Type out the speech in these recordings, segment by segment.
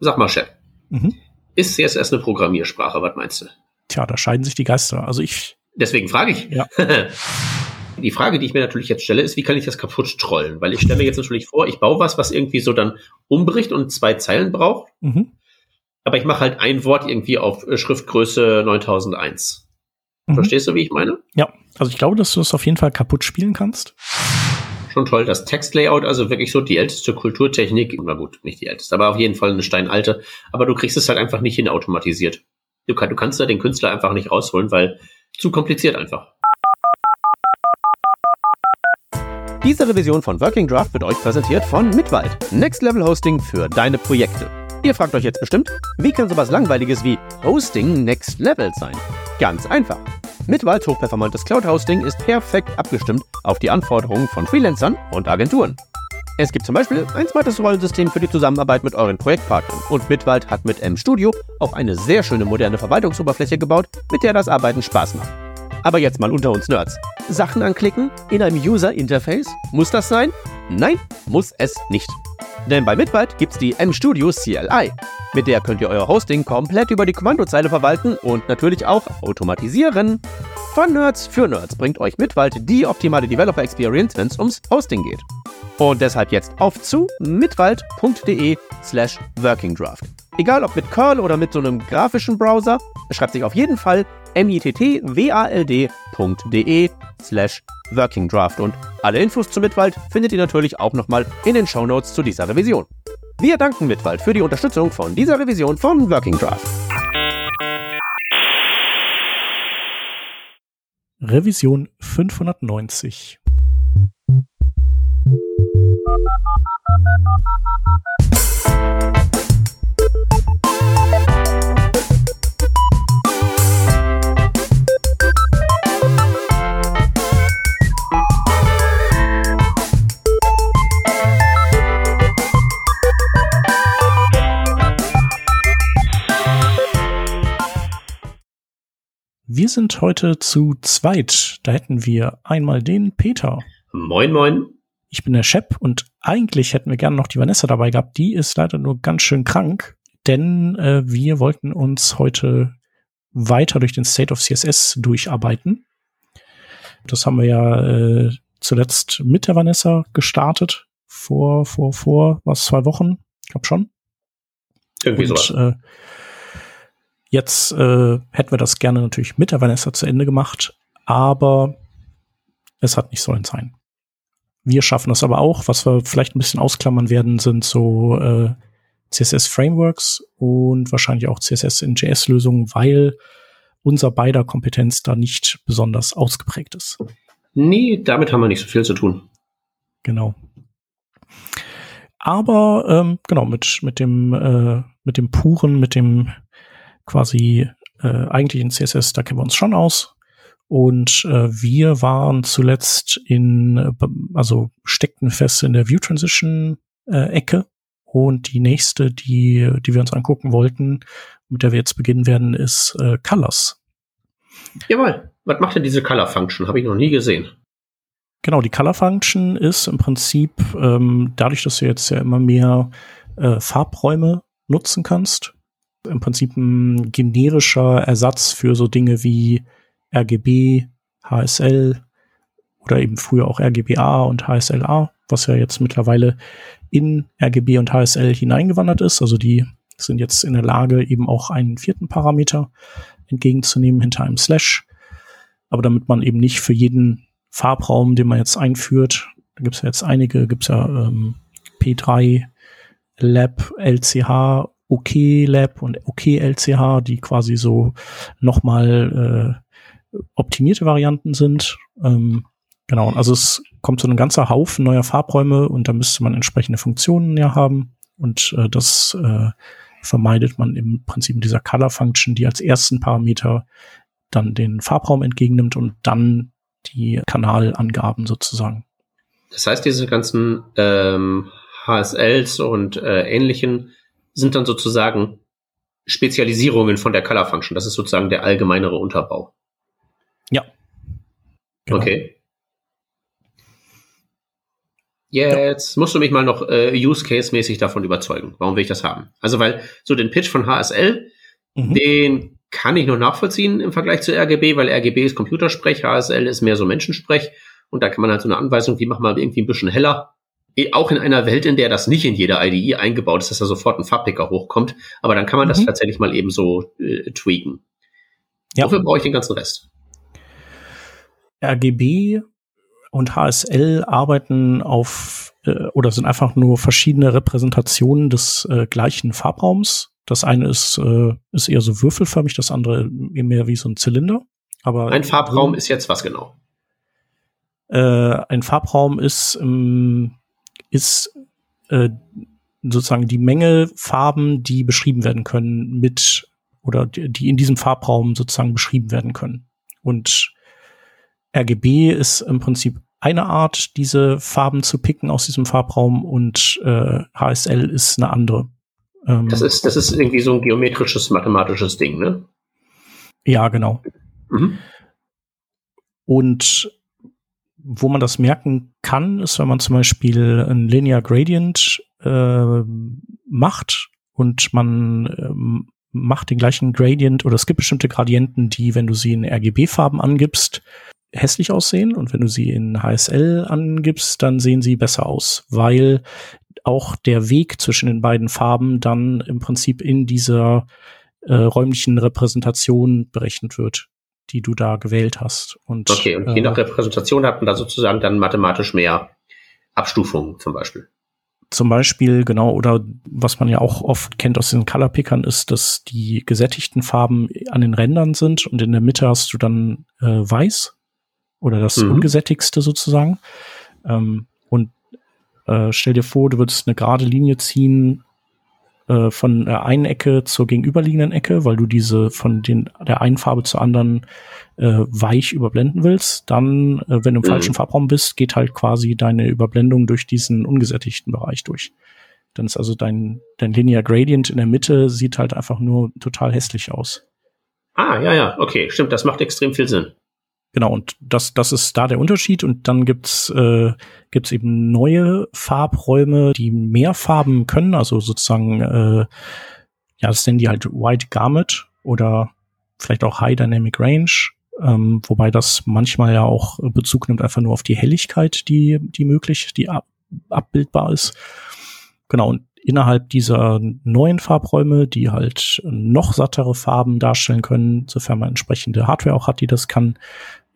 Sag mal, Chef. Mhm. Ist CSS eine Programmiersprache? Was meinst du? Tja, da scheiden sich die Geister. Also ich. Deswegen frage ich. Ja. die Frage, die ich mir natürlich jetzt stelle, ist, wie kann ich das kaputt trollen? Weil ich stelle mir jetzt natürlich vor, ich baue was, was irgendwie so dann umbricht und zwei Zeilen braucht. Mhm. Aber ich mache halt ein Wort irgendwie auf Schriftgröße 9001. Mhm. Verstehst du, wie ich meine? Ja, also ich glaube, dass du das auf jeden Fall kaputt spielen kannst. Schon toll. Das Textlayout, also wirklich so die älteste Kulturtechnik. Na gut, nicht die älteste, aber auf jeden Fall eine steinalte. Aber du kriegst es halt einfach nicht hin automatisiert. Du, kann, du kannst da den Künstler einfach nicht rausholen, weil zu kompliziert einfach. Diese Revision von Working Draft wird euch präsentiert von Mitwald. Next Level Hosting für deine Projekte. Ihr fragt euch jetzt bestimmt, wie kann sowas Langweiliges wie Hosting Next Level sein? Ganz einfach. Mitwalds hochperformantes Cloud-Hosting ist perfekt abgestimmt auf die Anforderungen von Freelancern und Agenturen. Es gibt zum Beispiel ein smartes Rollensystem für die Zusammenarbeit mit euren Projektpartnern und Mitwald hat mit M-Studio auch eine sehr schöne moderne Verwaltungsoberfläche gebaut, mit der das Arbeiten Spaß macht. Aber jetzt mal unter uns Nerds. Sachen anklicken in einem User Interface? Muss das sein? Nein, muss es nicht. Denn bei Mitwald gibt's die M-Studio CLI. Mit der könnt ihr euer Hosting komplett über die Kommandozeile verwalten und natürlich auch automatisieren. Von Nerds für Nerds bringt euch Mitwald die optimale Developer Experience, wenn es ums Hosting geht. Und deshalb jetzt auf zu mitwald.de slash workingdraft. Egal ob mit Curl oder mit so einem grafischen Browser, schreibt sich auf jeden Fall mittwald.de slash workingdraft. Und alle Infos zu Mitwald findet ihr natürlich auch nochmal in den Shownotes zu dieser Revision. Wir danken Mitwald für die Unterstützung von dieser Revision von Working Draft. Revision 590. Wir sind heute zu zweit. Da hätten wir einmal den Peter. Moin, moin. Ich bin der Shep und eigentlich hätten wir gerne noch die Vanessa dabei gehabt. Die ist leider nur ganz schön krank, denn äh, wir wollten uns heute weiter durch den State of CSS durcharbeiten. Das haben wir ja äh, zuletzt mit der Vanessa gestartet. Vor, vor, vor, was, zwei Wochen? Ich glaube schon. Irgendwie und, sowas. Äh, Jetzt äh, hätten wir das gerne natürlich mit der Vanessa zu Ende gemacht, aber es hat nicht sollen sein. Wir schaffen das aber auch. Was wir vielleicht ein bisschen ausklammern werden, sind so äh, CSS-Frameworks und wahrscheinlich auch CSS in JS-Lösungen, weil unser beider Kompetenz da nicht besonders ausgeprägt ist. Nee, damit haben wir nicht so viel zu tun. Genau. Aber ähm, genau, mit, mit dem, äh, mit dem puren, mit dem quasi äh, eigentlich in CSS, da kennen wir uns schon aus. Und äh, wir waren zuletzt in, äh, also steckten fest in der View Transition äh, Ecke. Und die nächste, die, die wir uns angucken wollten, mit der wir jetzt beginnen werden, ist äh, Colors. Jawohl. Was macht denn diese Color Function? Habe ich noch nie gesehen. Genau, die Color Function ist im Prinzip, ähm, dadurch, dass du jetzt ja immer mehr äh, Farbräume nutzen kannst, im Prinzip ein generischer Ersatz für so Dinge wie RGB, HSL oder eben früher auch RGBA und HSLA, was ja jetzt mittlerweile in RGB und HSL hineingewandert ist. Also die sind jetzt in der Lage, eben auch einen vierten Parameter entgegenzunehmen hinter einem Slash. Aber damit man eben nicht für jeden Farbraum, den man jetzt einführt, da gibt es ja jetzt einige, gibt es ja ähm, P3, Lab, LCH OK-Lab und OK-LCH, die quasi so nochmal äh, optimierte Varianten sind. Ähm, genau, also es kommt so ein ganzer Haufen neuer Farbräume und da müsste man entsprechende Funktionen ja haben. Und äh, das äh, vermeidet man im Prinzip in dieser Color Function, die als ersten Parameter dann den Farbraum entgegennimmt und dann die Kanalangaben sozusagen. Das heißt, diese ganzen ähm, HSLs und äh, ähnlichen sind dann sozusagen Spezialisierungen von der Color Function. Das ist sozusagen der allgemeinere Unterbau. Ja. Genau. Okay. Jetzt musst du mich mal noch äh, Use Case mäßig davon überzeugen. Warum will ich das haben? Also weil so den Pitch von HSL, mhm. den kann ich noch nachvollziehen im Vergleich zu RGB, weil RGB ist Computersprech, HSL ist mehr so Menschensprech und da kann man halt so eine Anweisung, die mach mal irgendwie ein bisschen heller. Auch in einer Welt, in der das nicht in jeder IDE eingebaut ist, dass da sofort ein Farbpicker hochkommt, aber dann kann man mhm. das tatsächlich mal eben so äh, tweaken. Ja. Wofür brauche ich den ganzen Rest? RGB und HSL arbeiten auf äh, oder sind einfach nur verschiedene Repräsentationen des äh, gleichen Farbraums. Das eine ist, äh, ist eher so würfelförmig, das andere mehr wie so ein Zylinder. Aber ein Farbraum ist jetzt was genau? Äh, ein Farbraum ist, ähm, ist äh, sozusagen die Menge Farben, die beschrieben werden können mit oder die, in diesem Farbraum sozusagen beschrieben werden können. Und RGB ist im Prinzip eine Art, diese Farben zu picken aus diesem Farbraum und äh, HSL ist eine andere. Ähm, das, ist, das ist irgendwie so ein geometrisches, mathematisches Ding, ne? Ja, genau. Mhm. Und wo man das merken kann, ist, wenn man zum Beispiel ein Linear Gradient äh, macht und man ähm, macht den gleichen Gradient oder es gibt bestimmte Gradienten, die, wenn du sie in RGB-Farben angibst, hässlich aussehen und wenn du sie in HSL angibst, dann sehen sie besser aus, weil auch der Weg zwischen den beiden Farben dann im Prinzip in dieser äh, räumlichen Repräsentation berechnet wird, die du da gewählt hast. Und, okay, und je nach äh, Repräsentation hat man da sozusagen dann mathematisch mehr Abstufungen zum Beispiel. Zum Beispiel, genau, oder was man ja auch oft kennt aus den Colorpickern, ist, dass die gesättigten Farben an den Rändern sind und in der Mitte hast du dann äh, weiß oder das mhm. ungesättigste sozusagen. Ähm, und äh, stell dir vor, du würdest eine gerade Linie ziehen äh, von der einen Ecke zur gegenüberliegenden Ecke, weil du diese von den, der einen Farbe zur anderen äh, weich überblenden willst. Dann, äh, wenn du im mhm. falschen Farbraum bist, geht halt quasi deine Überblendung durch diesen ungesättigten Bereich durch. Dann ist also dein, dein Linear Gradient in der Mitte sieht halt einfach nur total hässlich aus. Ah, ja, ja, okay, stimmt, das macht extrem viel Sinn. Genau, und das, das ist da der Unterschied. Und dann gibt's äh, gibt's eben neue Farbräume, die mehr Farben können, also sozusagen, äh, ja, das nennen die halt White Garment oder vielleicht auch High Dynamic Range, ähm, wobei das manchmal ja auch Bezug nimmt einfach nur auf die Helligkeit, die, die möglich, die ab, abbildbar ist. Genau, und innerhalb dieser neuen Farbräume, die halt noch sattere Farben darstellen können, sofern man entsprechende Hardware auch hat, die das kann,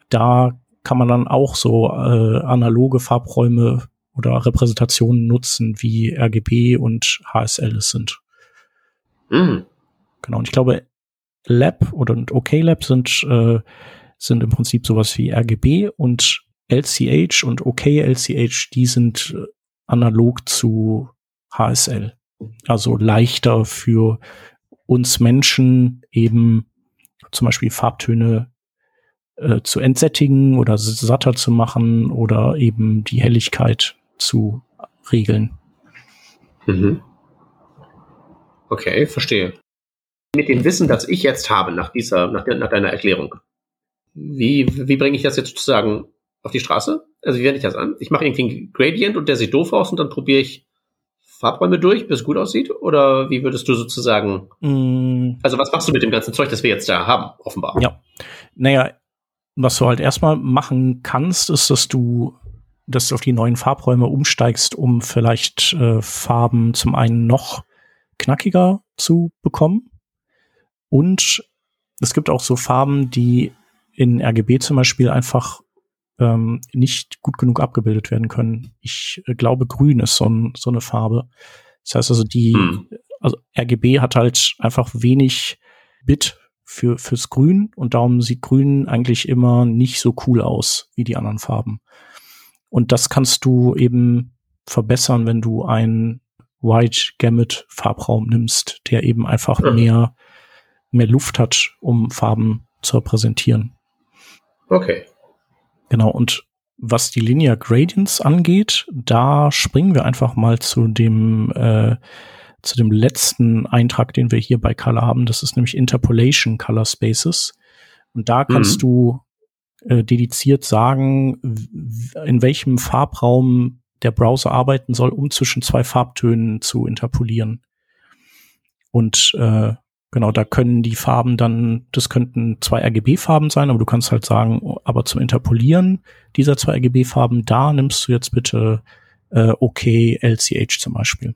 da kann man dann auch so äh, analoge Farbräume oder Repräsentationen nutzen, wie RGB und HSL es sind. Mhm. Genau, und ich glaube, Lab oder OK Lab sind, äh, sind im Prinzip sowas wie RGB und LCH und OK LCH, die sind äh, analog zu HSL. Also leichter für uns Menschen eben zum Beispiel Farbtöne äh, zu entsättigen oder satter zu machen oder eben die Helligkeit zu regeln. Mhm. Okay, verstehe. Mit dem Wissen, das ich jetzt habe nach dieser, nach, nach deiner Erklärung, wie, wie bringe ich das jetzt sozusagen auf die Straße? Also wie wende ich das an? Ich mache irgendwie ein Gradient und der sieht doof aus und dann probiere ich Farbräume durch, bis es gut aussieht? Oder wie würdest du sozusagen, mm. also was machst du mit dem ganzen Zeug, das wir jetzt da haben, offenbar? Ja, naja, was du halt erstmal machen kannst, ist, dass du, dass du auf die neuen Farbräume umsteigst, um vielleicht äh, Farben zum einen noch knackiger zu bekommen. Und es gibt auch so Farben, die in RGB zum Beispiel einfach ähm, nicht gut genug abgebildet werden können. Ich äh, glaube, grün ist so, ein, so eine Farbe. Das heißt also, die, hm. also RGB hat halt einfach wenig Bit für, fürs Grün und darum sieht Grün eigentlich immer nicht so cool aus wie die anderen Farben. Und das kannst du eben verbessern, wenn du einen White Gamut Farbraum nimmst, der eben einfach ja. mehr, mehr Luft hat, um Farben zu repräsentieren. Okay. Genau. Und was die Linear Gradients angeht, da springen wir einfach mal zu dem äh, zu dem letzten Eintrag, den wir hier bei Color haben. Das ist nämlich Interpolation Color Spaces. Und da kannst mhm. du äh, dediziert sagen, in welchem Farbraum der Browser arbeiten soll, um zwischen zwei Farbtönen zu interpolieren. Und äh, genau, da können die Farben dann, das könnten zwei RGB-Farben sein, aber du kannst halt sagen, aber zum Interpolieren dieser zwei RGB-Farben, da nimmst du jetzt bitte äh, OK LCH zum Beispiel.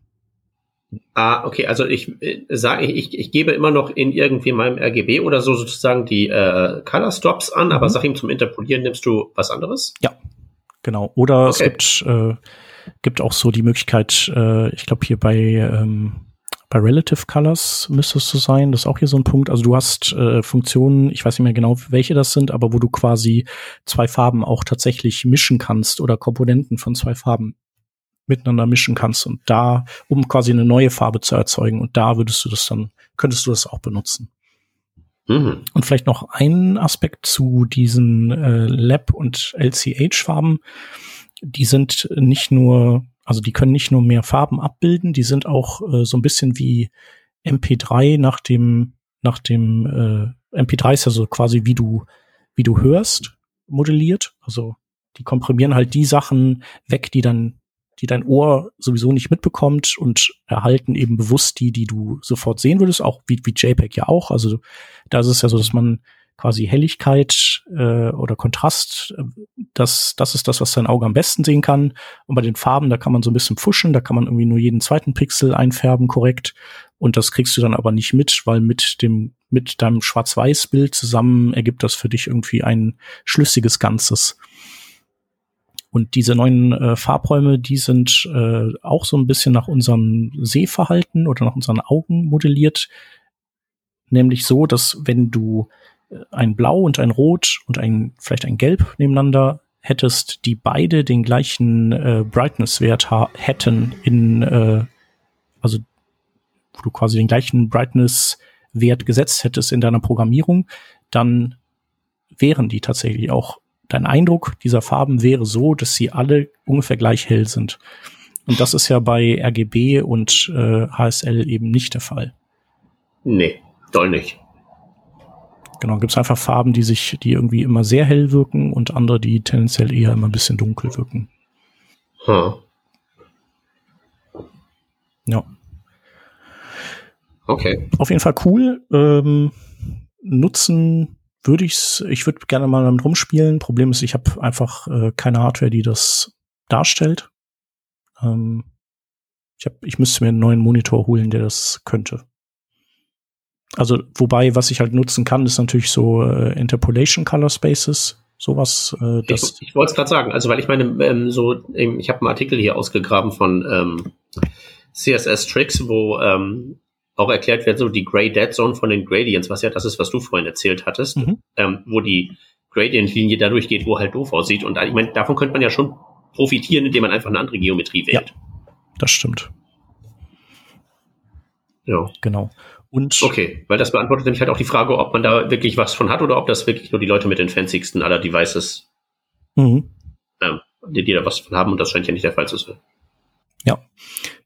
Ah, okay, also ich äh, sage, ich, ich gebe immer noch in irgendwie meinem RGB oder so sozusagen die äh, Color Stops an, mhm. aber sag ihm zum Interpolieren nimmst du was anderes? Ja, genau. Oder okay. es gibt, äh, gibt auch so die Möglichkeit, äh, ich glaube hier bei ähm, bei Relative Colors müsste es so sein, das ist auch hier so ein Punkt. Also du hast äh, Funktionen, ich weiß nicht mehr genau, welche das sind, aber wo du quasi zwei Farben auch tatsächlich mischen kannst oder Komponenten von zwei Farben miteinander mischen kannst und da, um quasi eine neue Farbe zu erzeugen und da würdest du das dann, könntest du das auch benutzen. Mhm. Und vielleicht noch ein Aspekt zu diesen äh, Lab- und LCH-Farben. Die sind nicht nur, also die können nicht nur mehr Farben abbilden, die sind auch äh, so ein bisschen wie MP3 nach dem, nach dem äh, MP3 ist ja so quasi wie du, wie du hörst, modelliert. Also die komprimieren halt die Sachen weg, die dann die dein Ohr sowieso nicht mitbekommt und erhalten eben bewusst die, die du sofort sehen würdest, auch wie, wie JPEG ja auch. Also da ist es ja so, dass man quasi Helligkeit äh, oder Kontrast, äh, das, das ist das, was dein Auge am besten sehen kann. Und bei den Farben, da kann man so ein bisschen fuschen, da kann man irgendwie nur jeden zweiten Pixel einfärben, korrekt. Und das kriegst du dann aber nicht mit, weil mit dem, mit deinem Schwarz-Weiß-Bild zusammen ergibt das für dich irgendwie ein schlüssiges Ganzes. Und diese neuen äh, Farbräume, die sind äh, auch so ein bisschen nach unserem Sehverhalten oder nach unseren Augen modelliert. Nämlich so, dass wenn du äh, ein Blau und ein Rot und ein vielleicht ein Gelb nebeneinander hättest, die beide den gleichen äh, Brightness-Wert hätten in, äh, also wo du quasi den gleichen Brightness-Wert gesetzt hättest in deiner Programmierung, dann wären die tatsächlich auch dein Eindruck dieser Farben wäre so, dass sie alle ungefähr gleich hell sind. Und das ist ja bei RGB und äh, HSL eben nicht der Fall. Nee, soll nicht. Genau, gibt es einfach Farben, die sich, die irgendwie immer sehr hell wirken und andere, die tendenziell eher immer ein bisschen dunkel wirken. Hm. Ja. Okay. Auf jeden Fall cool. Ähm, nutzen würde ich's, ich würde gerne mal damit rumspielen. Problem ist, ich habe einfach äh, keine Hardware, die das darstellt. Ähm, ich, hab, ich müsste mir einen neuen Monitor holen, der das könnte. Also, wobei, was ich halt nutzen kann, ist natürlich so äh, Interpolation Color Spaces, sowas. Äh, das ich, ich wollte es gerade sagen, also weil ich meine, ähm, so, ich habe einen Artikel hier ausgegraben von ähm, CSS Tricks, wo ähm, auch erklärt wird, so die Gray Dead Zone von den Gradients, was ja das ist, was du vorhin erzählt hattest, mhm. ähm, wo die Gradient-Linie dadurch geht, wo halt doof aussieht. Und ich meine, davon könnte man ja schon profitieren, indem man einfach eine andere Geometrie wählt. Ja, das stimmt. Ja. Genau. Und okay, weil das beantwortet nämlich halt auch die Frage, ob man da wirklich was von hat oder ob das wirklich nur die Leute mit den fancysten aller Devices, mhm. ähm, die, die da was von haben und das scheint ja nicht der Fall zu sein. Ja.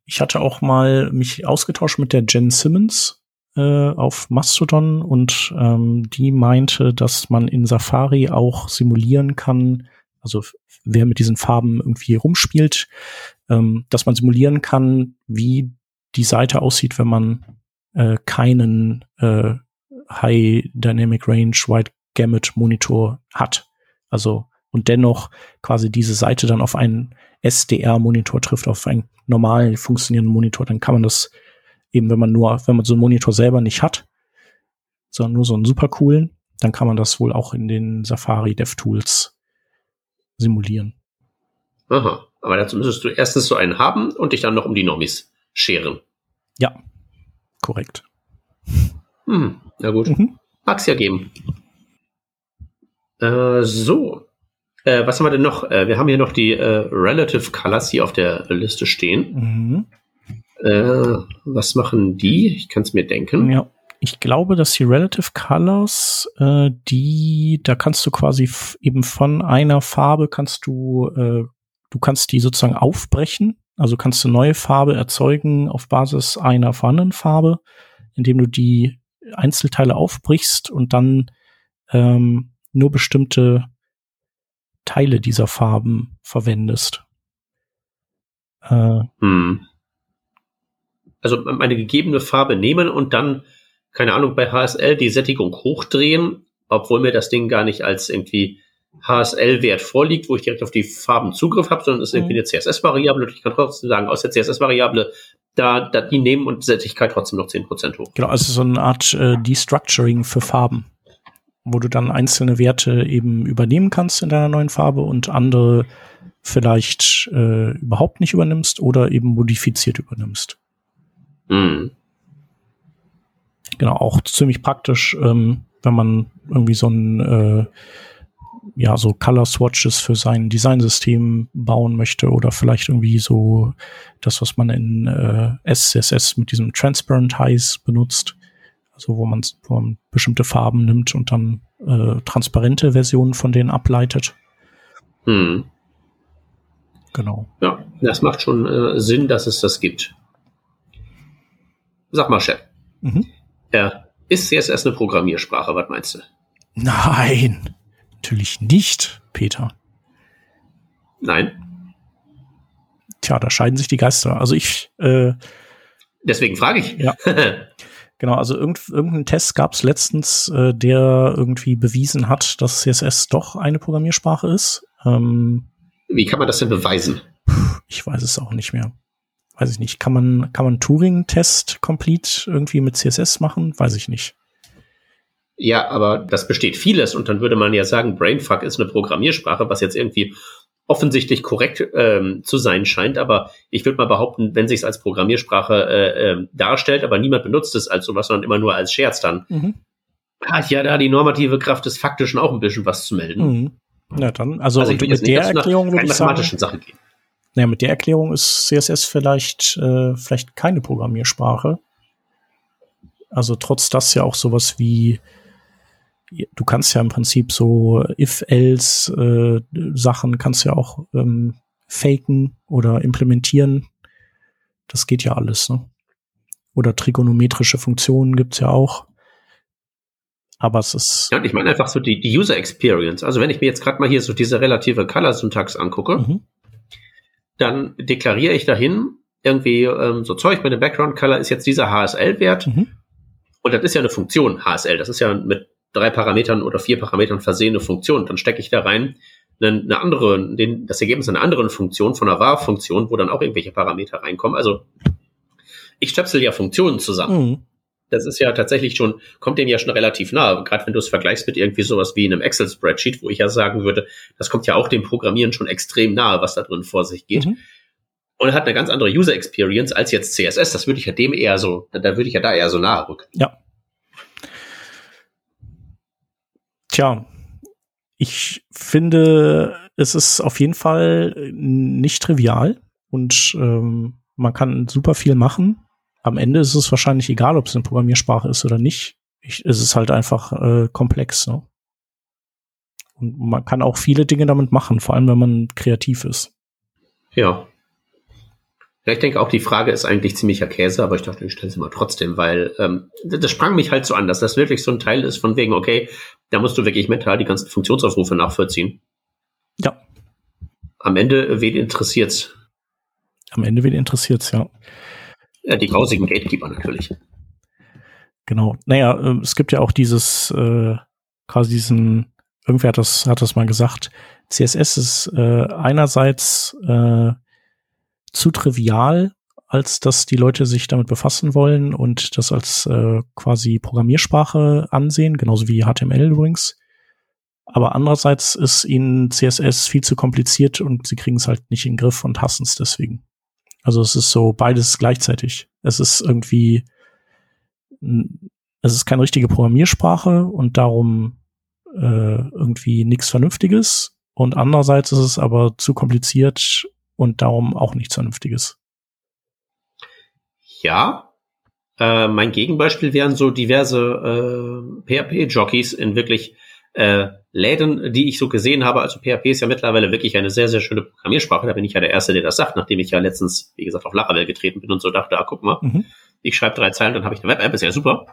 Ich hatte auch mal mich ausgetauscht mit der Jen Simmons äh, auf Mastodon und ähm, die meinte, dass man in Safari auch simulieren kann, also wer mit diesen Farben irgendwie rumspielt, ähm, dass man simulieren kann, wie die Seite aussieht, wenn man äh, keinen äh, High Dynamic Range Wide Gamut Monitor hat. Also und dennoch quasi diese Seite dann auf einen SDR-Monitor trifft, auf einen normal funktionierenden Monitor, dann kann man das eben, wenn man nur, wenn man so einen Monitor selber nicht hat, sondern nur so einen super coolen, dann kann man das wohl auch in den Safari DevTools simulieren. Aha, aber dazu müsstest du erstens so einen haben und dich dann noch um die Normis scheren. Ja, korrekt. Hm, na gut. Mhm. Mag's ja geben. Äh, so, äh, was haben wir denn noch? Äh, wir haben hier noch die äh, Relative Colors hier auf der Liste stehen. Mhm. Äh, was machen die? Ich kann es mir denken. Ja, ich glaube, dass die Relative Colors, äh, die, da kannst du quasi eben von einer Farbe kannst du, äh, du kannst die sozusagen aufbrechen. Also kannst du neue Farbe erzeugen auf Basis einer vorhandenen Farbe, indem du die Einzelteile aufbrichst und dann ähm, nur bestimmte Teile dieser Farben verwendest. Äh, hm. Also eine gegebene Farbe nehmen und dann, keine Ahnung, bei HSL die Sättigung hochdrehen, obwohl mir das Ding gar nicht als irgendwie HSL-Wert vorliegt, wo ich direkt auf die Farben Zugriff habe, sondern es ist irgendwie mhm. eine CSS-Variable und ich kann trotzdem sagen, aus der CSS-Variable, da, da die nehmen und Sättigkeit trotzdem noch 10% hoch. Genau, also so eine Art äh, Destructuring für Farben, wo du dann einzelne Werte eben übernehmen kannst in deiner neuen Farbe und andere vielleicht äh, überhaupt nicht übernimmst oder eben modifiziert übernimmst. Mhm. Genau, auch ziemlich praktisch, ähm, wenn man irgendwie so ein äh, ja, so Color Swatches für sein Designsystem bauen möchte oder vielleicht irgendwie so das, was man in äh, SCSS mit diesem Transparent Highs benutzt. Also wo man, wo man bestimmte Farben nimmt und dann äh, transparente Versionen von denen ableitet. Hm. Genau. Ja, das macht schon äh, Sinn, dass es das gibt. Sag mal, Chef. Mhm. Ja, ist CSS eine Programmiersprache? Was meinst du? Nein. Natürlich nicht, Peter. Nein. Tja, da scheiden sich die Geister. Also ich. Äh, Deswegen frage ich. Ja. genau, also irgend, irgendeinen Test gab es letztens, äh, der irgendwie bewiesen hat, dass CSS doch eine Programmiersprache ist. Ähm, Wie kann man das denn beweisen? Ich weiß es auch nicht mehr. Weiß ich nicht. Kann man, kann man Turing-Test complete irgendwie mit CSS machen? Weiß ich nicht. Ja, aber das besteht vieles und dann würde man ja sagen, Brainfuck ist eine Programmiersprache, was jetzt irgendwie offensichtlich korrekt ähm, zu sein scheint, aber ich würde mal behaupten, wenn sich es als Programmiersprache äh, äh, darstellt, aber niemand benutzt es als sowas, sondern immer nur als Scherz, dann mhm. hat ja da die normative Kraft des Faktischen auch ein bisschen was zu melden. Mhm. Ja, dann, also, also mit der Erklärung würde ich sagen, Sache gehen. Naja, mit der Erklärung ist CSS vielleicht, äh, vielleicht keine Programmiersprache. Also trotz das ja auch sowas wie du kannst ja im Prinzip so if-else-Sachen äh, kannst ja auch ähm, faken oder implementieren. Das geht ja alles, ne? Oder trigonometrische Funktionen gibt's ja auch. Aber es ist. Ja, und ich meine einfach so die, die User Experience. Also wenn ich mir jetzt gerade mal hier so diese relative Color-Syntax angucke, mhm. dann deklariere ich dahin irgendwie ähm, so Zeug, meine Background Color ist jetzt dieser HSL-Wert. Mhm. Und das ist ja eine Funktion, HSL. Das ist ja mit drei Parametern oder vier Parametern versehene Funktion. Dann stecke ich da rein eine, eine andere, den, das Ergebnis einer anderen Funktion, von einer Var-Funktion, wo dann auch irgendwelche Parameter reinkommen. Also ich stöpsel ja Funktionen zusammen. Mhm. Das ist ja tatsächlich schon, kommt denen ja schon relativ nah. Gerade wenn du es vergleichst mit irgendwie sowas wie einem Excel-Spreadsheet, wo ich ja sagen würde, das kommt ja auch dem Programmieren schon extrem nahe, was da drin vor sich geht. Mhm. Und hat eine ganz andere User Experience als jetzt CSS. Das würde ich ja dem eher so, da würde ich ja da eher so nahe rücken. Ja, Tja, ich finde, es ist auf jeden Fall nicht trivial und ähm, man kann super viel machen. Am Ende ist es wahrscheinlich egal, ob es eine Programmiersprache ist oder nicht. Ich, es ist halt einfach äh, komplex. Ne? Und man kann auch viele Dinge damit machen, vor allem wenn man kreativ ist. Ja. Ja, ich denke auch, die Frage ist eigentlich ziemlicher Käse, aber ich dachte, ich stelle sie mal trotzdem, weil ähm, das sprang mich halt so an, dass das wirklich so ein Teil ist von wegen, okay, da musst du wirklich mental die ganzen Funktionsaufrufe nachvollziehen. Ja. Am Ende, wen interessiert's? Am Ende, wen interessiert's, ja. Ja, die grausigen Gatekeeper natürlich. Genau. Naja, äh, es gibt ja auch dieses, äh, quasi diesen, irgendwer hat das, hat das mal gesagt, CSS ist äh, einerseits äh, zu trivial, als dass die Leute sich damit befassen wollen und das als äh, quasi Programmiersprache ansehen, genauso wie HTML übrigens. Aber andererseits ist ihnen CSS viel zu kompliziert und sie kriegen es halt nicht in den Griff und hassen es deswegen. Also es ist so beides gleichzeitig. Es ist irgendwie, es ist keine richtige Programmiersprache und darum äh, irgendwie nichts Vernünftiges. Und andererseits ist es aber zu kompliziert und darum auch nichts Vernünftiges. Ja. Äh, mein Gegenbeispiel wären so diverse äh, PHP-Jockeys in wirklich äh, Läden, die ich so gesehen habe. Also PHP ist ja mittlerweile wirklich eine sehr, sehr schöne Programmiersprache. Da bin ich ja der Erste, der das sagt, nachdem ich ja letztens, wie gesagt, auf Laravel getreten bin und so dachte, ah, guck mal, mhm. ich schreibe drei Zeilen, dann habe ich eine Web-App, ist ja super.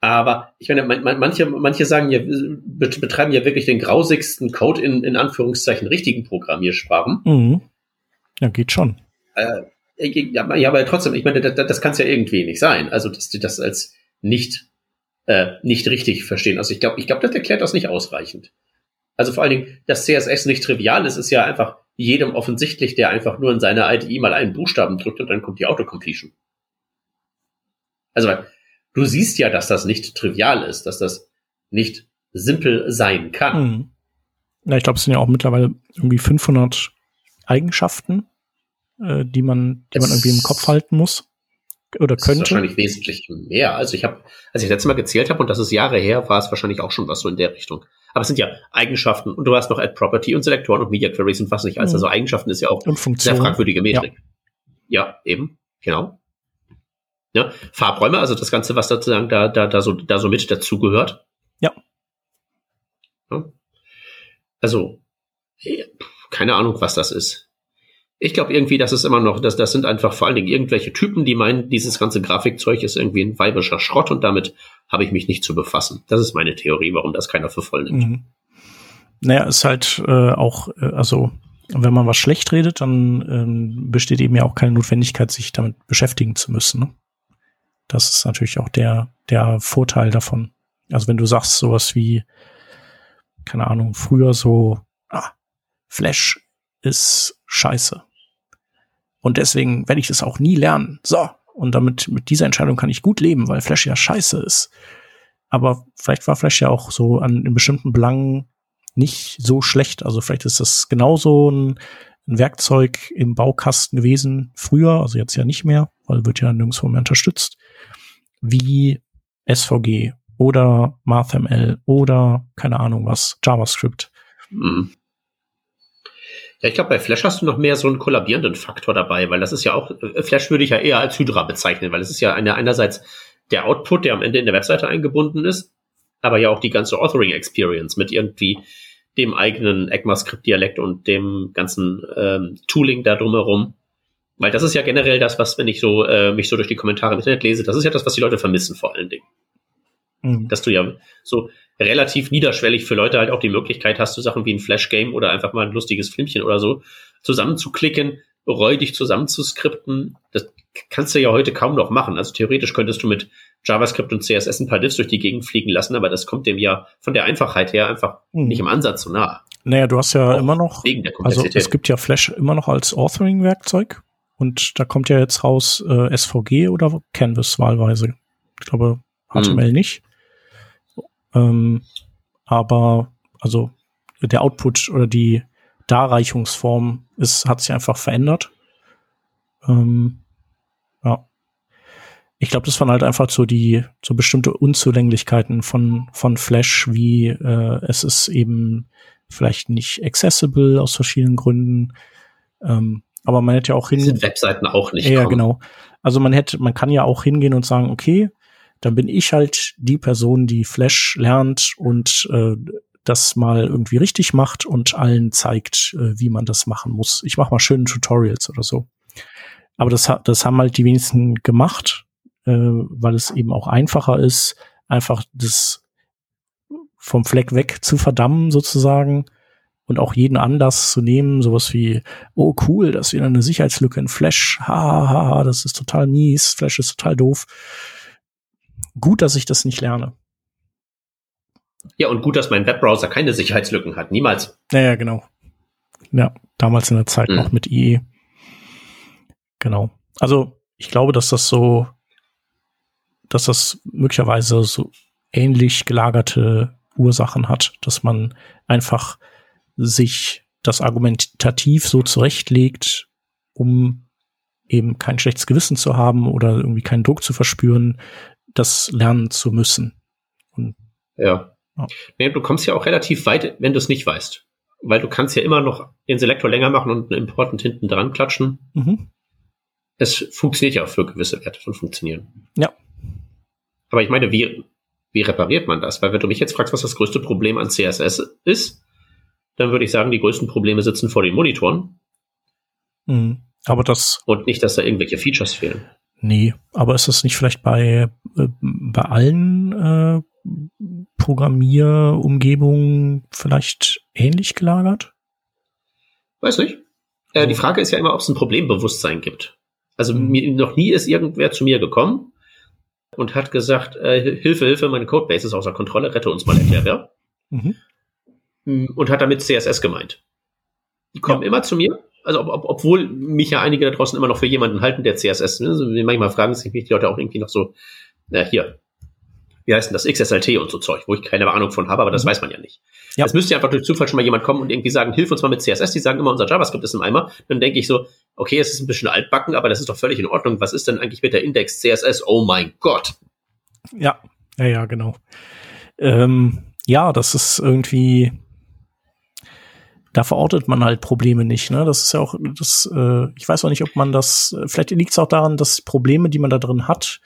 Aber ich meine, manche, manche sagen ja, betreiben ja wirklich den grausigsten Code in, in Anführungszeichen richtigen Programmiersprachen. Mhm. Ja, geht schon. Äh, ja, aber trotzdem, ich meine, das, das kann es ja irgendwie nicht sein. Also, dass die das als nicht, äh, nicht richtig verstehen. Also ich glaube, ich glaube, das erklärt das nicht ausreichend. Also vor allen Dingen, dass CSS nicht trivial ist, ist ja einfach jedem offensichtlich, der einfach nur in seiner IDE mal einen Buchstaben drückt und dann kommt die Autocompletion. Also du siehst ja, dass das nicht trivial ist, dass das nicht simpel sein kann. Mhm. Ja, ich glaube, es sind ja auch mittlerweile irgendwie 500 Eigenschaften, äh, die man, die man irgendwie im Kopf halten muss oder könnte. Das ist wahrscheinlich wesentlich mehr. Also ich habe, als ich letztes Mal gezählt habe, und das ist Jahre her, war es wahrscheinlich auch schon was so in der Richtung. Aber es sind ja Eigenschaften und du hast noch Add Property und Selektoren und Media Queries und was nicht alles. Mhm. Also Eigenschaften ist ja auch sehr fragwürdige Metrik. Ja. ja, eben, genau. Ja, Farbräume, also das Ganze, was sozusagen da, da, da so, da so mit dazugehört. Ja. ja. Also, keine Ahnung, was das ist. Ich glaube irgendwie, dass es immer noch, dass das sind einfach vor allen Dingen irgendwelche Typen, die meinen, dieses ganze Grafikzeug ist irgendwie ein weibischer Schrott und damit habe ich mich nicht zu befassen. Das ist meine Theorie, warum das keiner für voll nimmt. Mhm. Naja, ist halt äh, auch, äh, also wenn man was schlecht redet, dann ähm, besteht eben ja auch keine Notwendigkeit, sich damit beschäftigen zu müssen. Ne? Das ist natürlich auch der, der Vorteil davon. Also wenn du sagst sowas wie, keine Ahnung, früher so, ah, Flash ist scheiße. Und deswegen werde ich das auch nie lernen. So. Und damit, mit dieser Entscheidung kann ich gut leben, weil Flash ja scheiße ist. Aber vielleicht war Flash ja auch so an, in bestimmten Belangen nicht so schlecht. Also vielleicht ist das genauso ein, ein Werkzeug im Baukasten gewesen früher, also jetzt ja nicht mehr, weil wird ja nirgendwo mehr unterstützt, wie SVG oder MathML oder keine Ahnung was, JavaScript. Mhm. Ja, ich glaube, bei Flash hast du noch mehr so einen kollabierenden Faktor dabei, weil das ist ja auch, äh, Flash würde ich ja eher als Hydra bezeichnen, weil es ist ja eine, einerseits der Output, der am Ende in der Webseite eingebunden ist, aber ja auch die ganze Authoring-Experience mit irgendwie dem eigenen ECMAScript-Dialekt und dem ganzen ähm, Tooling da drumherum. Weil das ist ja generell das, was, wenn ich so äh, mich so durch die Kommentare im Internet lese, das ist ja das, was die Leute vermissen vor allen Dingen. Mhm. Dass du ja so relativ niederschwellig für Leute halt auch die Möglichkeit hast, so Sachen wie ein Flash-Game oder einfach mal ein lustiges Filmchen oder so zusammenzuklicken, räudig zusammenzuskripten. Das kannst du ja heute kaum noch machen. Also theoretisch könntest du mit JavaScript und CSS ein paar Diffs durch die Gegend fliegen lassen, aber das kommt dem ja von der Einfachheit her einfach mhm. nicht im Ansatz so nah. Naja, du hast ja auch immer noch, also es gibt ja Flash immer noch als Authoring-Werkzeug und da kommt ja jetzt raus äh, SVG oder Canvas wahlweise. Ich glaube HTML mhm. nicht. Ähm, aber also der Output oder die Darreichungsform ist, hat sich einfach verändert. Ähm, ja. Ich glaube, das waren halt einfach so die so bestimmte Unzulänglichkeiten von von Flash, wie äh, es ist eben vielleicht nicht accessible aus verschiedenen Gründen. Ähm, aber man hätte ja auch hin. Sind Webseiten auch nicht. Ja, kommen. genau. Also man hätte, man kann ja auch hingehen und sagen, okay, dann bin ich halt die Person, die Flash lernt und äh, das mal irgendwie richtig macht und allen zeigt, äh, wie man das machen muss. Ich mache mal schöne Tutorials oder so. Aber das, das haben halt die wenigsten gemacht, äh, weil es eben auch einfacher ist, einfach das vom Fleck weg zu verdammen sozusagen und auch jeden Anlass zu nehmen, sowas wie, oh cool, das ist wieder eine Sicherheitslücke in Flash, ha, ha, ha, das ist total mies, Flash ist total doof gut, dass ich das nicht lerne. Ja, und gut, dass mein Webbrowser keine Sicherheitslücken hat. Niemals. Naja, genau. Ja, damals in der Zeit mhm. noch mit IE. Genau. Also, ich glaube, dass das so, dass das möglicherweise so ähnlich gelagerte Ursachen hat, dass man einfach sich das argumentativ so zurechtlegt, um eben kein schlechtes Gewissen zu haben oder irgendwie keinen Druck zu verspüren, das lernen zu müssen. Und, ja. ja. Nee, du kommst ja auch relativ weit, wenn du es nicht weißt. Weil du kannst ja immer noch den Selektor länger machen und einen Important hinten dran klatschen. Mhm. Es funktioniert ja auch für gewisse Werte von funktionieren. Ja. Aber ich meine, wie, wie repariert man das? Weil wenn du mich jetzt fragst, was das größte Problem an CSS ist, dann würde ich sagen, die größten Probleme sitzen vor den Monitoren. Mhm. Aber das. Und nicht, dass da irgendwelche Features fehlen. Nee, aber ist das nicht vielleicht bei, bei allen äh, Programmierumgebungen vielleicht ähnlich gelagert? Weiß nicht. Äh, die Frage ist ja immer, ob es ein Problembewusstsein gibt. Also mhm. mir, noch nie ist irgendwer zu mir gekommen und hat gesagt, äh, Hilfe, Hilfe, meine Codebase ist außer Kontrolle, rette uns mal, erklär wer. Mhm. Mm, und hat damit CSS gemeint. Die kommen ja. immer zu mir, also ob, ob, obwohl mich ja einige da draußen immer noch für jemanden halten, der CSS, ne? also manchmal fragen sich mich die Leute auch irgendwie noch so, na hier, wie heißt denn das, XSLT und so Zeug, wo ich keine Ahnung von habe, aber das mhm. weiß man ja nicht. Ja. Es müsste ja einfach durch Zufall schon mal jemand kommen und irgendwie sagen, hilf uns mal mit CSS, die sagen immer, unser JavaScript ist im Eimer. Dann denke ich so, okay, es ist ein bisschen altbacken, aber das ist doch völlig in Ordnung. Was ist denn eigentlich mit der Index CSS? Oh mein Gott. Ja, ja, ja, genau. Ähm, ja, das ist irgendwie, da verortet man halt Probleme nicht. Ne? Das ist ja auch, das, äh, ich weiß auch nicht, ob man das, vielleicht liegt es auch daran, dass Probleme, die man da drin hat,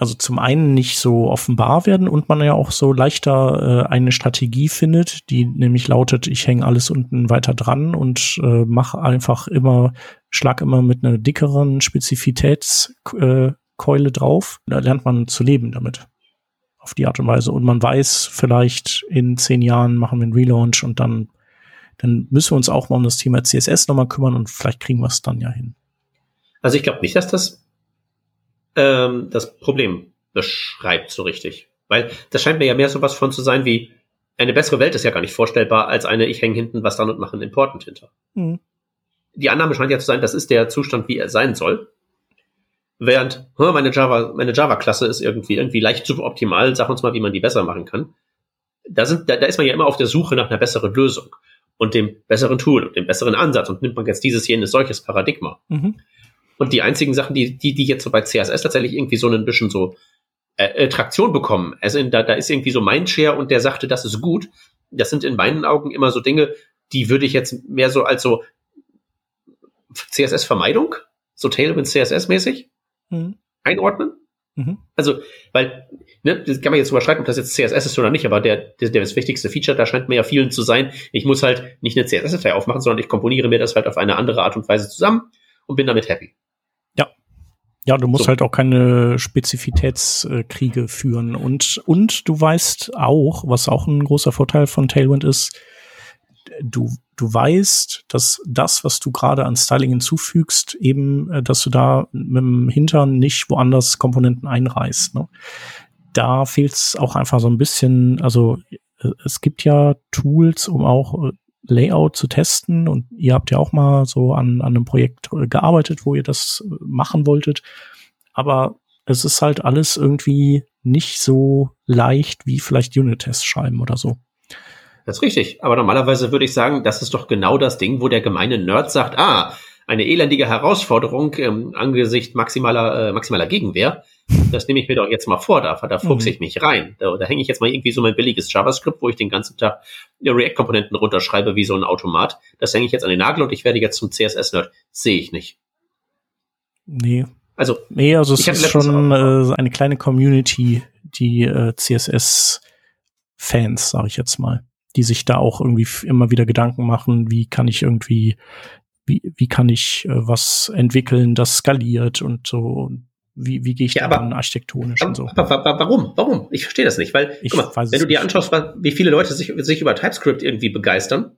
also zum einen nicht so offenbar werden und man ja auch so leichter äh, eine Strategie findet, die nämlich lautet, ich hänge alles unten weiter dran und äh, mache einfach immer, schlag immer mit einer dickeren Spezifitätskeule drauf. Da lernt man zu leben damit. Auf die Art und Weise. Und man weiß, vielleicht in zehn Jahren machen wir einen Relaunch und dann, dann müssen wir uns auch mal um das Thema CSS nochmal kümmern und vielleicht kriegen wir es dann ja hin. Also ich glaube nicht, dass das ähm, das Problem beschreibt so richtig. Weil das scheint mir ja mehr sowas von zu sein wie, eine bessere Welt ist ja gar nicht vorstellbar als eine, ich hänge hinten was dran und mache einen Important hinter. Mhm. Die Annahme scheint ja zu sein, das ist der Zustand, wie er sein soll. Während, meine Java, meine Java-Klasse ist irgendwie, irgendwie leicht suboptimal, sag uns mal, wie man die besser machen kann. Da sind, da, da ist man ja immer auf der Suche nach einer besseren Lösung und dem besseren Tool und dem besseren Ansatz und nimmt man jetzt dieses, jenes, solches Paradigma. Mhm. Und die einzigen Sachen, die, die, die jetzt so bei CSS tatsächlich irgendwie so ein bisschen so äh, äh, Traktion bekommen, also da, da ist irgendwie so Mindshare und der sagte, das ist gut. Das sind in meinen Augen immer so Dinge, die würde ich jetzt mehr so als so CSS-Vermeidung, so Tailwind CSS-mäßig mhm. einordnen. Mhm. Also, weil, ne, das kann man jetzt überschreiten, ob das jetzt CSS ist oder nicht, aber der, der, der das wichtigste Feature, da scheint mir ja vielen zu sein, ich muss halt nicht eine CSS-Datei aufmachen, sondern ich komponiere mir das halt auf eine andere Art und Weise zusammen und bin damit happy. Ja, du musst so. halt auch keine Spezifitätskriege führen. Und, und du weißt auch, was auch ein großer Vorteil von Tailwind ist, du, du weißt, dass das, was du gerade an Styling hinzufügst, eben, äh, dass du da mit dem Hintern nicht woanders Komponenten einreißt. Ne? Da fehlt es auch einfach so ein bisschen, also äh, es gibt ja Tools, um auch äh, Layout zu testen und ihr habt ja auch mal so an, an einem Projekt gearbeitet, wo ihr das machen wolltet. Aber es ist halt alles irgendwie nicht so leicht wie vielleicht Unit-Tests schreiben oder so. Das ist richtig. Aber normalerweise würde ich sagen, das ist doch genau das Ding, wo der gemeine Nerd sagt, ah, eine elendige Herausforderung ähm, angesichts maximaler, äh, maximaler Gegenwehr. Das nehme ich mir doch jetzt mal vor, da, da fuchse mhm. ich mich rein. Da, da hänge ich jetzt mal irgendwie so mein billiges JavaScript, wo ich den ganzen Tag React-Komponenten runterschreibe wie so ein Automat. Das hänge ich jetzt an den Nagel und ich werde jetzt zum CSS-Nerd. Sehe ich nicht. Nee. Also, nee, also es ist schon äh, eine kleine Community, die äh, CSS-Fans, sage ich jetzt mal, die sich da auch irgendwie immer wieder Gedanken machen, wie kann ich irgendwie wie, wie kann ich äh, was entwickeln, das skaliert und so. Wie, wie gehe ich ja, da an architektonisch aber, und so. Aber, aber, warum? Warum? Ich verstehe das nicht, weil, ich guck mal, wenn du dir anschaust, wie viele Leute sich, sich über TypeScript irgendwie begeistern,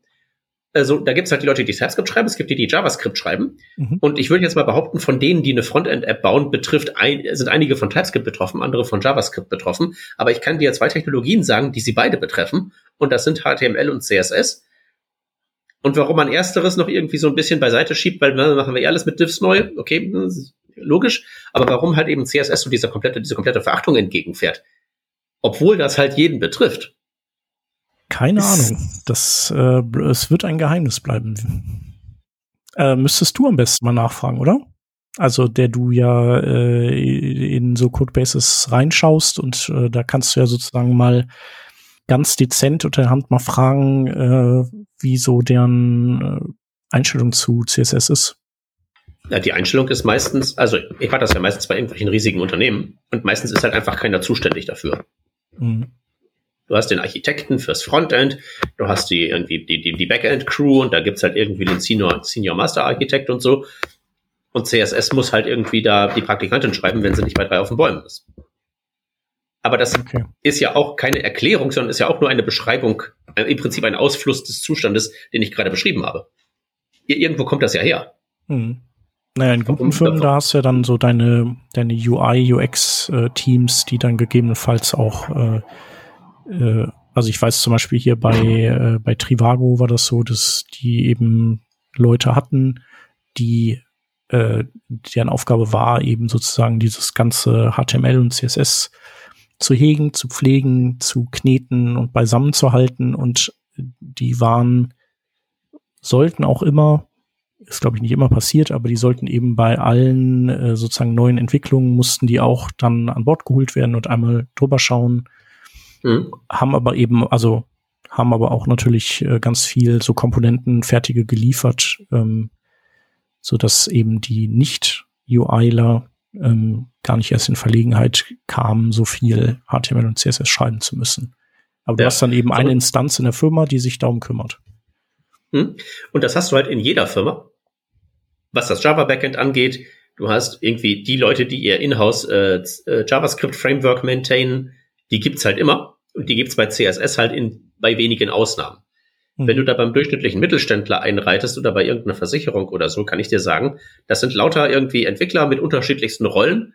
also da gibt es halt die Leute, die TypeScript schreiben, es gibt die, die JavaScript schreiben. Mhm. Und ich würde jetzt mal behaupten, von denen, die eine Frontend-App bauen, betrifft ein, sind einige von TypeScript betroffen, andere von JavaScript betroffen. Aber ich kann dir zwei Technologien sagen, die sie beide betreffen. Und das sind HTML und CSS. Und warum man ersteres noch irgendwie so ein bisschen beiseite schiebt, weil dann machen wir eh alles mit Diffs neu, okay, logisch. Aber warum halt eben CSS so dieser komplette, diese komplette Verachtung entgegenfährt? Obwohl das halt jeden betrifft. Keine Ahnung. Das, äh, es wird ein Geheimnis bleiben. Äh, müsstest du am besten mal nachfragen, oder? Also der du ja äh, in so Codebases reinschaust und äh, da kannst du ja sozusagen mal ganz dezent unter der Hand mal fragen, äh, wie so deren äh, Einstellung zu CSS ist. Ja, die Einstellung ist meistens, also ich mache das ja meistens bei irgendwelchen riesigen Unternehmen und meistens ist halt einfach keiner zuständig dafür. Mhm. Du hast den Architekten fürs Frontend, du hast die irgendwie die, die, die Backend-Crew und da gibt's halt irgendwie den Senior, Senior Master Architekt und so. Und CSS muss halt irgendwie da die Praktikantin schreiben, wenn sie nicht bei drei auf den Bäumen ist. Aber das okay. ist ja auch keine Erklärung, sondern ist ja auch nur eine Beschreibung, äh, im Prinzip ein Ausfluss des Zustandes, den ich gerade beschrieben habe. irgendwo kommt das ja her. Hm. Naja, in guten Firmen, da hast du ja dann so deine, deine UI, UX-Teams, äh, die dann gegebenenfalls auch, äh, äh, also ich weiß zum Beispiel hier bei, äh, bei Trivago war das so, dass die eben Leute hatten, die äh, deren Aufgabe war, eben sozusagen dieses ganze HTML und CSS zu hegen, zu pflegen, zu kneten und beisammen zu halten. Und die waren, sollten auch immer ist glaube ich nicht immer passiert, aber die sollten eben bei allen äh, sozusagen neuen Entwicklungen mussten die auch dann an Bord geholt werden und einmal drüber schauen. Mhm. Haben aber eben, also haben aber auch natürlich äh, ganz viel so Komponenten fertige geliefert, ähm, so dass eben die nicht UIler ähm, gar nicht erst in Verlegenheit kamen, so viel HTML und CSS schreiben zu müssen. Aber ja. du hast dann eben eine Instanz in der Firma, die sich darum kümmert. Hm? Und das hast du halt in jeder Firma was das Java Backend angeht. Du hast irgendwie die Leute, die ihr Inhouse äh, äh, JavaScript Framework maintainen, die gibt's halt immer und die gibt's bei CSS halt in bei wenigen Ausnahmen. Mhm. Wenn du da beim durchschnittlichen Mittelständler einreitest oder bei irgendeiner Versicherung oder so, kann ich dir sagen, das sind lauter irgendwie Entwickler mit unterschiedlichsten Rollen,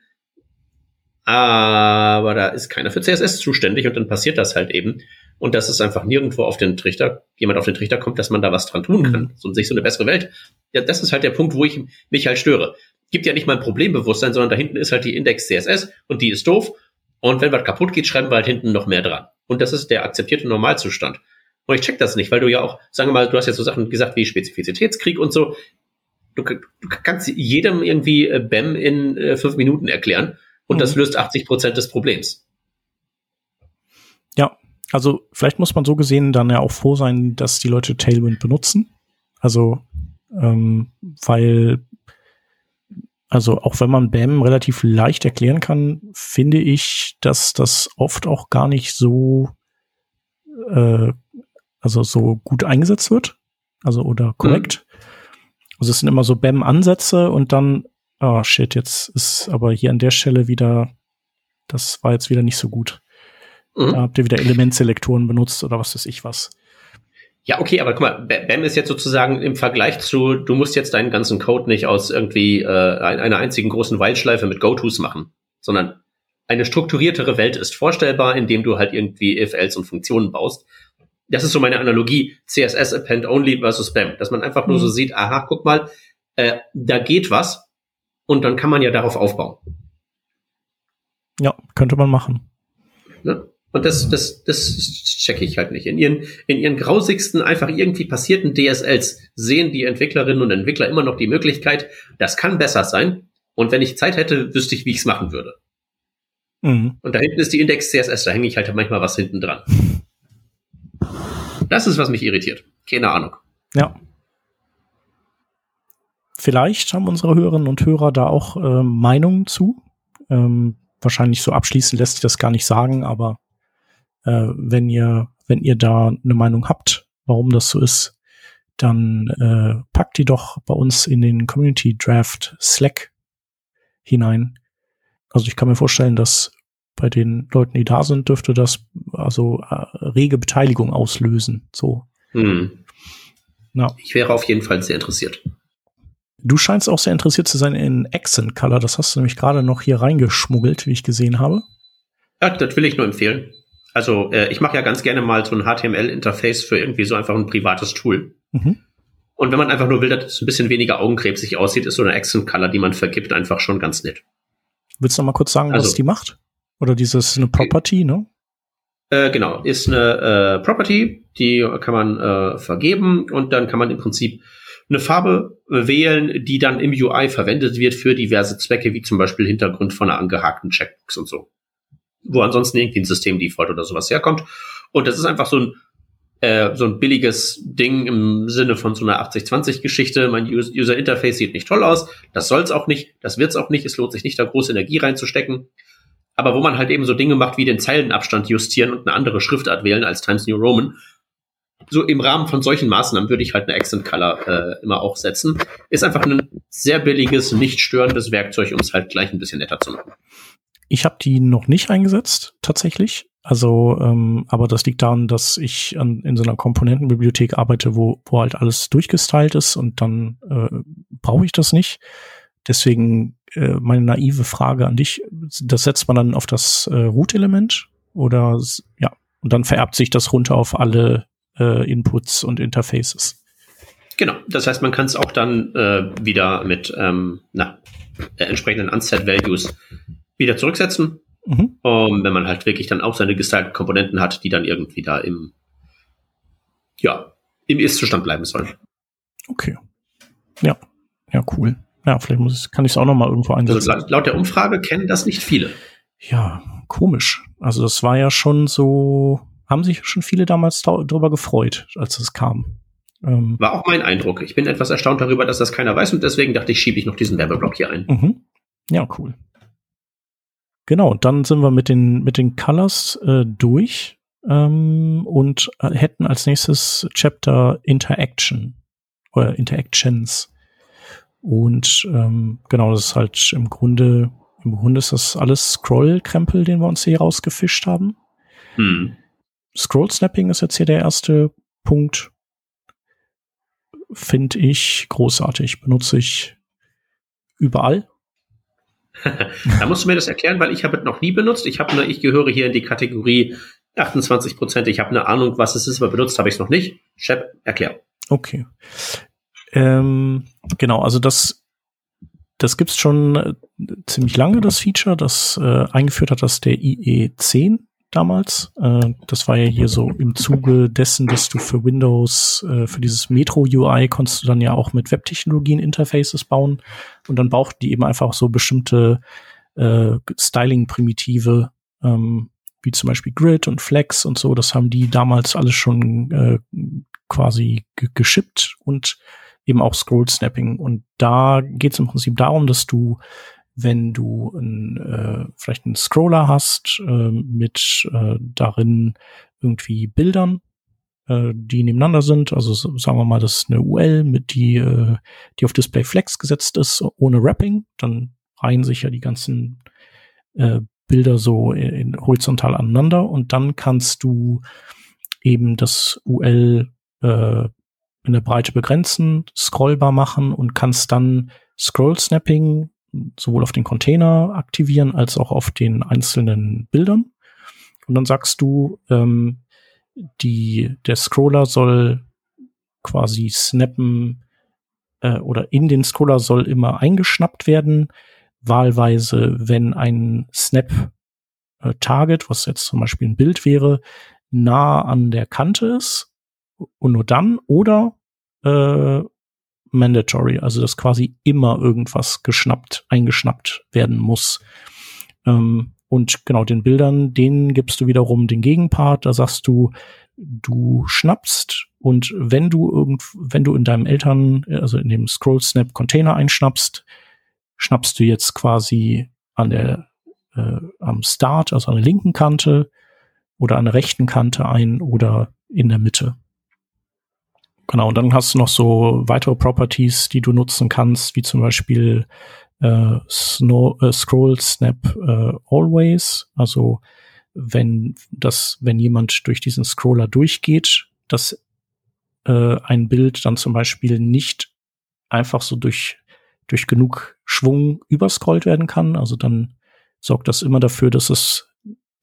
aber da ist keiner für CSS zuständig und dann passiert das halt eben. Und dass es einfach nirgendwo auf den Trichter, jemand auf den Trichter kommt, dass man da was dran tun kann, mhm. so sich so eine bessere Welt. Ja, das ist halt der Punkt, wo ich mich halt störe. Gibt ja nicht mal ein Problembewusstsein, sondern da hinten ist halt die Index CSS und die ist doof. Und wenn was kaputt geht, schreiben wir halt hinten noch mehr dran. Und das ist der akzeptierte Normalzustand. Und ich check das nicht, weil du ja auch, sagen wir mal, du hast jetzt so Sachen gesagt wie Spezifizitätskrieg und so. Du, du kannst jedem irgendwie äh, BEM in äh, fünf Minuten erklären und mhm. das löst 80 Prozent des Problems. Ja, also vielleicht muss man so gesehen dann ja auch froh sein, dass die Leute Tailwind benutzen. Also, ähm, weil, also auch wenn man BAM relativ leicht erklären kann, finde ich, dass das oft auch gar nicht so, äh, also so gut eingesetzt wird. Also oder korrekt. Mhm. Also es sind immer so BAM-Ansätze und dann oh shit, jetzt ist aber hier an der Stelle wieder, das war jetzt wieder nicht so gut. Mhm. Da habt ihr wieder Elementselektoren benutzt oder was weiß ich was. Ja, okay, aber guck mal, BAM ist jetzt sozusagen im Vergleich zu, du musst jetzt deinen ganzen Code nicht aus irgendwie äh, einer einzigen großen Weilschleife mit Go-Tos machen, sondern eine strukturiertere Welt ist vorstellbar, indem du halt irgendwie if, else und Funktionen baust. Das ist so meine Analogie, CSS Append Only versus BAM, dass man einfach nur mhm. so sieht, aha, guck mal, äh, da geht was, und dann kann man ja darauf aufbauen. Ja, könnte man machen. Ne? Und das, das, das checke ich halt nicht. In ihren, in ihren grausigsten, einfach irgendwie passierten DSLs sehen die Entwicklerinnen und Entwickler immer noch die Möglichkeit, das kann besser sein. Und wenn ich Zeit hätte, wüsste ich, wie ich es machen würde. Mhm. Und da hinten ist die Index CSS, da hänge ich halt manchmal was hinten dran. Das ist, was mich irritiert. Keine Ahnung. Ja. Vielleicht haben unsere Hörerinnen und Hörer da auch äh, Meinungen zu. Ähm, wahrscheinlich so abschließend lässt sich das gar nicht sagen, aber äh, wenn ihr, wenn ihr da eine Meinung habt, warum das so ist, dann äh, packt die doch bei uns in den Community Draft Slack hinein. Also ich kann mir vorstellen, dass bei den Leuten, die da sind, dürfte das also äh, rege Beteiligung auslösen. So. Hm. Ja. Ich wäre auf jeden Fall sehr interessiert. Du scheinst auch sehr interessiert zu sein in Accent Color. Das hast du nämlich gerade noch hier reingeschmuggelt, wie ich gesehen habe. Ja, das will ich nur empfehlen. Also äh, ich mache ja ganz gerne mal so ein HTML-Interface für irgendwie so einfach ein privates Tool. Mhm. Und wenn man einfach nur will, dass es ein bisschen weniger augenkrebsig aussieht, ist so eine Accent Color, die man vergibt, einfach schon ganz nett. Willst du noch mal kurz sagen, also, was die macht? Oder dieses eine Property, ne? Äh, genau, ist eine äh, Property, die kann man äh, vergeben und dann kann man im Prinzip eine Farbe wählen, die dann im UI verwendet wird für diverse Zwecke, wie zum Beispiel Hintergrund von einer angehakten Checkbox und so. Wo ansonsten irgendwie ein System-Default oder sowas herkommt. Und das ist einfach so ein, äh, so ein billiges Ding im Sinne von so einer 80-20-Geschichte. Mein User Interface sieht nicht toll aus. Das soll's auch nicht. Das wird's auch nicht. Es lohnt sich nicht, da große Energie reinzustecken. Aber wo man halt eben so Dinge macht wie den Zeilenabstand justieren und eine andere Schriftart wählen als Times New Roman, so im Rahmen von solchen Maßnahmen würde ich halt eine Accent Color äh, immer auch setzen. Ist einfach ein sehr billiges, nicht störendes Werkzeug, um es halt gleich ein bisschen netter zu machen. Ich habe die noch nicht eingesetzt, tatsächlich. Also, ähm, aber das liegt daran, dass ich an, in so einer Komponentenbibliothek arbeite, wo, wo halt alles durchgestylt ist und dann äh, brauche ich das nicht. Deswegen äh, meine naive Frage an dich, das setzt man dann auf das äh, Root-Element oder ja, und dann vererbt sich das runter auf alle äh, Inputs und Interfaces. Genau, das heißt, man kann es auch dann äh, wieder mit ähm, na, äh, entsprechenden Unset-Values wieder zurücksetzen. Mhm. Um, wenn man halt wirklich dann auch seine gestylten Komponenten hat, die dann irgendwie da im, ja, im Ist-Zustand bleiben sollen. Okay. Ja, ja, cool. Ja, vielleicht muss ich, kann ich es auch noch mal irgendwo einsetzen. Also laut der Umfrage kennen das nicht viele. Ja, komisch. Also das war ja schon so, haben sich schon viele damals darüber gefreut, als es kam. Ähm, war auch mein Eindruck. Ich bin etwas erstaunt darüber, dass das keiner weiß und deswegen dachte ich, schiebe ich noch diesen Werbeblock hier ein. Mhm. Ja, cool. Genau, dann sind wir mit den, mit den Colors äh, durch ähm, und äh, hätten als nächstes Chapter Interaction oder Interactions. Und ähm, genau, das ist halt im Grunde, im Grunde ist das alles Scroll-Krempel, den wir uns hier rausgefischt haben. Hm. Scroll-Snapping ist jetzt hier der erste Punkt. Finde ich großartig. Benutze ich überall da musst du mir das erklären, weil ich habe es noch nie benutzt. Ich habe ich gehöre hier in die Kategorie 28 Prozent. Ich habe eine Ahnung, was es ist, aber benutzt habe ich es noch nicht. Shep, erklär. Okay. Ähm, genau, also das, das gibt's schon äh, ziemlich lange, das Feature. Das äh, eingeführt hat das der IE10 damals. Äh, das war ja hier so im Zuge dessen, dass du für Windows, äh, für dieses Metro UI konntest du dann ja auch mit Webtechnologien Interfaces bauen. Und dann brauchten die eben einfach so bestimmte äh, Styling-Primitive, ähm, wie zum Beispiel Grid und Flex und so. Das haben die damals alles schon äh, quasi geschippt und eben auch Scroll Snapping. Und da geht es im Prinzip darum, dass du wenn du ein, äh, vielleicht einen Scroller hast äh, mit äh, darin irgendwie Bildern, äh, die nebeneinander sind. Also sagen wir mal, das ist eine UL mit die, äh, die auf Display Flex gesetzt ist, ohne Wrapping. Dann reihen sich ja die ganzen äh, Bilder so in, in horizontal aneinander und dann kannst du eben das UL äh, in der Breite begrenzen, scrollbar machen und kannst dann Scroll Snapping sowohl auf den Container aktivieren als auch auf den einzelnen Bildern. Und dann sagst du, ähm, die, der Scroller soll quasi snappen äh, oder in den Scroller soll immer eingeschnappt werden. Wahlweise, wenn ein Snap äh, Target, was jetzt zum Beispiel ein Bild wäre, nah an der Kante ist und nur dann oder äh, mandatory, also dass quasi immer irgendwas geschnappt, eingeschnappt werden muss. Ähm, und genau den Bildern, denen gibst du wiederum den Gegenpart, da sagst du, du schnappst und wenn du irgend, wenn du in deinem Eltern, also in dem Scroll Snap Container einschnappst, schnappst du jetzt quasi an der äh, am Start, also an der linken Kante oder an der rechten Kante ein oder in der Mitte. Genau, und dann hast du noch so weitere Properties, die du nutzen kannst, wie zum Beispiel äh, Snow, äh, Scroll Snap äh, Always. Also wenn das, wenn jemand durch diesen Scroller durchgeht, dass äh, ein Bild dann zum Beispiel nicht einfach so durch durch genug Schwung überscrollt werden kann. Also dann sorgt das immer dafür, dass es,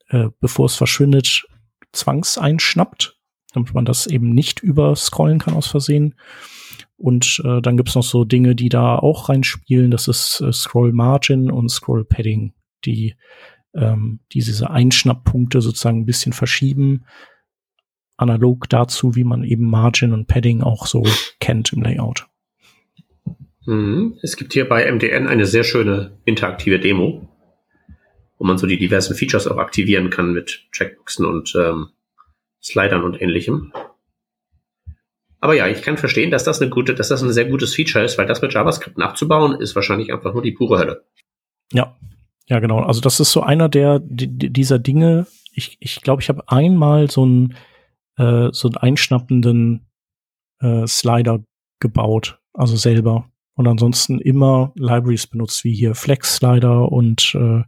äh, bevor es verschwindet, zwangseinschnappt damit man das eben nicht überscrollen kann aus Versehen. Und äh, dann gibt's noch so Dinge, die da auch reinspielen. Das ist äh, Scroll Margin und Scroll Padding, die, ähm, die diese Einschnapppunkte sozusagen ein bisschen verschieben. Analog dazu, wie man eben Margin und Padding auch so kennt im Layout. Mhm. Es gibt hier bei MDN eine sehr schöne interaktive Demo, wo man so die diversen Features auch aktivieren kann mit Checkboxen und ähm, Slidern und ähnlichem. Aber ja, ich kann verstehen, dass das eine gute, dass das ein sehr gutes Feature ist, weil das mit JavaScript nachzubauen ist wahrscheinlich einfach nur die pure Hölle. Ja, ja, genau. Also das ist so einer der dieser Dinge. Ich ich, glaube, ich habe einmal so einen äh, so einen einschnappenden äh, Slider gebaut, also selber. Und ansonsten immer Libraries benutzt, wie hier Flex Slider und äh,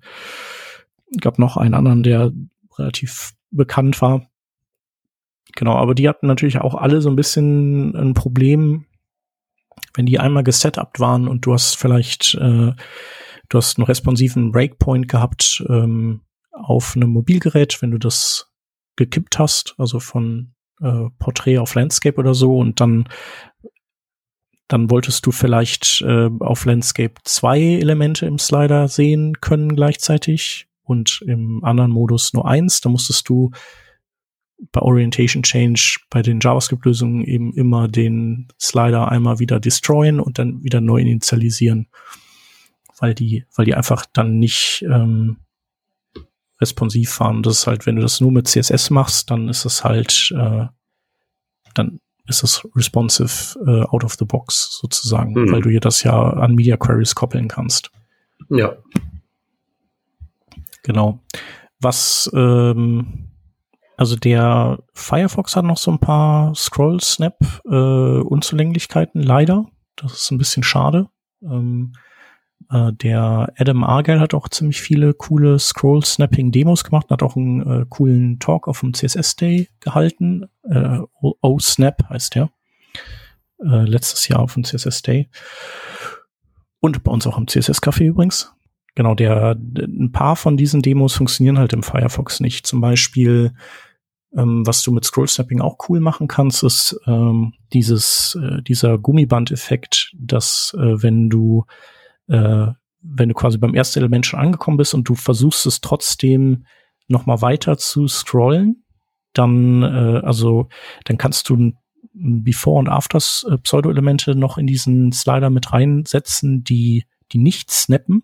gab noch einen anderen, der relativ bekannt war. Genau, aber die hatten natürlich auch alle so ein bisschen ein Problem, wenn die einmal gesetupt waren und du hast vielleicht, äh, du hast einen responsiven Breakpoint gehabt ähm, auf einem Mobilgerät, wenn du das gekippt hast, also von äh, Portrait auf Landscape oder so und dann dann wolltest du vielleicht äh, auf Landscape zwei Elemente im Slider sehen können gleichzeitig und im anderen Modus nur eins. Da musstest du bei Orientation Change bei den JavaScript-Lösungen eben immer den Slider einmal wieder destroyen und dann wieder neu initialisieren, weil die, weil die einfach dann nicht ähm, responsiv waren. Das ist halt, wenn du das nur mit CSS machst, dann ist es halt, äh, dann ist es responsive äh, out of the box sozusagen, mhm. weil du hier das ja an Media Queries koppeln kannst. Ja. Genau. Was ähm, also der Firefox hat noch so ein paar Scroll-Snap-Unzulänglichkeiten, äh, leider. Das ist ein bisschen schade. Ähm, äh, der Adam Argyle hat auch ziemlich viele coole Scroll-Snapping-Demos gemacht, hat auch einen äh, coolen Talk auf dem CSS-Day gehalten. Äh, O-Snap heißt der. Äh, letztes Jahr auf dem CSS-Day. Und bei uns auch im CSS-Café übrigens. Genau, der, ein paar von diesen Demos funktionieren halt im Firefox nicht. Zum Beispiel ähm, was du mit Scroll Snapping auch cool machen kannst, ist ähm, dieses, äh, dieser Gummiband-Effekt, dass äh, wenn du äh, wenn du quasi beim ersten Element schon angekommen bist und du versuchst es trotzdem noch mal weiter zu scrollen, dann äh, also dann kannst du Before und Afters äh, Pseudo-Elemente noch in diesen Slider mit reinsetzen, die die nicht snappen.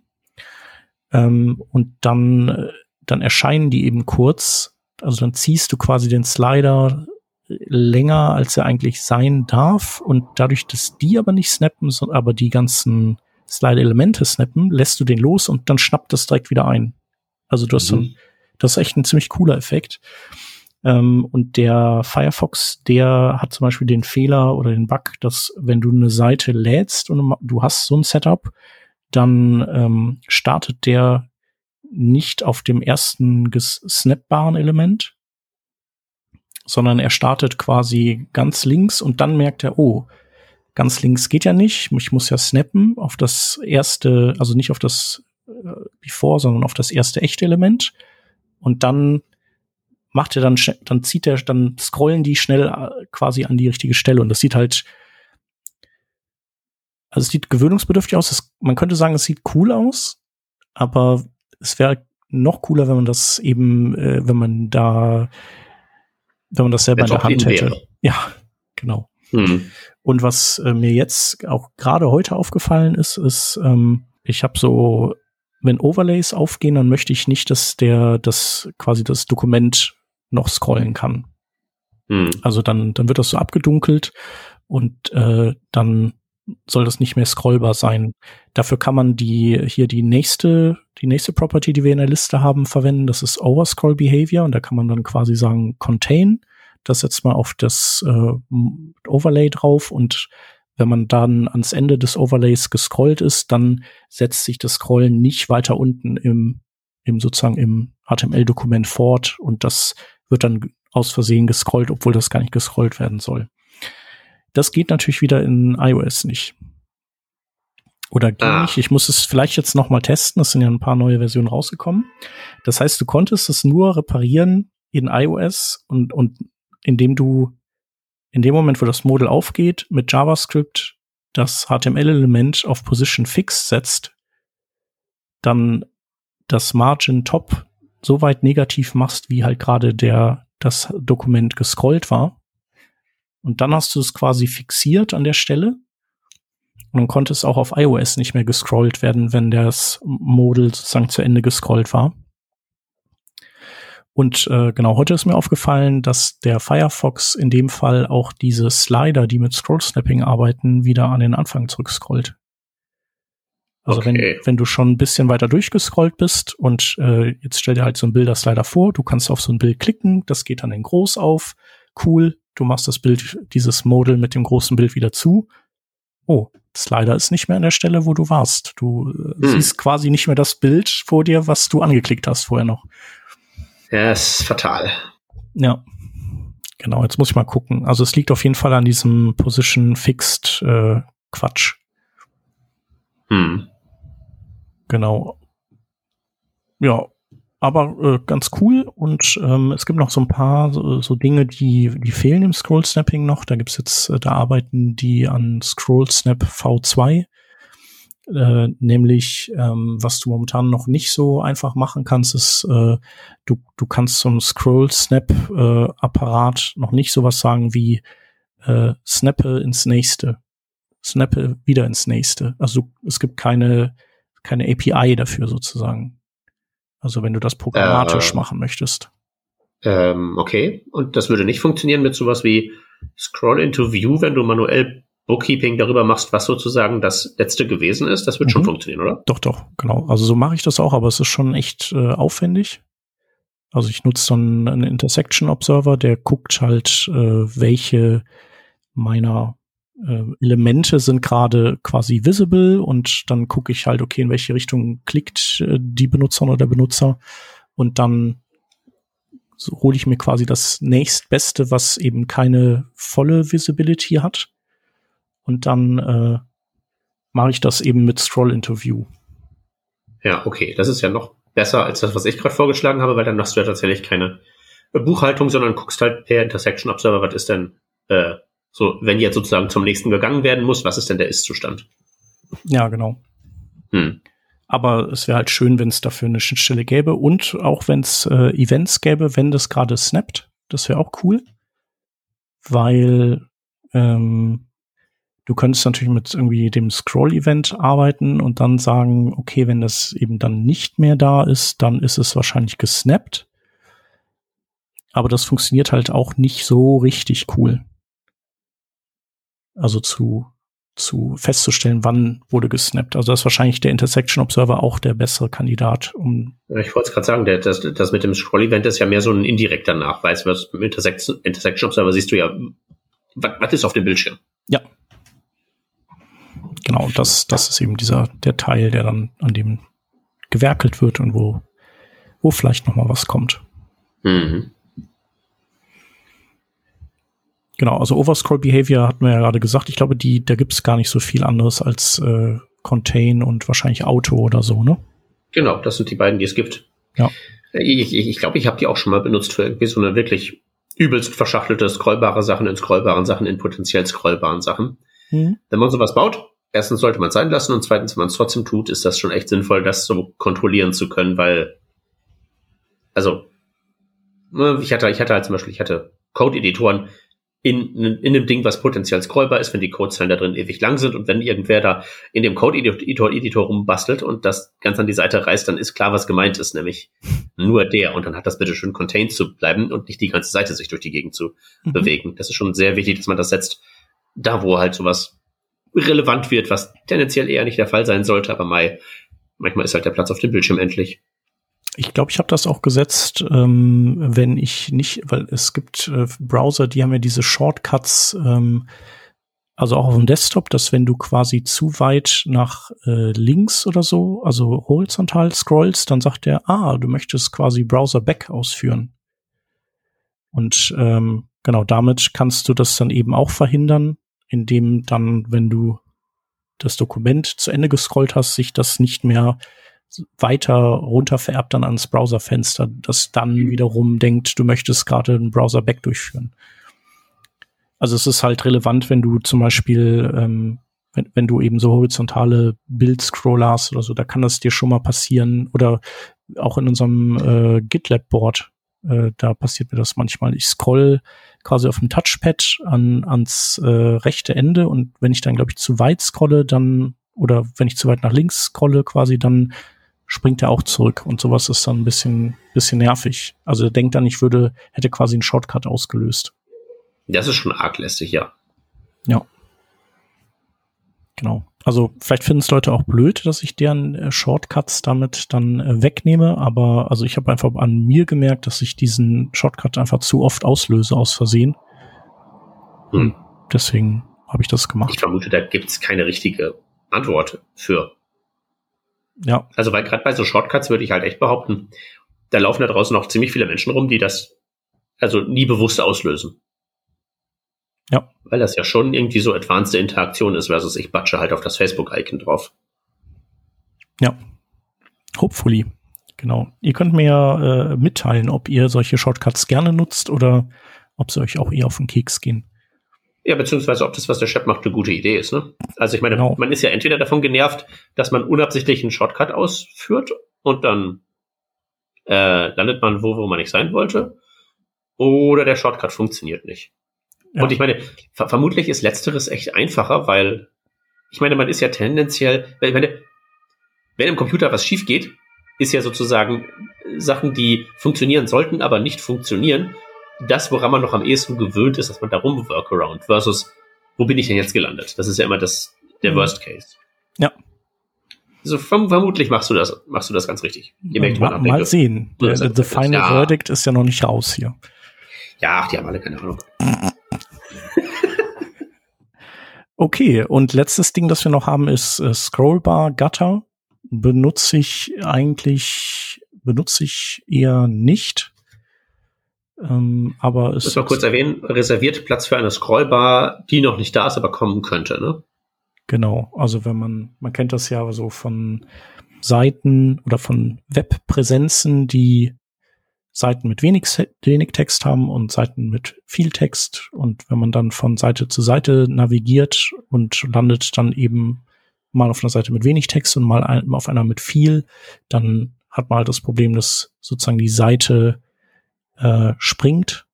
Ähm, und dann äh, dann erscheinen die eben kurz also dann ziehst du quasi den Slider länger, als er eigentlich sein darf. Und dadurch, dass die aber nicht snappen, sondern aber die ganzen Slide-Elemente snappen, lässt du den los und dann schnappt das direkt wieder ein. Also du hast mhm. dann, das ist echt ein ziemlich cooler Effekt. Ähm, und der Firefox, der hat zum Beispiel den Fehler oder den Bug, dass wenn du eine Seite lädst und du hast so ein Setup, dann ähm, startet der nicht auf dem ersten gesnappbaren Element, sondern er startet quasi ganz links und dann merkt er, oh, ganz links geht ja nicht, ich muss ja snappen auf das erste, also nicht auf das äh, Before, sondern auf das erste echte Element und dann macht er dann, dann zieht er, dann scrollen die schnell äh, quasi an die richtige Stelle und das sieht halt, also es sieht gewöhnungsbedürftig aus. Es, man könnte sagen, es sieht cool aus, aber es wäre noch cooler, wenn man das eben, äh, wenn man da, wenn man das selber in der Hand hätte. Wäre. Ja, genau. Hm. Und was äh, mir jetzt auch gerade heute aufgefallen ist, ist, ähm, ich habe so, wenn Overlays aufgehen, dann möchte ich nicht, dass der, das quasi das Dokument noch scrollen kann. Hm. Also dann, dann wird das so abgedunkelt und äh, dann soll das nicht mehr scrollbar sein. Dafür kann man die hier die nächste die nächste Property, die wir in der Liste haben, verwenden. Das ist Overscroll Behavior und da kann man dann quasi sagen Contain. Das setzt man auf das äh, Overlay drauf und wenn man dann ans Ende des Overlays gescrollt ist, dann setzt sich das Scrollen nicht weiter unten im, im sozusagen im HTML-Dokument fort und das wird dann aus Versehen gescrollt, obwohl das gar nicht gescrollt werden soll. Das geht natürlich wieder in iOS nicht. Oder ging ah. nicht. Ich muss es vielleicht jetzt noch mal testen. Es sind ja ein paar neue Versionen rausgekommen. Das heißt, du konntest es nur reparieren in iOS und, und indem du in dem Moment, wo das Model aufgeht, mit JavaScript das HTML-Element auf Position Fixed setzt, dann das Margin Top so weit negativ machst, wie halt gerade der, das Dokument gescrollt war, und dann hast du es quasi fixiert an der Stelle. Und dann konnte es auch auf iOS nicht mehr gescrollt werden, wenn das Model sozusagen zu Ende gescrollt war. Und äh, genau, heute ist mir aufgefallen, dass der Firefox in dem Fall auch diese Slider, die mit Scroll-Snapping arbeiten, wieder an den Anfang zurückscrollt. Also okay. wenn, wenn du schon ein bisschen weiter durchgescrollt bist und äh, jetzt stell dir halt so ein Bilder-Slider vor, du kannst auf so ein Bild klicken, das geht dann in groß auf, cool, du machst das Bild, dieses Model mit dem großen Bild wieder zu. Oh, Slider ist nicht mehr an der Stelle, wo du warst. Du äh, hm. siehst quasi nicht mehr das Bild vor dir, was du angeklickt hast vorher noch. Ja, ist fatal. Ja. Genau, jetzt muss ich mal gucken. Also es liegt auf jeden Fall an diesem Position Fixed äh, Quatsch. Hm. Genau. Ja, aber äh, ganz cool und ähm, es gibt noch so ein paar so, so Dinge, die die fehlen im Scroll Snapping noch. Da gibt's jetzt, äh, da arbeiten die an Scroll Snap V2 äh, nämlich ähm, was du momentan noch nicht so einfach machen kannst, ist, äh, du, du kannst zum Scroll-Snap-Apparat äh, noch nicht sowas sagen wie äh, snappe ins nächste, snappe wieder ins nächste. Also es gibt keine, keine API dafür sozusagen. Also wenn du das programmatisch äh, machen möchtest. Ähm, okay, und das würde nicht funktionieren mit sowas wie Scroll into View, wenn du manuell Bookkeeping darüber machst, was sozusagen das letzte gewesen ist, das wird mhm. schon funktionieren, oder? Doch, doch, genau. Also so mache ich das auch, aber es ist schon echt äh, aufwendig. Also ich nutze dann einen Intersection Observer, der guckt halt, äh, welche meiner äh, Elemente sind gerade quasi visible und dann gucke ich halt, okay, in welche Richtung klickt äh, die Benutzerin oder der Benutzer und dann so hole ich mir quasi das nächstbeste, was eben keine volle Visibility hat und dann äh, mache ich das eben mit Scroll Interview. Ja, okay. Das ist ja noch besser als das, was ich gerade vorgeschlagen habe, weil dann machst du ja tatsächlich keine Buchhaltung, sondern guckst halt per Intersection Observer, was ist denn äh, so, wenn jetzt sozusagen zum nächsten gegangen werden muss, was ist denn der Ist-Zustand? Ja, genau. Hm. Aber es wäre halt schön, wenn es dafür eine Schnittstelle gäbe und auch wenn es äh, Events gäbe, wenn das gerade snappt. Das wäre auch cool, weil ähm, Du könntest natürlich mit irgendwie dem Scroll-Event arbeiten und dann sagen, okay, wenn das eben dann nicht mehr da ist, dann ist es wahrscheinlich gesnappt. Aber das funktioniert halt auch nicht so richtig cool. Also zu, zu festzustellen, wann wurde gesnappt. Also das ist wahrscheinlich der Intersection Observer auch der bessere Kandidat, um. Ich wollte es gerade sagen, der, das, das mit dem Scroll-Event ist ja mehr so ein indirekter Nachweis. Was mit Intersection, Intersection Observer siehst du ja, was, ist auf dem Bildschirm? Ja, genau, das, das ist eben dieser, der Teil, der dann an dem gewerkelt wird und wo, wo vielleicht noch mal was kommt. Mhm. Genau, also Overscroll Behavior hatten wir ja gerade gesagt. Ich glaube, die, da gibt es gar nicht so viel anderes als äh, Contain und wahrscheinlich Auto oder so, ne? Genau, das sind die beiden, die es gibt. Ja. Ich, ich, ich glaube, ich habe die auch schon mal benutzt für irgendwie so eine wirklich übelst verschachtelte scrollbare Sachen in scrollbaren Sachen in potenziell scrollbaren Sachen. Mhm. Wenn man sowas baut, erstens sollte man es sein lassen und zweitens, wenn man es trotzdem tut, ist das schon echt sinnvoll, das so kontrollieren zu können, weil, also, ne, ich hatte, ich hatte halt zum Beispiel, ich hatte Code-Editoren in, in dem Ding, was potenziell scrollbar ist, wenn die Codezeilen da drin ewig lang sind und wenn irgendwer da in dem Code-Editor Editor rumbastelt und das ganz an die Seite reißt, dann ist klar, was gemeint ist, nämlich nur der und dann hat das bitte schön contained zu bleiben und nicht die ganze Seite sich durch die Gegend zu mhm. bewegen. Das ist schon sehr wichtig, dass man das setzt, da wo halt sowas relevant wird, was tendenziell eher nicht der Fall sein sollte, aber Mai, manchmal ist halt der Platz auf dem Bildschirm endlich. Ich glaube, ich habe das auch gesetzt, ähm, wenn ich nicht, weil es gibt äh, Browser, die haben ja diese Shortcuts, ähm, also auch auf dem Desktop, dass wenn du quasi zu weit nach äh, links oder so, also horizontal scrollst, dann sagt der, ah, du möchtest quasi Browser Back ausführen. Und ähm, genau damit kannst du das dann eben auch verhindern, in dem dann, wenn du das Dokument zu Ende gescrollt hast, sich das nicht mehr weiter runter vererbt dann ans Browserfenster, das dann wiederum denkt, du möchtest gerade einen Browser-Back durchführen. Also es ist halt relevant, wenn du zum Beispiel, ähm, wenn, wenn du eben so horizontale Bildscroller hast oder so, da kann das dir schon mal passieren. Oder auch in unserem äh, GitLab-Board, äh, da passiert mir das manchmal. Ich scroll quasi auf dem Touchpad an, ans äh, rechte Ende und wenn ich dann, glaube ich, zu weit scrolle, dann, oder wenn ich zu weit nach links scrolle, quasi, dann springt er auch zurück und sowas ist dann ein bisschen, bisschen nervig. Also er denkt dann, ich würde, hätte quasi einen Shortcut ausgelöst. Das ist schon arg lästig, ja. Ja. Genau. Also vielleicht finden es Leute auch blöd, dass ich deren äh, Shortcuts damit dann äh, wegnehme, aber also ich habe einfach an mir gemerkt, dass ich diesen Shortcut einfach zu oft auslöse aus Versehen. Hm. Deswegen habe ich das gemacht. Ich vermute, da gibt es keine richtige Antwort für. Ja. Also weil gerade bei so Shortcuts würde ich halt echt behaupten, da laufen da draußen auch ziemlich viele Menschen rum, die das also nie bewusst auslösen. Ja. Weil das ja schon irgendwie so advanced Interaktion ist, versus ich batsche halt auf das Facebook-Icon drauf. Ja. Hopefully. Genau. Ihr könnt mir äh, mitteilen, ob ihr solche Shortcuts gerne nutzt oder ob sie euch auch eher auf den Keks gehen. Ja, beziehungsweise ob das, was der Chef macht, eine gute Idee ist. Ne? Also ich meine, genau. man ist ja entweder davon genervt, dass man unabsichtlich einen Shortcut ausführt und dann äh, landet man wo, wo man nicht sein wollte, oder der Shortcut funktioniert nicht. Ja. Und ich meine, ver vermutlich ist letzteres echt einfacher, weil ich meine, man ist ja tendenziell, ich meine, wenn im Computer was schief geht, ist ja sozusagen Sachen, die funktionieren sollten, aber nicht funktionieren, das, woran man noch am ehesten gewöhnt ist, dass man da rum Workaround versus, wo bin ich denn jetzt gelandet? Das ist ja immer das, der mhm. Worst Case. Ja. Also vermutlich machst du das, machst du das ganz richtig. Je mehr mal, mal sehen. The, the Final ja. Verdict ist ja noch nicht raus hier. Ja, ach, die haben alle keine Ahnung. okay, und letztes Ding, das wir noch haben, ist äh, Scrollbar Gutter. Benutze ich eigentlich, benutze ich eher nicht. Ähm, aber es. Muss mal kurz erwähnen, reserviert Platz für eine Scrollbar, die noch nicht da ist, aber kommen könnte, ne? Genau. Also wenn man, man kennt das ja so von Seiten oder von Webpräsenzen, die Seiten mit wenig, wenig Text haben und Seiten mit viel Text. Und wenn man dann von Seite zu Seite navigiert und landet dann eben mal auf einer Seite mit wenig Text und mal auf einer mit viel, dann hat man halt das Problem, dass sozusagen die Seite äh, springt,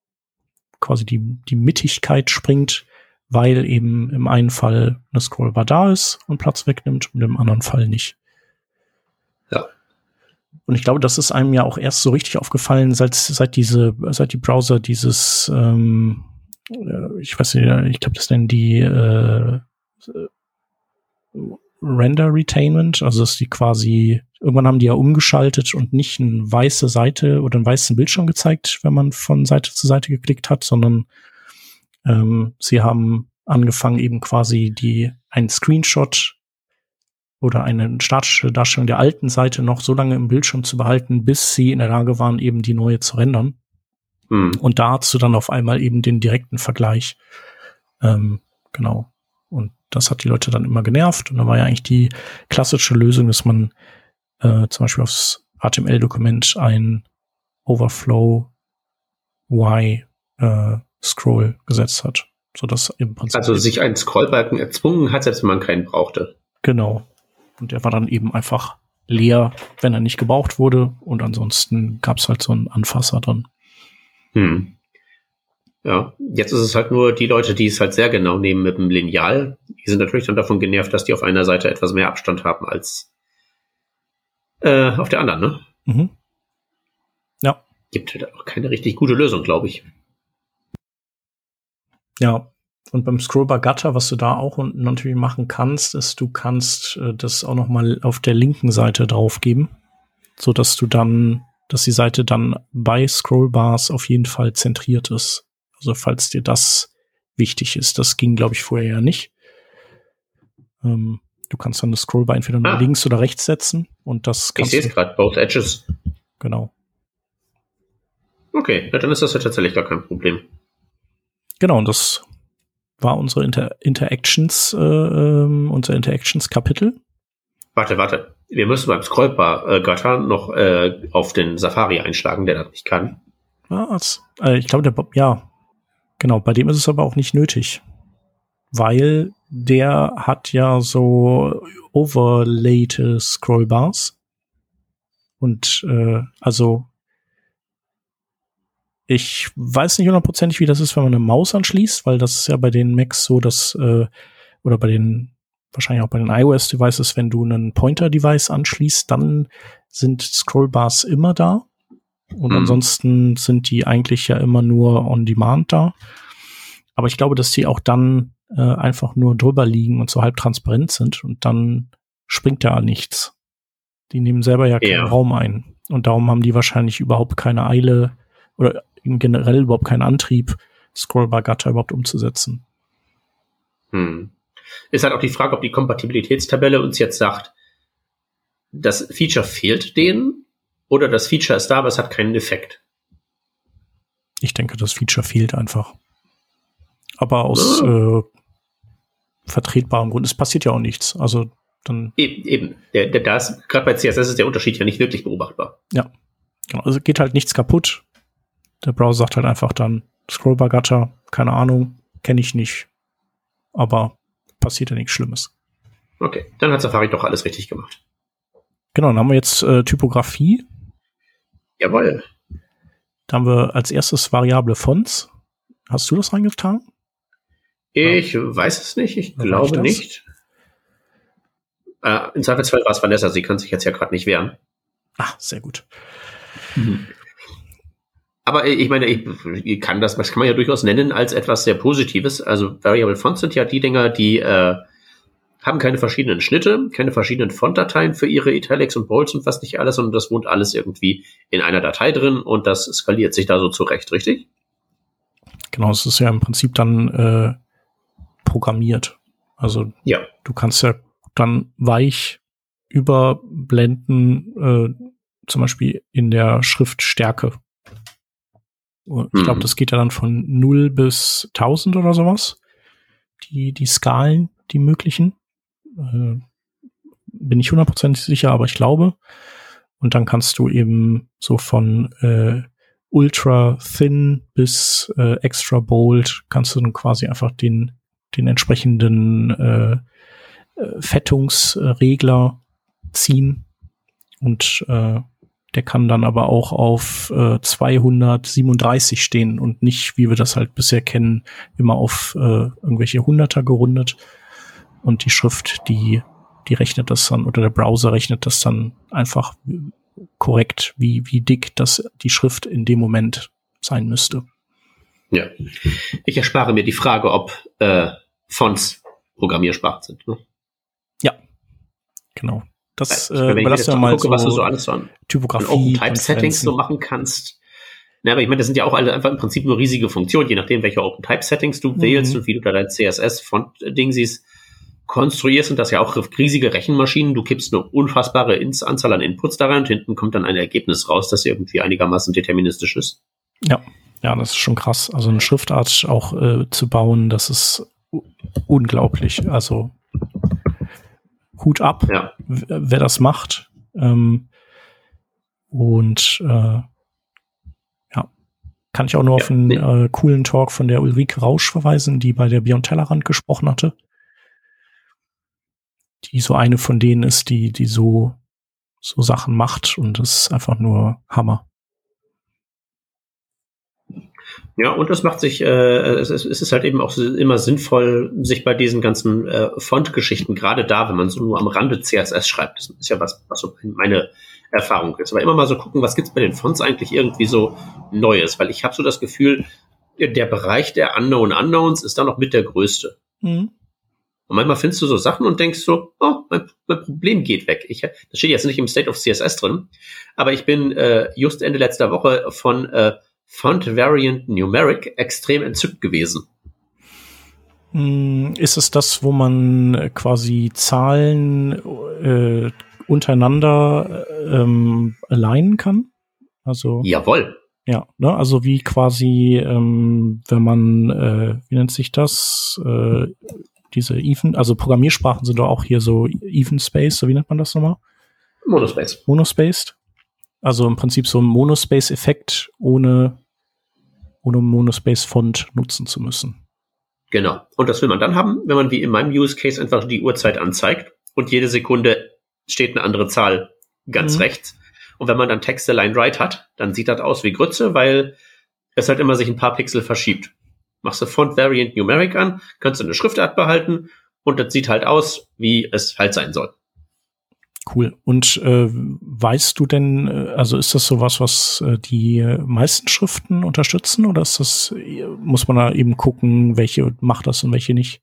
quasi die, die Mittigkeit springt, weil eben im einen Fall eine Scrollbar da ist und Platz wegnimmt und im anderen Fall nicht. Ja. Und ich glaube, das ist einem ja auch erst so richtig aufgefallen, seit, seit diese, seit die Browser dieses, ähm, äh, ich weiß nicht, ich glaube, das nennen die äh, Render Retainment, also dass die quasi, irgendwann haben die ja umgeschaltet und nicht eine weiße Seite oder einen weißen Bildschirm gezeigt, wenn man von Seite zu Seite geklickt hat, sondern ähm, sie haben angefangen eben quasi die, einen Screenshot oder eine statische Darstellung der alten Seite noch so lange im Bildschirm zu behalten, bis sie in der Lage waren, eben die neue zu rendern. Mhm. Und da hast du dann auf einmal eben den direkten Vergleich. Ähm, genau. Das hat die Leute dann immer genervt. Und da war ja eigentlich die klassische Lösung, dass man äh, zum Beispiel aufs HTML-Dokument ein Overflow Y äh, Scroll gesetzt hat. So dass im Prinzip also sich ein Scrollbalken erzwungen hat, selbst wenn man keinen brauchte. Genau. Und der war dann eben einfach leer, wenn er nicht gebraucht wurde. Und ansonsten gab es halt so einen Anfasser drin. Hm. Ja, jetzt ist es halt nur die Leute, die es halt sehr genau nehmen mit dem Lineal, die sind natürlich dann davon genervt, dass die auf einer Seite etwas mehr Abstand haben als äh, auf der anderen, ne? Mhm. Ja. Gibt halt auch keine richtig gute Lösung, glaube ich. Ja, und beim Scrollbar Gutter, was du da auch unten natürlich machen kannst, ist, du kannst äh, das auch noch mal auf der linken Seite draufgeben, so dass du dann, dass die Seite dann bei Scrollbars auf jeden Fall zentriert ist. Also falls dir das wichtig ist. Das ging, glaube ich, vorher ja nicht. Ähm, du kannst dann das Scrollbar entweder nur ah. links oder rechts setzen und das kannst Ich sehe es gerade, both edges. Genau. Okay, dann ist das ja tatsächlich gar kein Problem. Genau, und das war unsere Inter Interactions, äh, ähm, unser Interactions-Kapitel. Warte, warte. Wir müssen beim Scrollbar-Gatter äh, noch äh, auf den Safari einschlagen, der das nicht kann. Was? Äh, ich glaube, der Bob, ja, Genau, bei dem ist es aber auch nicht nötig, weil der hat ja so overlayte Scrollbars und äh, also ich weiß nicht hundertprozentig, wie das ist, wenn man eine Maus anschließt, weil das ist ja bei den Macs so, dass äh, oder bei den wahrscheinlich auch bei den iOS-Devices, wenn du einen Pointer-Device anschließt, dann sind Scrollbars immer da. Und mhm. ansonsten sind die eigentlich ja immer nur on demand da. Aber ich glaube, dass die auch dann äh, einfach nur drüber liegen und so halb transparent sind und dann springt da nichts. Die nehmen selber ja keinen ja. Raum ein. Und darum haben die wahrscheinlich überhaupt keine Eile oder generell überhaupt keinen Antrieb, Scrollbar Gutter überhaupt umzusetzen. Hm. Ist halt auch die Frage, ob die Kompatibilitätstabelle uns jetzt sagt, das Feature fehlt denen oder das Feature ist da, aber es hat keinen Effekt. Ich denke, das Feature fehlt einfach. Aber aus äh, vertretbarem Grund, es passiert ja auch nichts. Also dann. Eben, eben. Der, der, da ist, gerade bei CSS ist der Unterschied ja nicht wirklich beobachtbar. Ja. Genau. Also geht halt nichts kaputt. Der Browser sagt halt einfach dann, Scrollbar Gutter, keine Ahnung, kenne ich nicht. Aber passiert ja nichts Schlimmes. Okay, dann hat Safari doch alles richtig gemacht. Genau, dann haben wir jetzt äh, Typografie. Jawohl. Da haben wir als erstes variable Fonts. Hast du das reingetan? Ich ja. weiß es nicht, ich Oder glaube nicht. Äh, Im Zweifelsfall war es Vanessa, sie kann sich jetzt ja gerade nicht wehren. Ah, sehr gut. Mhm. Aber ich meine, ich kann das, das kann man ja durchaus nennen als etwas sehr Positives. Also Variable Fonts sind ja die Dinger, die äh, haben keine verschiedenen Schnitte, keine verschiedenen Fontdateien für ihre Italics und Bolts und was nicht alles, sondern das wohnt alles irgendwie in einer Datei drin und das skaliert sich da so zurecht, richtig? Genau, es ist ja im Prinzip dann äh, programmiert. Also ja. du kannst ja dann weich überblenden, äh, zum Beispiel in der Schriftstärke ich glaube, mhm. das geht ja dann von 0 bis 1000 oder sowas. Die, die Skalen, die möglichen. Äh, bin ich hundertprozentig sicher, aber ich glaube. Und dann kannst du eben so von äh, ultra thin bis äh, extra bold kannst du dann quasi einfach den, den entsprechenden äh, Fettungsregler ziehen und äh, der kann dann aber auch auf äh, 237 stehen und nicht, wie wir das halt bisher kennen, immer auf äh, irgendwelche Hunderter gerundet. Und die Schrift, die, die rechnet das dann, oder der Browser rechnet das dann einfach korrekt, wie, wie dick das die Schrift in dem Moment sein müsste. Ja. Ich erspare mir die Frage, ob äh, Fonts Programmiersprachen sind. Ne? Ja, genau. Das äh, überlassen wir mal gucke, so was du so alles so an, Typografie, Type-Settings so machen kannst. Na, aber ich meine, das sind ja auch alle einfach im Prinzip nur riesige Funktionen, je nachdem, welche Open-Type-Settings du mhm. wählst und wie du da dein CSS-Font-Ding siehst, konstruierst und das ja auch riesige Rechenmaschinen. Du kippst eine unfassbare Anzahl an Inputs da rein und hinten kommt dann ein Ergebnis raus, das irgendwie einigermaßen deterministisch ist. Ja, ja, das ist schon krass. Also eine Schriftart auch äh, zu bauen, das ist unglaublich. Also Hut ab, ja. wer das macht. Ähm, und äh, ja, kann ich auch nur ja, auf einen äh, coolen Talk von der Ulrike Rausch verweisen, die bei der Beyond Tellerrand gesprochen hatte. Die so eine von denen ist, die, die so, so Sachen macht und das ist einfach nur Hammer. Ja, und das macht sich, äh, es, es ist halt eben auch immer sinnvoll, sich bei diesen ganzen äh, Font-Geschichten, gerade da, wenn man so nur am Rande CSS schreibt, das ist ja was, was so meine Erfahrung ist, aber immer mal so gucken, was gibt's bei den Fonts eigentlich irgendwie so Neues, weil ich habe so das Gefühl, der Bereich der Unknown Unknowns ist da noch mit der größte. Mhm. Und manchmal findest du so Sachen und denkst so, oh, mein, mein, Problem geht weg. Ich, das steht jetzt nicht im State of CSS drin, aber ich bin äh, just Ende letzter Woche von äh, Font Variant Numeric extrem entzückt gewesen. Hm, ist es das, wo man äh, quasi Zahlen äh, untereinander ähm, alignen kann? Also jawohl. Ja, ne? also wie quasi, ähm, wenn man, äh, wie nennt sich das? Äh, diese Even, also Programmiersprachen sind doch auch hier so Even Space, so wie nennt man das nochmal? Monospace. Monospaced. Also im Prinzip so ein Monospace-Effekt, ohne, ohne Monospace-Font nutzen zu müssen. Genau. Und das will man dann haben, wenn man wie in meinem Use Case einfach die Uhrzeit anzeigt und jede Sekunde steht eine andere Zahl ganz mhm. rechts. Und wenn man dann Text Line Right hat, dann sieht das aus wie Grütze, weil es halt immer sich ein paar Pixel verschiebt. Machst du Font Variant Numeric an, kannst du eine Schriftart behalten und das sieht halt aus, wie es halt sein soll. Cool. Und äh, weißt du denn, äh, also ist das sowas, was äh, die meisten Schriften unterstützen oder ist das, muss man da eben gucken, welche macht das und welche nicht?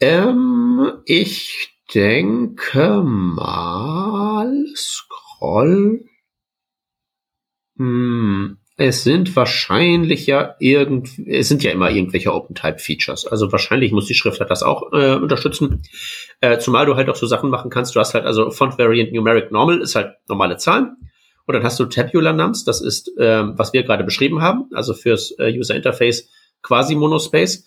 Ähm, ich denke mal, Scroll. Hm, es sind wahrscheinlich ja irgend, es sind ja immer irgendwelche Open-Type-Features. Also wahrscheinlich muss die Schrift halt das auch äh, unterstützen. Äh, zumal du halt auch so Sachen machen kannst. Du hast halt also Font Variant Numeric Normal ist halt normale Zahlen. Und dann hast du Tabular Nums, das ist, äh, was wir gerade beschrieben haben, also fürs äh, User Interface quasi Monospace.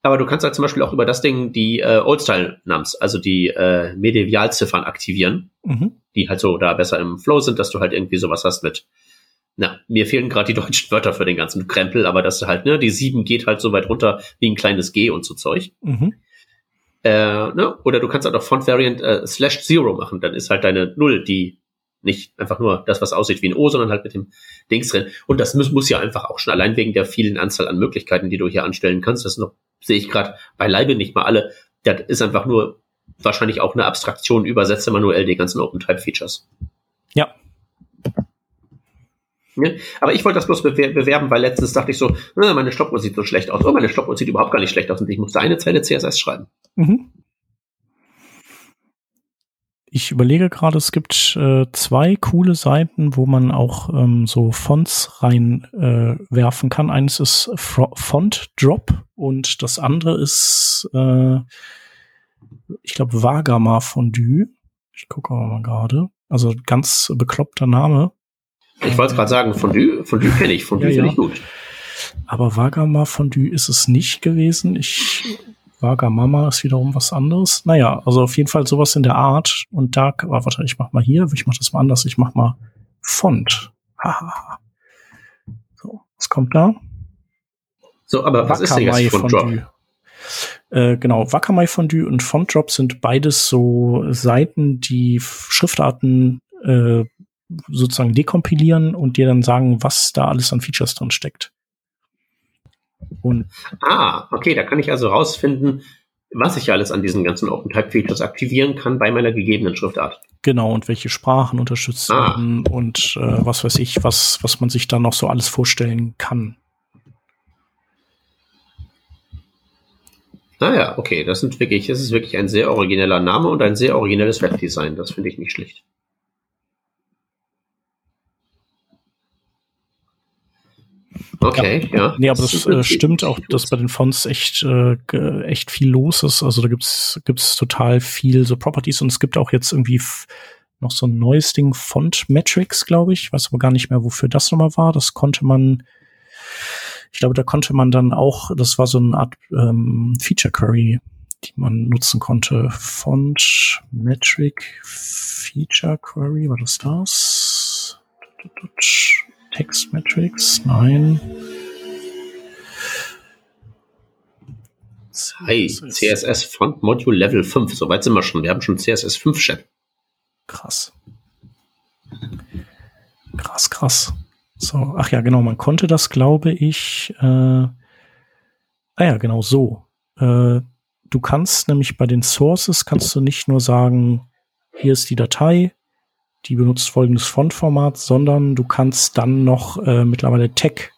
Aber du kannst halt zum Beispiel auch über das Ding die äh, Old-Style-Nums, also die äh, Medialziffern aktivieren, mhm. die halt so da besser im Flow sind, dass du halt irgendwie sowas hast mit na, mir fehlen gerade die deutschen Wörter für den ganzen Krempel, aber das halt, ne, die 7 geht halt so weit runter wie ein kleines G und so Zeug. Mhm. Äh, ne? Oder du kannst halt auch Font Variant äh, slash Zero machen, dann ist halt deine Null, die nicht einfach nur das, was aussieht wie ein O, sondern halt mit dem Dings drin. Und das muss, muss ja einfach auch schon allein wegen der vielen Anzahl an Möglichkeiten, die du hier anstellen kannst. Das noch sehe ich gerade beileibe nicht mal alle. Das ist einfach nur wahrscheinlich auch eine Abstraktion, übersetze manuell die ganzen Open-Type-Features. Ja. Aber ich wollte das bloß bewer bewerben, weil letztens dachte ich so, meine Stoppuhr sieht so schlecht aus. Oh, meine Stoppuhr sieht überhaupt gar nicht schlecht aus und ich musste eine Zeile CSS schreiben. Mhm. Ich überlege gerade, es gibt äh, zwei coole Seiten, wo man auch ähm, so Fonts reinwerfen äh, kann. Eines ist Fro Font Drop und das andere ist, äh, ich glaube, Vagama Fondue. Ich gucke mal gerade. Also ganz bekloppter Name. Ich wollte gerade sagen, Fondue, Fondue kenne ich, Fondue ja, finde ich gut. Aber Vagama Fondue ist es nicht gewesen. Ich Wagamama ist wiederum was anderes. Naja, also auf jeden Fall sowas in der Art. Und da, oh, warte, ich mach mal hier, ich mach das mal anders, ich mach mal Font. Haha. so, was kommt da? So, aber was Wakamai ist denn jetzt Fondue? Äh, genau, Wakamai Fondue und Fontdrop sind beides so Seiten, die Schriftarten äh, sozusagen dekompilieren und dir dann sagen, was da alles an Features drin steckt. Und ah, okay, da kann ich also rausfinden, was ich alles an diesen ganzen OpenType-Features aktivieren kann bei meiner gegebenen Schriftart. Genau, und welche Sprachen unterstützt ah. werden und äh, was weiß ich, was, was man sich da noch so alles vorstellen kann. Naja, ah okay, das sind wirklich, das ist wirklich ein sehr origineller Name und ein sehr originelles Webdesign. Das finde ich nicht schlecht. Okay, ja. ja. Nee, aber das äh, stimmt auch, dass bei den Fonts echt, äh, echt viel los ist. Also da gibt's gibt's total viel so Properties und es gibt auch jetzt irgendwie noch so ein neues Ding, Font Metrics, glaube ich. weiß aber gar nicht mehr, wofür das nochmal war. Das konnte man, ich glaube, da konnte man dann auch, das war so eine Art ähm, Feature Query, die man nutzen konnte. Font Metric Feature Query, war das das? Metrics? Nein. Hi, CSS Font Module Level 5. Soweit sind wir schon. Wir haben schon CSS 5 Chat. Krass. Krass, krass. So, ach ja, genau, man konnte das, glaube ich, äh, ah ja, genau so. Äh, du kannst nämlich bei den Sources kannst du nicht nur sagen, hier ist die Datei, die benutzt folgendes Fontformat, sondern du kannst dann noch äh, mittlerweile Tag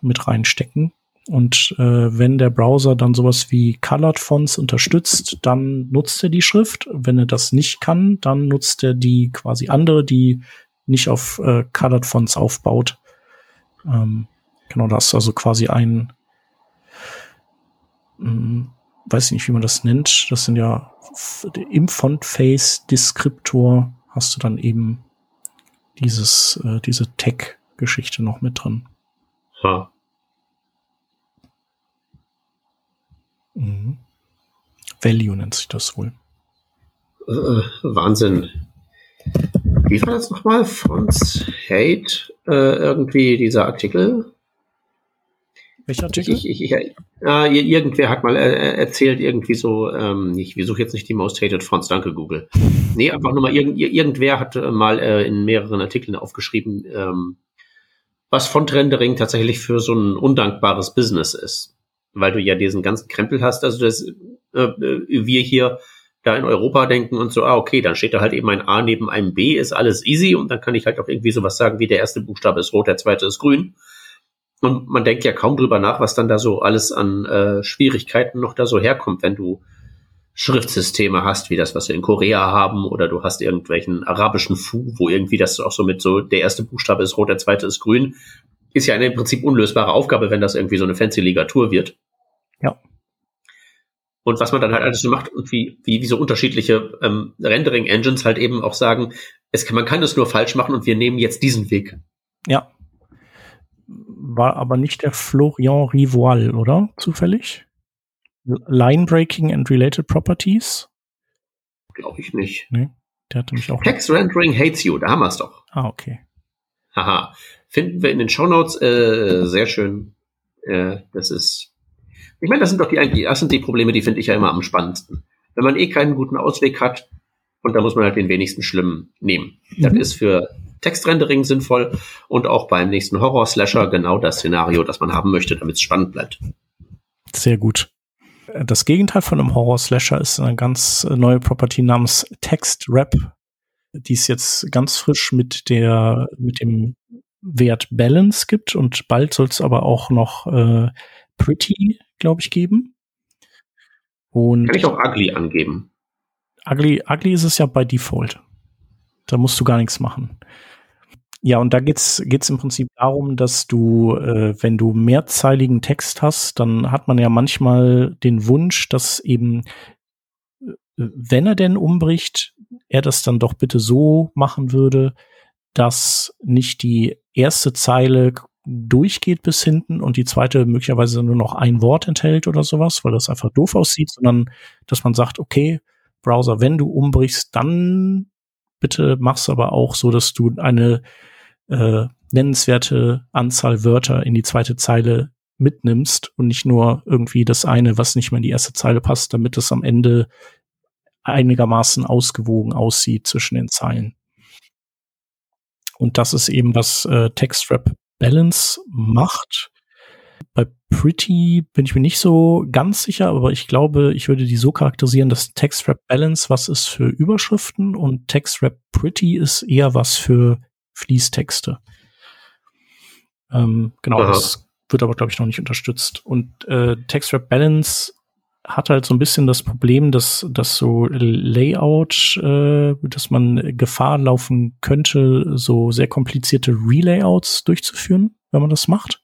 mit reinstecken. Und äh, wenn der Browser dann sowas wie Colored Fonts unterstützt, dann nutzt er die Schrift. Wenn er das nicht kann, dann nutzt er die quasi andere, die nicht auf äh, Colored Fonts aufbaut. Ähm, genau das, also quasi ein, mh, hm, weiß ich nicht, wie man das nennt. Das sind ja im Font-Face-Deskriptor hast du dann eben dieses, äh, diese Tech-Geschichte noch mit drin. Ha. Mhm. Value nennt sich das wohl. Äh, Wahnsinn. Wie war das nochmal? Fonts Hate, äh, irgendwie dieser Artikel? Welcher Artikel? Ich, ich, ich, äh, irgendwer hat mal äh, erzählt, irgendwie so, ähm, ich suche jetzt nicht die Most Hated Fonts, danke Google. Nee, einfach nur mal, irgend, irgendwer hat äh, mal äh, in mehreren Artikeln aufgeschrieben, ähm, was Font-Rendering tatsächlich für so ein undankbares Business ist. Weil du ja diesen ganzen Krempel hast, also das, äh, äh, wir hier da in Europa denken und so, ah, okay, dann steht da halt eben ein A neben einem B, ist alles easy und dann kann ich halt auch irgendwie sowas sagen, wie der erste Buchstabe ist rot, der zweite ist grün. Und man denkt ja kaum drüber nach, was dann da so alles an äh, Schwierigkeiten noch da so herkommt, wenn du Schriftsysteme hast, wie das, was wir in Korea haben, oder du hast irgendwelchen arabischen Fu, wo irgendwie das auch so mit so, der erste Buchstabe ist rot, der zweite ist grün, ist ja eine im Prinzip unlösbare Aufgabe, wenn das irgendwie so eine fancy Ligatur wird. Ja. Und was man dann halt alles so macht und wie, wie, wie so unterschiedliche ähm, Rendering-Engines halt eben auch sagen, es kann, man kann es nur falsch machen und wir nehmen jetzt diesen Weg. Ja. War aber nicht der Florian Rivoal, oder? Zufällig? Line Breaking and Related Properties? Glaube ich nicht. Nee, der hatte mich auch. Text Rendering Hates You, da haben wir es doch. Ah, okay. Haha. Finden wir in den Shownotes, äh, sehr schön. Äh, das ist, ich meine, das sind doch die, das sind die Probleme, die finde ich ja immer am spannendsten. Wenn man eh keinen guten Ausweg hat, und da muss man halt den wenigsten schlimmen nehmen. Mhm. Das ist für Textrendering sinnvoll und auch beim nächsten Horror-Slasher genau das Szenario, das man haben möchte, damit es spannend bleibt. Sehr gut. Das Gegenteil von einem Horror-Slasher ist eine ganz neue Property namens Text Rap. Die ist jetzt ganz frisch mit der, mit dem Wert Balance gibt und bald soll es aber auch noch äh, Pretty, glaube ich, geben. Und Kann ich auch Ugly angeben? Ugly, Ugly ist es ja bei Default. Da musst du gar nichts machen. Ja, und da geht's geht's im Prinzip darum, dass du, äh, wenn du mehrzeiligen Text hast, dann hat man ja manchmal den Wunsch, dass eben, äh, wenn er denn umbricht, er das dann doch bitte so machen würde, dass nicht die erste Zeile durchgeht bis hinten und die zweite möglicherweise nur noch ein Wort enthält oder sowas, weil das einfach doof aussieht, sondern dass man sagt, okay, Browser, wenn du umbrichst, dann bitte mach's aber auch so, dass du eine äh, nennenswerte Anzahl Wörter in die zweite Zeile mitnimmst und nicht nur irgendwie das eine, was nicht mehr in die erste Zeile passt, damit es am Ende einigermaßen ausgewogen aussieht zwischen den Zeilen. Und das ist eben, was äh, TextWrap Balance macht. Bei Pretty bin ich mir nicht so ganz sicher, aber ich glaube, ich würde die so charakterisieren, dass TextWrap Balance was ist für Überschriften und TextWrap Pretty ist eher was für Fließtexte. Ähm, genau, Aha. das wird aber, glaube ich, noch nicht unterstützt. Und äh, TextWrap Balance hat halt so ein bisschen das Problem, dass, dass so Layout, äh, dass man Gefahr laufen könnte, so sehr komplizierte Relayouts durchzuführen, wenn man das macht.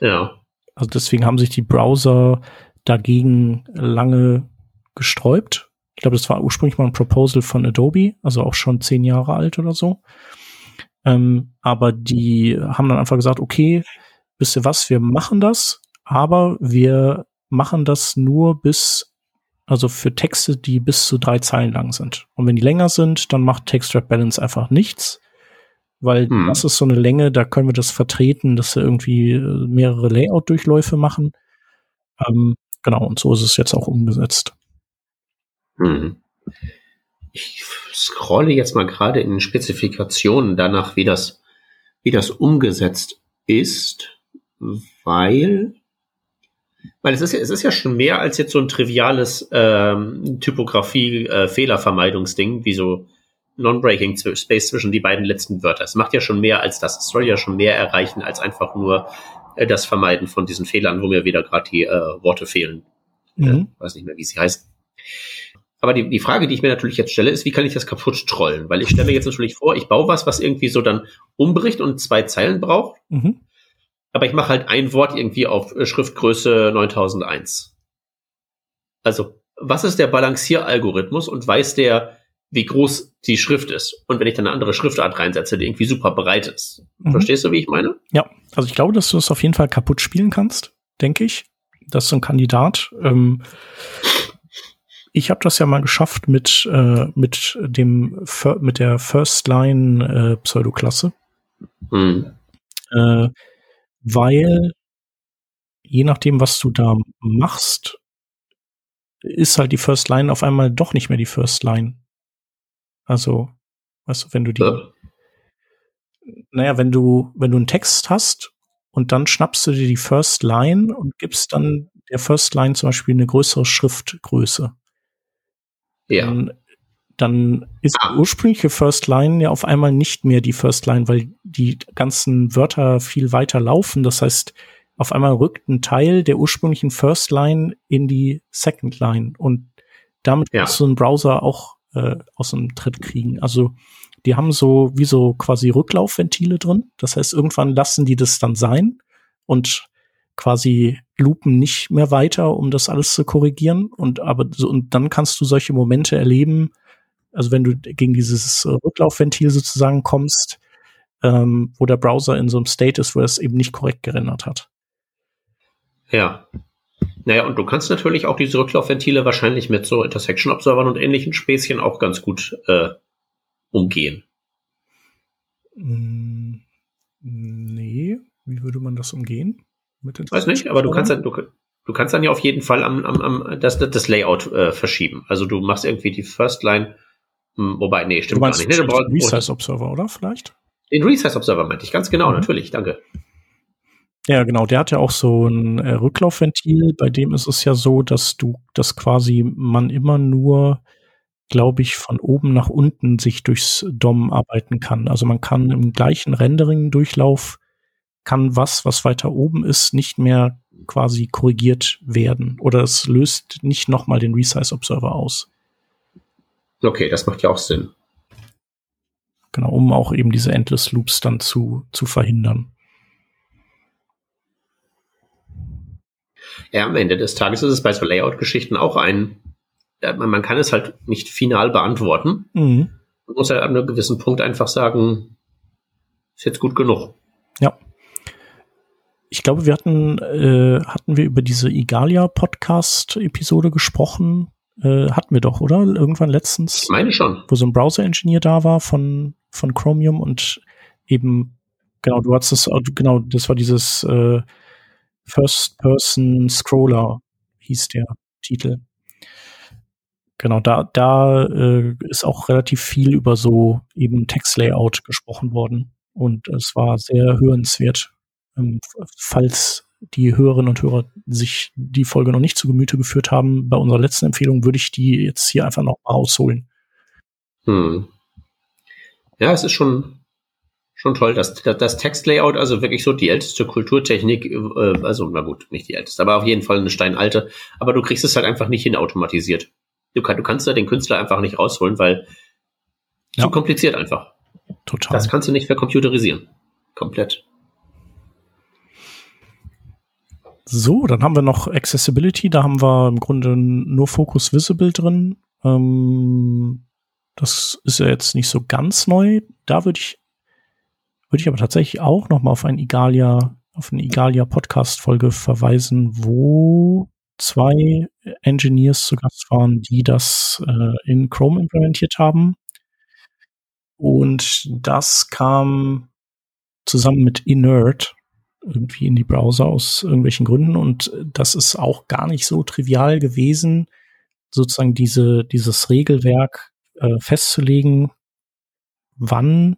Ja. Also deswegen haben sich die Browser dagegen lange gesträubt. Ich glaube, das war ursprünglich mal ein Proposal von Adobe, also auch schon zehn Jahre alt oder so. Ähm, aber die haben dann einfach gesagt, okay, wisst ihr was, wir machen das, aber wir machen das nur bis, also für Texte, die bis zu drei Zeilen lang sind. Und wenn die länger sind, dann macht TextWrap Balance einfach nichts, weil hm. das ist so eine Länge, da können wir das vertreten, dass wir irgendwie äh, mehrere Layout-Durchläufe machen. Ähm, genau, und so ist es jetzt auch umgesetzt. Hm. Ich scrolle jetzt mal gerade in den Spezifikationen danach, wie das, wie das umgesetzt ist, weil weil es ist, ja, es ist ja schon mehr als jetzt so ein triviales ähm, Typografie-Fehlervermeidungsding, äh, wie so Non-Breaking Space zwischen die beiden letzten Wörter. Es macht ja schon mehr als das. Es soll ja schon mehr erreichen als einfach nur äh, das Vermeiden von diesen Fehlern, wo mir wieder gerade die äh, Worte fehlen. Mhm. Äh, weiß nicht mehr, wie sie heißt. Aber die, die Frage, die ich mir natürlich jetzt stelle, ist, wie kann ich das kaputt trollen? Weil ich stelle mir jetzt natürlich vor, ich baue was, was irgendwie so dann umbricht und zwei Zeilen braucht. Mhm aber ich mache halt ein Wort irgendwie auf äh, Schriftgröße 9001. Also, was ist der Balancieralgorithmus und weiß der, wie groß die Schrift ist? Und wenn ich dann eine andere Schriftart reinsetze, die irgendwie super breit ist. Mhm. Verstehst du, wie ich meine? Ja, also ich glaube, dass du es auf jeden Fall kaputt spielen kannst, denke ich. Das ist so ein Kandidat. Ähm, ich habe das ja mal geschafft mit äh, mit dem mit der First Line äh, Pseudoklasse. Mhm. Äh, weil je nachdem, was du da machst, ist halt die First Line auf einmal doch nicht mehr die First Line. Also, weißt du, wenn du die, ja. naja, wenn du, wenn du einen Text hast und dann schnappst du dir die First Line und gibst dann der First Line zum Beispiel eine größere Schriftgröße. Ja. Dann dann ist ah. die ursprüngliche First Line ja auf einmal nicht mehr die First Line, weil die ganzen Wörter viel weiter laufen. Das heißt, auf einmal rückt ein Teil der ursprünglichen First Line in die Second Line und damit ja. kannst du einen Browser auch äh, aus dem Tritt kriegen. Also die haben so wie so quasi Rücklaufventile drin. Das heißt, irgendwann lassen die das dann sein und quasi loopen nicht mehr weiter, um das alles zu korrigieren. Und aber so, und dann kannst du solche Momente erleben, also wenn du gegen dieses Rücklaufventil sozusagen kommst, ähm, wo der Browser in so einem State ist, wo er es eben nicht korrekt gerendert hat. Ja. Naja, und du kannst natürlich auch diese Rücklaufventile wahrscheinlich mit so Intersection-Observern und ähnlichen Späßchen auch ganz gut äh, umgehen. Mm, nee, wie würde man das umgehen? Mit Weiß nicht, aber du kannst dann, du, du kannst dann ja auf jeden Fall am, am, am das, das Layout äh, verschieben. Also du machst irgendwie die First Line, hm, wobei, nee, stimmt du gar nicht. Nee, du brauchst Resize Observer, oder? Vielleicht? Den Resize Observer meinte ich, ganz genau, mhm. natürlich, danke. Ja, genau. Der hat ja auch so ein äh, Rücklaufventil. Bei dem ist es ja so, dass du, dass quasi man immer nur, glaube ich, von oben nach unten sich durchs DOM arbeiten kann. Also man kann im gleichen Rendering-Durchlauf kann was, was weiter oben ist, nicht mehr quasi korrigiert werden. Oder es löst nicht nochmal den Resize Observer aus. Okay, das macht ja auch Sinn. Genau, um auch eben diese Endless Loops dann zu, zu verhindern. Ja, am Ende des Tages ist es bei so Layout-Geschichten auch ein, man kann es halt nicht final beantworten. Mhm. Man muss ja an einem gewissen Punkt einfach sagen, ist jetzt gut genug. Ja. Ich glaube, wir hatten, äh, hatten wir über diese Igalia-Podcast-Episode gesprochen. Äh, hatten wir doch, oder? Irgendwann letztens. Ich meine schon. Wo so ein Browser-Engineer da war von, von Chromium und eben, genau, du hattest das, genau, das war dieses äh, First-Person-Scroller, hieß der Titel. Genau, da, da äh, ist auch relativ viel über so eben Text-Layout gesprochen worden. Und es war sehr hörenswert. Ähm, falls die Hörerinnen und Hörer sich die Folge noch nicht zu Gemüte geführt haben, bei unserer letzten Empfehlung würde ich die jetzt hier einfach noch mal rausholen. Hm. Ja, es ist schon, schon toll, dass das Textlayout, also wirklich so die älteste Kulturtechnik, äh, also na gut, nicht die älteste, aber auf jeden Fall eine steinalte, aber du kriegst es halt einfach nicht hin automatisiert. Du, kann, du kannst da den Künstler einfach nicht rausholen, weil ja. zu kompliziert einfach. Total. Das kannst du nicht vercomputerisieren. Komplett. So, dann haben wir noch Accessibility. Da haben wir im Grunde nur Focus Visible drin. Ähm, das ist ja jetzt nicht so ganz neu. Da würde ich, würde ich aber tatsächlich auch noch mal auf ein Igalia, auf eine Igalia Podcast Folge verweisen, wo zwei Engineers zu Gast waren, die das äh, in Chrome implementiert haben. Und das kam zusammen mit Inert irgendwie in die Browser aus irgendwelchen Gründen. Und das ist auch gar nicht so trivial gewesen, sozusagen diese, dieses Regelwerk äh, festzulegen, wann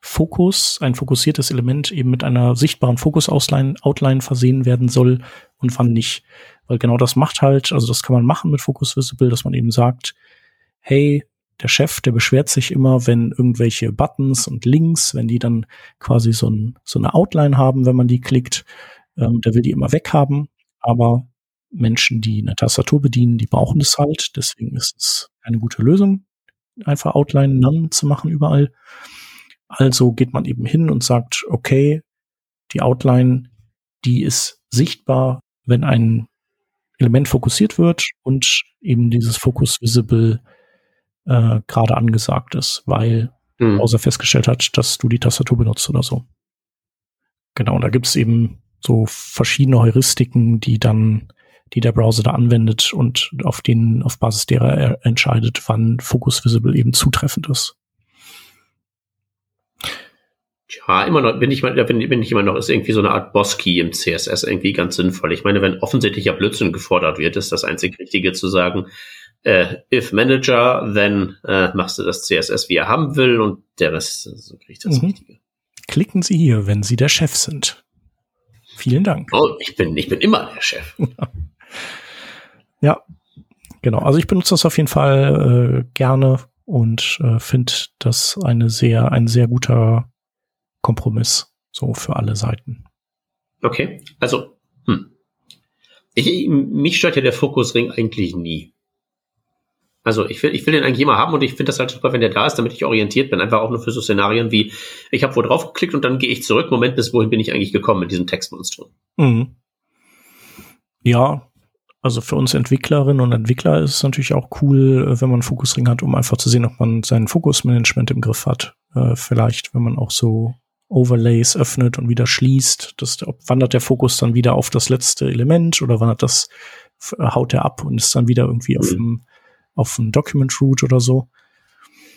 Fokus, ein fokussiertes Element eben mit einer sichtbaren Fokus-Outline versehen werden soll und wann nicht. Weil genau das macht halt, also das kann man machen mit Focus Visible, dass man eben sagt, hey, der Chef, der beschwert sich immer, wenn irgendwelche Buttons und Links, wenn die dann quasi so, ein, so eine Outline haben, wenn man die klickt, ähm, der will die immer weghaben. Aber Menschen, die eine Tastatur bedienen, die brauchen das halt. Deswegen ist es eine gute Lösung, einfach Outline None zu machen überall. Also geht man eben hin und sagt, okay, die Outline, die ist sichtbar, wenn ein Element fokussiert wird und eben dieses Focus Visible äh, gerade angesagt ist, weil mhm. Browser festgestellt hat, dass du die Tastatur benutzt oder so. Genau, und da gibt es eben so verschiedene Heuristiken, die dann, die der Browser da anwendet und auf denen, auf Basis derer er entscheidet, wann Focus Visible eben zutreffend ist. Ja, immer noch, bin ich bin, bin ich immer noch, ist irgendwie so eine Art Boss-Key im CSS irgendwie ganz sinnvoll. Ich meine, wenn offensichtlicher Blödsinn gefordert wird, ist das einzig Richtige zu sagen, äh, if Manager, then äh, machst du das CSS, wie er haben will und der Rest so kriegt das mhm. Richtige. Klicken Sie hier, wenn Sie der Chef sind. Vielen Dank. Oh, ich bin, ich bin immer der Chef. ja, genau. Also ich benutze das auf jeden Fall äh, gerne und äh, finde das eine sehr, ein sehr guter Kompromiss so für alle Seiten. Okay, also hm. ich, mich stört ja der Fokusring eigentlich nie. Also ich will, ich will den eigentlich immer haben und ich finde das halt super, wenn der da ist, damit ich orientiert bin. Einfach auch nur für so Szenarien wie, ich habe wo drauf geklickt und dann gehe ich zurück. Moment, bis wohin bin ich eigentlich gekommen mit diesem Textmonstrum? Mhm. Ja, Also für uns Entwicklerinnen und Entwickler ist es natürlich auch cool, äh, wenn man einen Fokusring hat, um einfach zu sehen, ob man sein Fokusmanagement im Griff hat. Äh, vielleicht, wenn man auch so Overlays öffnet und wieder schließt, das, ob wandert der Fokus dann wieder auf das letzte Element oder wandert das, haut er ab und ist dann wieder irgendwie auf dem, auf dem Document Root oder so.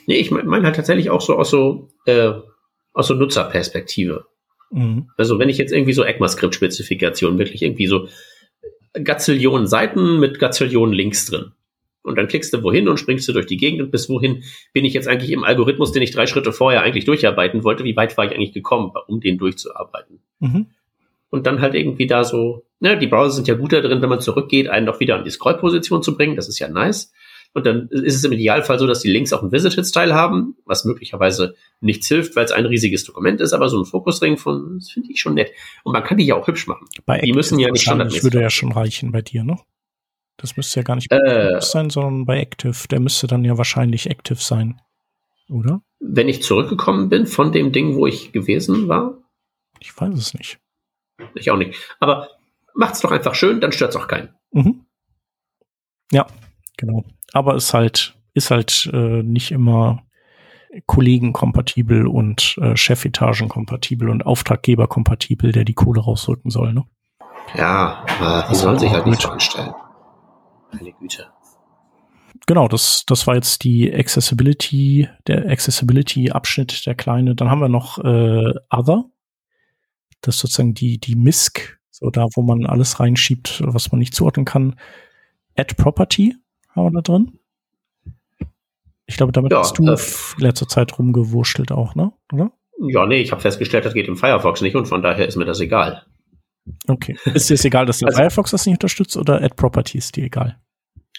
Nee, ich meine halt tatsächlich auch so aus so, äh, aus so Nutzerperspektive. Mhm. Also wenn ich jetzt irgendwie so ECMAScript-Spezifikationen wirklich irgendwie so Gazillionen Seiten mit Gazillionen Links drin. Und dann klickst du wohin und springst du durch die Gegend und bis wohin bin ich jetzt eigentlich im Algorithmus, den ich drei Schritte vorher eigentlich durcharbeiten wollte. Wie weit war ich eigentlich gekommen, um den durchzuarbeiten? Mhm. Und dann halt irgendwie da so, ne, die Browser sind ja gut da drin, wenn man zurückgeht, einen doch wieder an die Scrollposition zu bringen. Das ist ja nice. Und dann ist es im Idealfall so, dass die Links auch einen Visited-Style haben, was möglicherweise nichts hilft, weil es ein riesiges Dokument ist, aber so ein Fokusring von, das finde ich schon nett. Und man kann die ja auch hübsch machen. Bei die müssen ja nicht standardmäßig. Das würde ja schon reichen bei dir, ne? Das müsste ja gar nicht bei äh, sein, sondern bei Active. Der müsste dann ja wahrscheinlich Active sein, oder? Wenn ich zurückgekommen bin von dem Ding, wo ich gewesen war? Ich weiß es nicht. Ich auch nicht. Aber macht's doch einfach schön, dann stört's auch keinen. Mhm. Ja, genau aber ist halt, ist halt äh, nicht immer kollegenkompatibel und äh, Chefetagenkompatibel und Auftraggeberkompatibel, der die Kohle rausrücken soll, ne? Ja, aber die sollen sich halt nicht so anstellen. Meine Güte. Genau, das, das war jetzt die Accessibility, der Accessibility-Abschnitt, der kleine. Dann haben wir noch äh, Other. Das ist sozusagen die, die MISC, so da, wo man alles reinschiebt, was man nicht zuordnen kann. Add Property, haben wir da drin? Ich glaube, damit ja, hast du äh, letzter Zeit rumgewurschtelt auch, ne? Oder? Ja, nee, ich habe festgestellt, das geht im Firefox nicht und von daher ist mir das egal. Okay. Ist dir es egal, dass der also, Firefox das nicht unterstützt oder Add Property ist dir egal?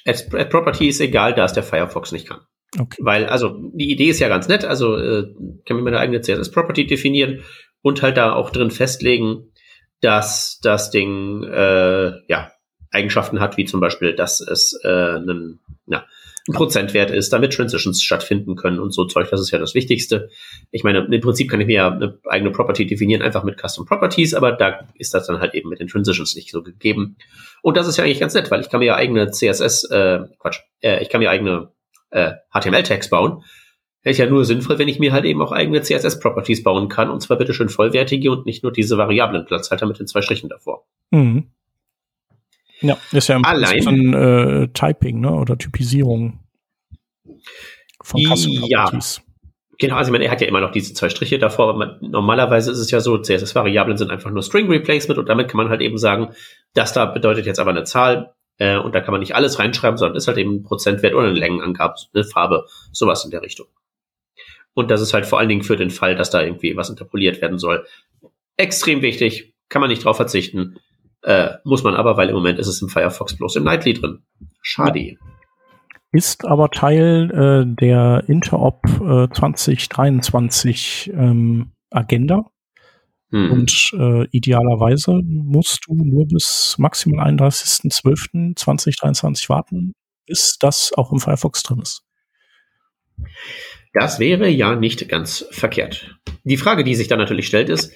Add, Add Property ist egal, da es der Firefox nicht kann. Okay. Weil, also, die Idee ist ja ganz nett, also äh, kann mir meine eigene CSS-Property definieren und halt da auch drin festlegen, dass das Ding äh, ja Eigenschaften hat, wie zum Beispiel, dass es äh, einen, ja, ein Prozentwert ist, damit Transitions stattfinden können und so Zeug. Das ist ja das Wichtigste. Ich meine, im Prinzip kann ich mir ja eine eigene Property definieren, einfach mit Custom Properties, aber da ist das dann halt eben mit den Transitions nicht so gegeben. Und das ist ja eigentlich ganz nett, weil ich kann mir ja eigene CSS, äh, Quatsch, äh, ich kann mir eigene äh, HTML-Tags bauen. ist ja nur sinnvoll, wenn ich mir halt eben auch eigene CSS-Properties bauen kann, und zwar bitte schön vollwertige und nicht nur diese variablen Platzhalter mit den zwei Strichen davor. Mhm. Ja, ist ja im Allein, von äh, Typing, ne? Oder Typisierung von Ja. Genau, also ich meine, er hat ja immer noch diese zwei Striche davor, aber man, normalerweise ist es ja so, CSS-Variablen sind einfach nur String Replacement und damit kann man halt eben sagen, das da bedeutet jetzt aber eine Zahl äh, und da kann man nicht alles reinschreiben, sondern ist halt eben ein Prozentwert oder eine Längenangabe, eine Farbe, sowas in der Richtung. Und das ist halt vor allen Dingen für den Fall, dass da irgendwie was interpoliert werden soll. Extrem wichtig, kann man nicht drauf verzichten. Äh, muss man aber, weil im Moment ist es im Firefox bloß im Nightly drin. Schade. Ist aber Teil äh, der Interop äh, 2023 ähm, Agenda. Hm. Und äh, idealerweise musst du nur bis maximal 31.12.2023 warten, bis das auch im Firefox drin ist. Das wäre ja nicht ganz verkehrt. Die Frage, die sich dann natürlich stellt, ist,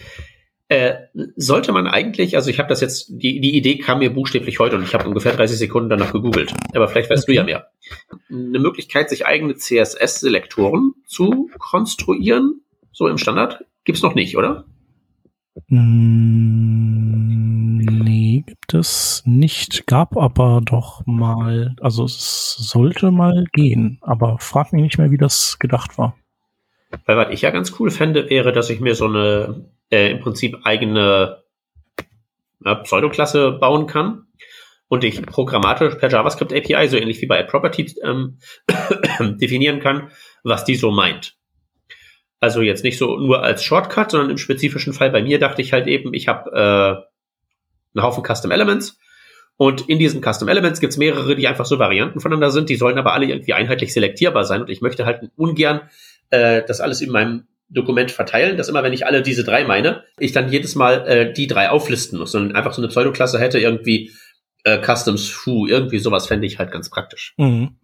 äh, sollte man eigentlich, also ich habe das jetzt, die, die Idee kam mir buchstäblich heute und ich habe ungefähr 30 Sekunden danach gegoogelt, aber vielleicht weißt okay. du ja mehr. Eine Möglichkeit, sich eigene CSS-Selektoren zu konstruieren, so im Standard, gibt's noch nicht, oder? Mm, nee, gibt es nicht. Gab aber doch mal, also es sollte mal gehen, aber frag mich nicht mehr, wie das gedacht war. Weil was ich ja ganz cool fände, wäre, dass ich mir so eine äh, im Prinzip eigene ja, Pseudoklasse bauen kann und ich programmatisch per JavaScript API, so ähnlich wie bei AdProperty, ähm, definieren kann, was die so meint. Also jetzt nicht so nur als Shortcut, sondern im spezifischen Fall bei mir dachte ich halt eben, ich habe äh, einen Haufen Custom Elements und in diesen Custom Elements gibt es mehrere, die einfach so Varianten voneinander sind, die sollen aber alle irgendwie einheitlich selektierbar sein und ich möchte halt ungern äh, das alles in meinem Dokument verteilen, dass immer, wenn ich alle diese drei meine, ich dann jedes Mal äh, die drei auflisten muss, sondern einfach so eine Pseudoklasse hätte irgendwie äh, Customs Foo, irgendwie sowas fände ich halt ganz praktisch. Mhm.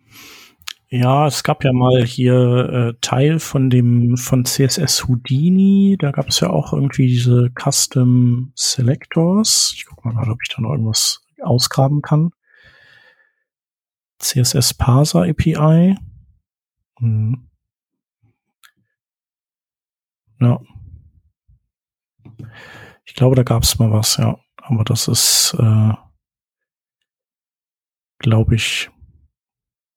Ja, es gab ja mal hier äh, Teil von dem von CSS Houdini, da gab es ja auch irgendwie diese Custom Selectors. Ich guck mal ob ich da noch irgendwas ausgraben kann. CSS Parser API. Hm. Ja. Ich glaube, da gab es mal was, ja. Aber das ist, äh, glaube ich,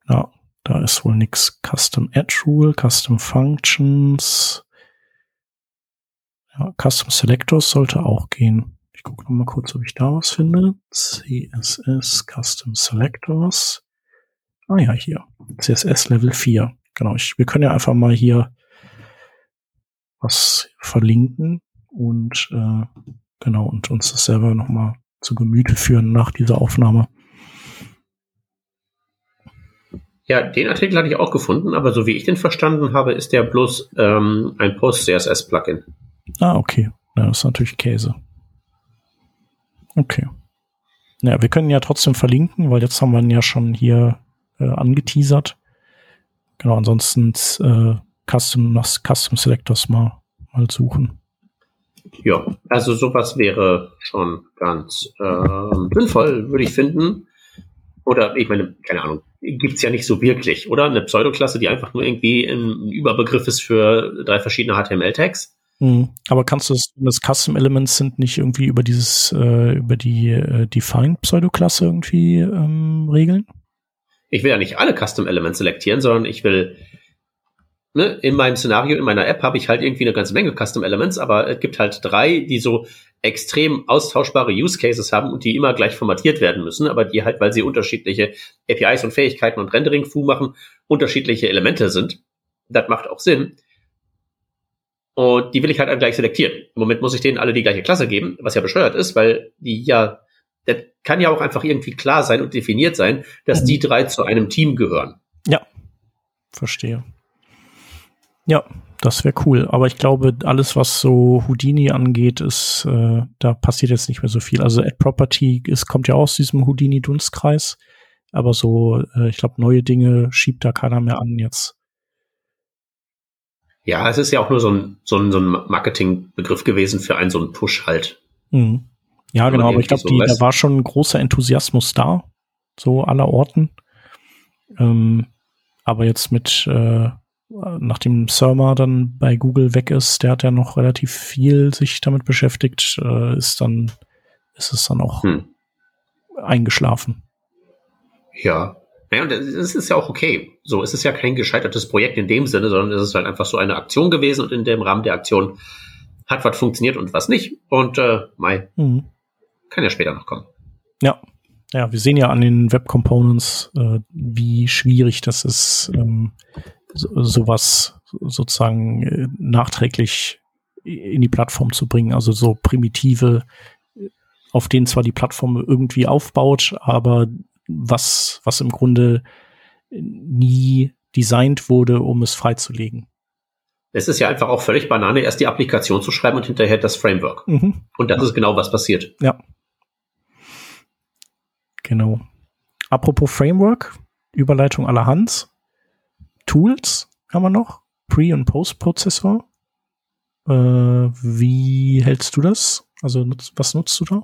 ja, da ist wohl nichts. Custom Edge Rule, Custom Functions. Ja, Custom Selectors sollte auch gehen. Ich gucke noch mal kurz, ob ich da was finde. CSS Custom Selectors. Ah ja, hier. CSS Level 4. Genau, ich, wir können ja einfach mal hier was verlinken und äh, genau und uns das selber noch mal zu Gemüte führen nach dieser Aufnahme. Ja, den Artikel hatte ich auch gefunden, aber so wie ich den verstanden habe, ist der bloß ähm, ein Post-CSS-Plugin. Ah, okay. Ja, das ist natürlich Käse. Okay. Ja, wir können ja trotzdem verlinken, weil jetzt haben wir ihn ja schon hier äh, angeteasert. Genau, ansonsten äh, Custom, Custom Selectors mal, mal suchen. Ja, also sowas wäre schon ganz äh, sinnvoll, würde ich finden. Oder ich meine, keine Ahnung, gibt's ja nicht so wirklich, oder? Eine Pseudoklasse, die einfach nur irgendwie ein Überbegriff ist für drei verschiedene HTML-Tags. Mhm. Aber kannst du das, das Custom Elements sind nicht irgendwie über dieses, äh, über die äh, Defined Pseudoklasse irgendwie ähm, regeln? Ich will ja nicht alle Custom Elements selektieren, sondern ich will ne, in meinem Szenario, in meiner App habe ich halt irgendwie eine ganze Menge Custom Elements, aber es gibt halt drei, die so extrem austauschbare Use Cases haben und die immer gleich formatiert werden müssen, aber die halt, weil sie unterschiedliche APIs und Fähigkeiten und Rendering Fu machen, unterschiedliche Elemente sind. Das macht auch Sinn. Und die will ich halt gleich selektieren. Im Moment muss ich denen alle die gleiche Klasse geben, was ja bescheuert ist, weil die ja, das kann ja auch einfach irgendwie klar sein und definiert sein, dass mhm. die drei zu einem Team gehören. Ja, verstehe. Ja, das wäre cool. Aber ich glaube, alles, was so Houdini angeht, ist, äh, da passiert jetzt nicht mehr so viel. Also Ad Property ist, kommt ja aus diesem Houdini-Dunstkreis. Aber so, äh, ich glaube, neue Dinge schiebt da keiner mehr an jetzt. Ja, es ist ja auch nur so ein, so ein, so ein Marketingbegriff gewesen für einen so einen Push halt. Mhm. Ja, genau, aber ich glaube, so da war schon ein großer Enthusiasmus da, so aller Orten. Ähm, aber jetzt mit äh, nachdem Surma dann bei Google weg ist, der hat ja noch relativ viel sich damit beschäftigt, äh, ist dann, ist es dann auch hm. eingeschlafen. Ja. Naja, und es ist ja auch okay. So, es ist ja kein gescheitertes Projekt in dem Sinne, sondern es ist halt einfach so eine Aktion gewesen und in dem Rahmen der Aktion hat was funktioniert und was nicht. Und äh, Mai mhm. kann ja später noch kommen. Ja. Ja, wir sehen ja an den Web Components, äh, wie schwierig das ist, ähm, sowas sozusagen äh, nachträglich in die Plattform zu bringen. Also so primitive, auf denen zwar die Plattform irgendwie aufbaut, aber was, was im Grunde nie designt wurde, um es freizulegen. Es ist ja einfach auch völlig Banane, erst die Applikation zu schreiben und hinterher das Framework. Mhm. Und das ist genau, was passiert. Ja. Genau. Apropos Framework, Überleitung aller Hans. Tools haben wir noch. Pre- und Post-Prozessor. Äh, wie hältst du das? Also nutz, was nutzt du da?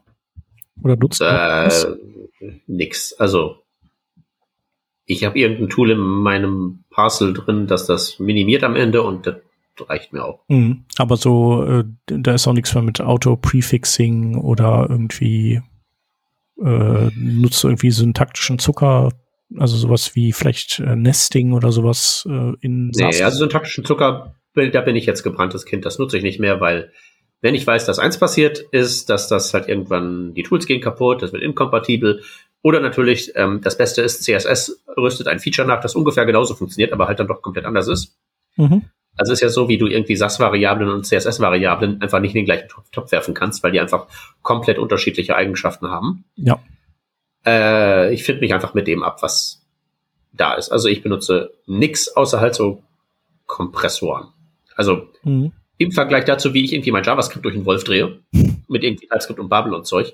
Oder nutzt äh, du Nix. Also ich habe irgendein Tool in meinem Parcel drin, dass das minimiert am Ende und das reicht mir auch. Mhm. Aber so, äh, da ist auch nichts mehr mit Auto-Prefixing oder irgendwie äh, nutzt du irgendwie syntaktischen Zucker also sowas wie vielleicht äh, Nesting oder sowas äh, in Nee, SAS also syntaktischen Zucker, da bin ich jetzt gebranntes Kind. Das nutze ich nicht mehr, weil wenn ich weiß, dass eins passiert, ist, dass das halt irgendwann die Tools gehen kaputt, das wird inkompatibel. Oder natürlich, ähm, das Beste ist, CSS rüstet ein Feature nach, das ungefähr genauso funktioniert, aber halt dann doch komplett anders ist. Mhm. Also ist ja so, wie du irgendwie SAS-Variablen und CSS-Variablen einfach nicht in den gleichen Topf werfen kannst, weil die einfach komplett unterschiedliche Eigenschaften haben. Ja. Äh, ich finde mich einfach mit dem ab, was da ist. Also ich benutze nix außer halt so Kompressoren. Also mhm. im Vergleich dazu, wie ich irgendwie mein JavaScript durch den Wolf drehe, mit irgendwie TypeScript und Babel und Zeug,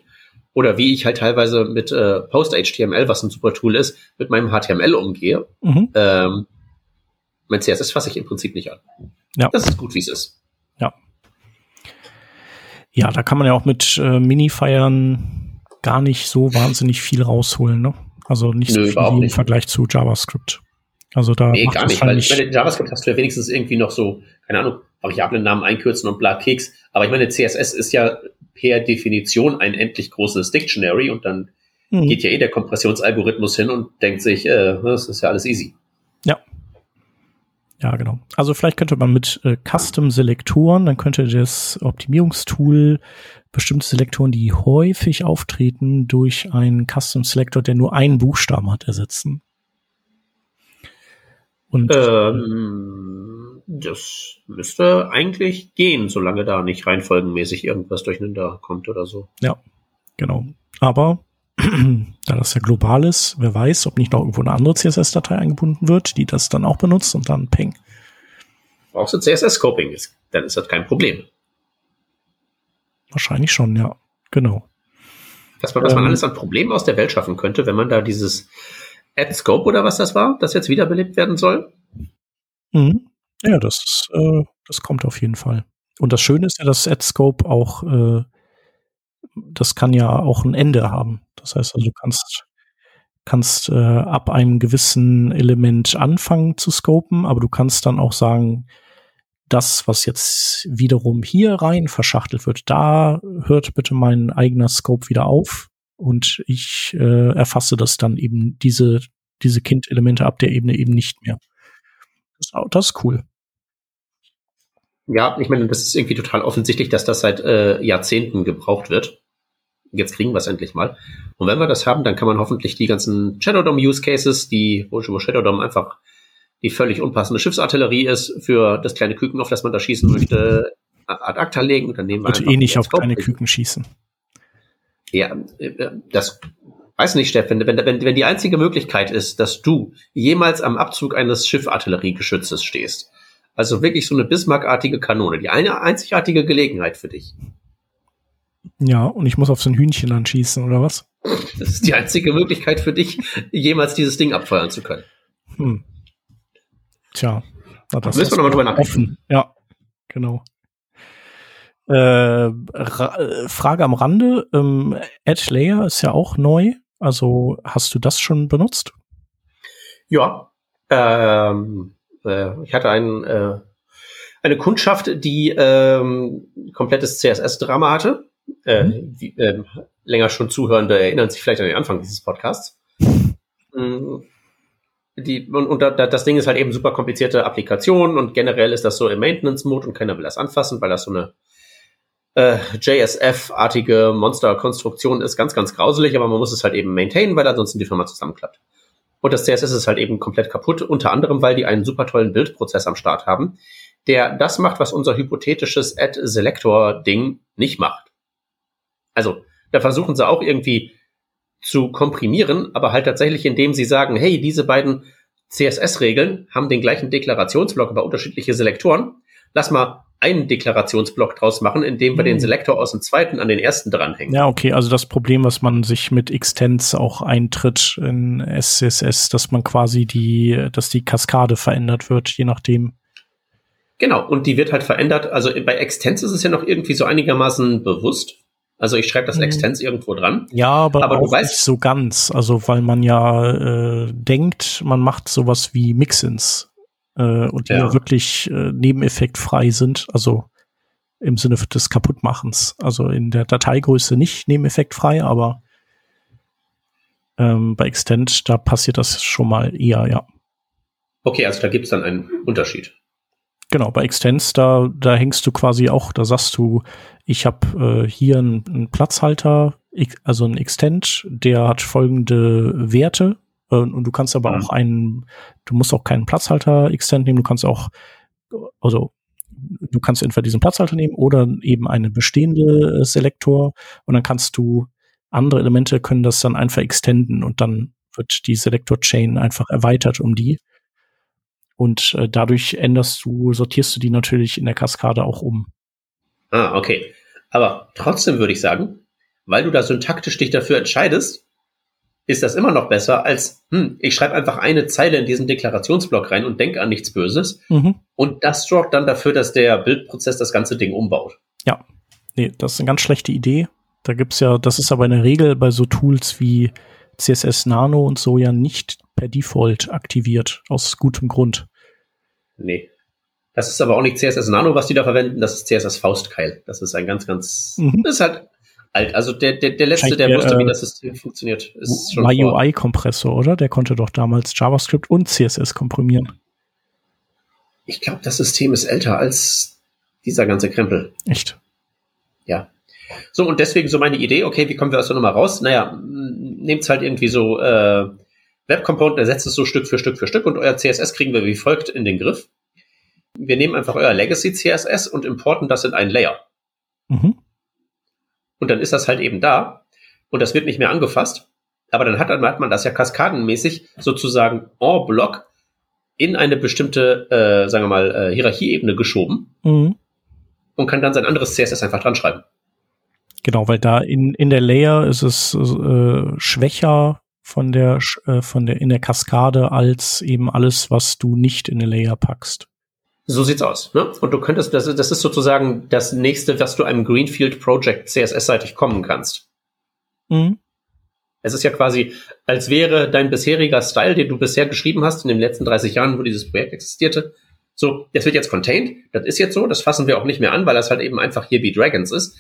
oder wie ich halt teilweise mit äh, Post-HTML, was ein super Tool ist, mit meinem HTML umgehe. Mhm. Ähm, mein CSS fasse ich im Prinzip nicht an. Ja. Das ist gut, wie es ist. Ja. Ja, da kann man ja auch mit äh, Mini-Feiern gar nicht so wahnsinnig viel rausholen. Ne? Also nicht Nö, so viel im Vergleich zu JavaScript. Also da nee, gar nicht, weil ich meine, JavaScript hast du ja wenigstens irgendwie noch so, keine Ahnung, Variablen-Namen einkürzen und bla Keks. Aber ich meine, CSS ist ja per Definition ein endlich großes Dictionary und dann mhm. geht ja eh der Kompressionsalgorithmus hin und denkt sich, äh, das ist ja alles easy. Ja. Ja, genau. Also vielleicht könnte man mit äh, Custom-Selektoren, dann könnte das Optimierungstool bestimmte Selektoren, die häufig auftreten, durch einen Custom-Selektor, der nur einen Buchstaben hat, ersetzen. Und ähm, das müsste eigentlich gehen, solange da nicht reihenfolgenmäßig irgendwas durcheinander kommt oder so. Ja, genau. Aber da das ja global ist, wer weiß, ob nicht noch irgendwo eine andere CSS-Datei eingebunden wird, die das dann auch benutzt und dann peng. Brauchst du CSS-Scoping, dann ist das kein Problem. Wahrscheinlich schon, ja. Genau. Was man, man ähm, alles an Problemen aus der Welt schaffen könnte, wenn man da dieses AdScope oder was das war, das jetzt wiederbelebt werden soll? Mhm. Ja, das, ist, äh, das kommt auf jeden Fall. Und das Schöne ist ja, dass AdScope auch, äh, das kann ja auch ein Ende haben. Das heißt also, du kannst, kannst äh, ab einem gewissen Element anfangen zu scopen, aber du kannst dann auch sagen, das, was jetzt wiederum hier rein verschachtelt wird, da hört bitte mein eigener Scope wieder auf und ich äh, erfasse das dann eben diese, diese Kind-Elemente ab der Ebene eben nicht mehr. Das, das ist cool. Ja, ich meine, das ist irgendwie total offensichtlich, dass das seit äh, Jahrzehnten gebraucht wird. Jetzt kriegen wir es endlich mal. Und wenn wir das haben, dann kann man hoffentlich die ganzen Shadow Dome Use Cases, die, wo, Shadow Dome einfach die völlig unpassende Schiffsartillerie ist für das kleine Küken, auf das man da schießen möchte, ad acta legen. Und dann nehmen wir Bitte eh nicht auf kleine Küken schießen. Ja, äh, das weiß nicht, Steffen, wenn, wenn, wenn die einzige Möglichkeit ist, dass du jemals am Abzug eines Schiffartilleriegeschützes stehst, also wirklich so eine Bismarck-artige Kanone, die eine einzigartige Gelegenheit für dich. Ja, und ich muss auf so ein Hühnchen dann schießen, oder was? Das ist die einzige Möglichkeit für dich, jemals dieses Ding abfeuern zu können. Hm. Tja, na, das müssen wir nochmal drüber nachdenken. Ja, genau. Äh, Frage am Rande, ähm, Edge Layer ist ja auch neu. Also hast du das schon benutzt? Ja, ähm, äh, ich hatte einen, äh, eine Kundschaft, die ähm, komplettes CSS-Drama hatte. Äh, mhm. wie, äh, länger schon Zuhörende erinnern sich vielleicht an den Anfang dieses Podcasts. Mhm. Die, und, und da, das Ding ist halt eben super komplizierte Applikation und generell ist das so im Maintenance-Mode und keiner will das anfassen, weil das so eine äh, JSF-artige Monsterkonstruktion ist ganz, ganz grauselig, aber man muss es halt eben maintainen, weil ansonsten die Firma zusammenklappt. Und das CSS ist halt eben komplett kaputt, unter anderem, weil die einen super tollen Bildprozess am Start haben, der das macht, was unser hypothetisches Add-Selector-Ding nicht macht. Also, da versuchen sie auch irgendwie zu komprimieren, aber halt tatsächlich, indem sie sagen, hey, diese beiden CSS-Regeln haben den gleichen Deklarationsblock, aber unterschiedliche Selektoren. Lass mal einen Deklarationsblock draus machen, indem wir hm. den Selektor aus dem zweiten an den ersten dranhängen. Ja, okay, also das Problem, was man sich mit Extends auch eintritt in SCSS, dass man quasi die, dass die Kaskade verändert wird, je nachdem. Genau, und die wird halt verändert. Also bei Extends ist es ja noch irgendwie so einigermaßen bewusst. Also ich schreibe das hm. Extends irgendwo dran. Ja, aber, aber du weißt nicht so ganz. Also weil man ja äh, denkt, man macht sowas wie Mixins äh, und die ja. wirklich äh, nebeneffektfrei sind, also im Sinne des Kaputtmachens. Also in der Dateigröße nicht nebeneffektfrei, aber ähm, bei Extend, da passiert das schon mal eher, ja. Okay, also da gibt's dann einen Unterschied. Genau, bei Extends, da, da hängst du quasi auch, da sagst du, ich habe äh, hier einen, einen Platzhalter, also ein Extend, der hat folgende Werte äh, und du kannst aber mhm. auch einen, du musst auch keinen Platzhalter extend nehmen, du kannst auch, also du kannst entweder diesen Platzhalter nehmen oder eben eine bestehende äh, Selektor und dann kannst du andere Elemente können das dann einfach extenden und dann wird die Selektor-Chain einfach erweitert um die. Und äh, dadurch änderst du, sortierst du die natürlich in der Kaskade auch um. Ah, okay. Aber trotzdem würde ich sagen, weil du da syntaktisch dich dafür entscheidest, ist das immer noch besser als, hm, ich schreibe einfach eine Zeile in diesen Deklarationsblock rein und denke an nichts Böses. Mhm. Und das sorgt dann dafür, dass der Bildprozess das ganze Ding umbaut. Ja, nee, das ist eine ganz schlechte Idee. Da gibt's ja, das ist aber in der Regel bei so Tools wie CSS Nano und so ja nicht per Default aktiviert, aus gutem Grund. Nee. Das ist aber auch nicht CSS Nano, was die da verwenden, das ist CSS Faustkeil. Das ist ein ganz, ganz, mhm. das ist halt alt. Also der, der, der letzte, der, der wusste, äh, wie das System funktioniert, ist schon. MyUI-Kompressor, oder? Der konnte doch damals JavaScript und CSS komprimieren. Ich glaube, das System ist älter als dieser ganze Krempel. Echt? Ja. So, und deswegen so meine Idee, okay, wie kommen wir aus der Nummer raus? Naja, nehmt halt irgendwie so äh, Web Component, ersetzt es so Stück für Stück für Stück und euer CSS kriegen wir wie folgt in den Griff. Wir nehmen einfach euer Legacy CSS und importen das in einen Layer. Mhm. Und dann ist das halt eben da und das wird nicht mehr angefasst. Aber dann hat, dann hat man das ja kaskadenmäßig sozusagen en bloc in eine bestimmte, äh, sagen wir mal, äh, Hierarchieebene geschoben mhm. und kann dann sein anderes CSS einfach dran schreiben. Genau, weil da in, in der Layer ist es äh, schwächer von der, äh, von der, in der Kaskade als eben alles, was du nicht in eine Layer packst. So sieht's aus. Ne? Und du könntest, das, das ist sozusagen das nächste, was du einem Greenfield Project CSS-seitig kommen kannst. Mhm. Es ist ja quasi, als wäre dein bisheriger Style, den du bisher geschrieben hast, in den letzten 30 Jahren, wo dieses Projekt existierte, so, das wird jetzt contained, das ist jetzt so, das fassen wir auch nicht mehr an, weil das halt eben einfach hier wie Dragons ist.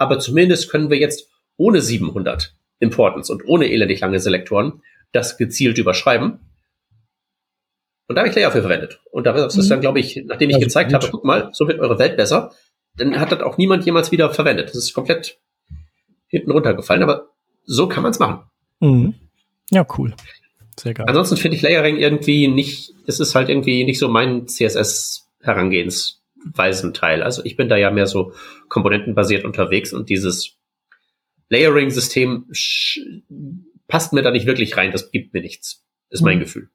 Aber zumindest können wir jetzt ohne 700 Importance und ohne elendig lange Selektoren das gezielt überschreiben und da habe ich Layer für verwendet. Und da ist dann, mhm. glaube ich, nachdem ich also gezeigt gut. habe, guck mal, so wird eure Welt besser, dann hat das auch niemand jemals wieder verwendet. Das ist komplett hinten runtergefallen, aber so kann man es machen. Mhm. Ja, cool. Sehr geil. Ansonsten finde ich Layering irgendwie nicht, es ist halt irgendwie nicht so mein CSS-Herangehensweisenteil. Also ich bin da ja mehr so komponentenbasiert unterwegs und dieses Layering-System passt mir da nicht wirklich rein. Das gibt mir nichts. Ist mein mhm. Gefühl.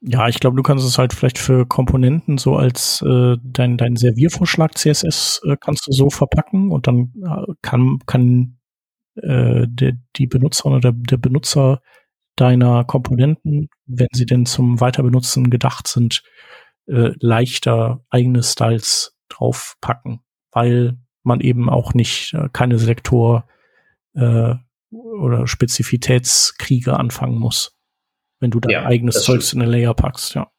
Ja, ich glaube, du kannst es halt vielleicht für Komponenten so als äh, dein, dein Serviervorschlag CSS äh, kannst du so verpacken und dann äh, kann, kann äh, der, die Benutzerin oder der Benutzer deiner Komponenten, wenn sie denn zum Weiterbenutzen gedacht sind, äh, leichter eigene Styles draufpacken, weil man eben auch nicht äh, keine Selektor äh, oder Spezifitätskriege anfangen muss wenn du dein ja, eigenes Zeugs in eine Layer packst, ja.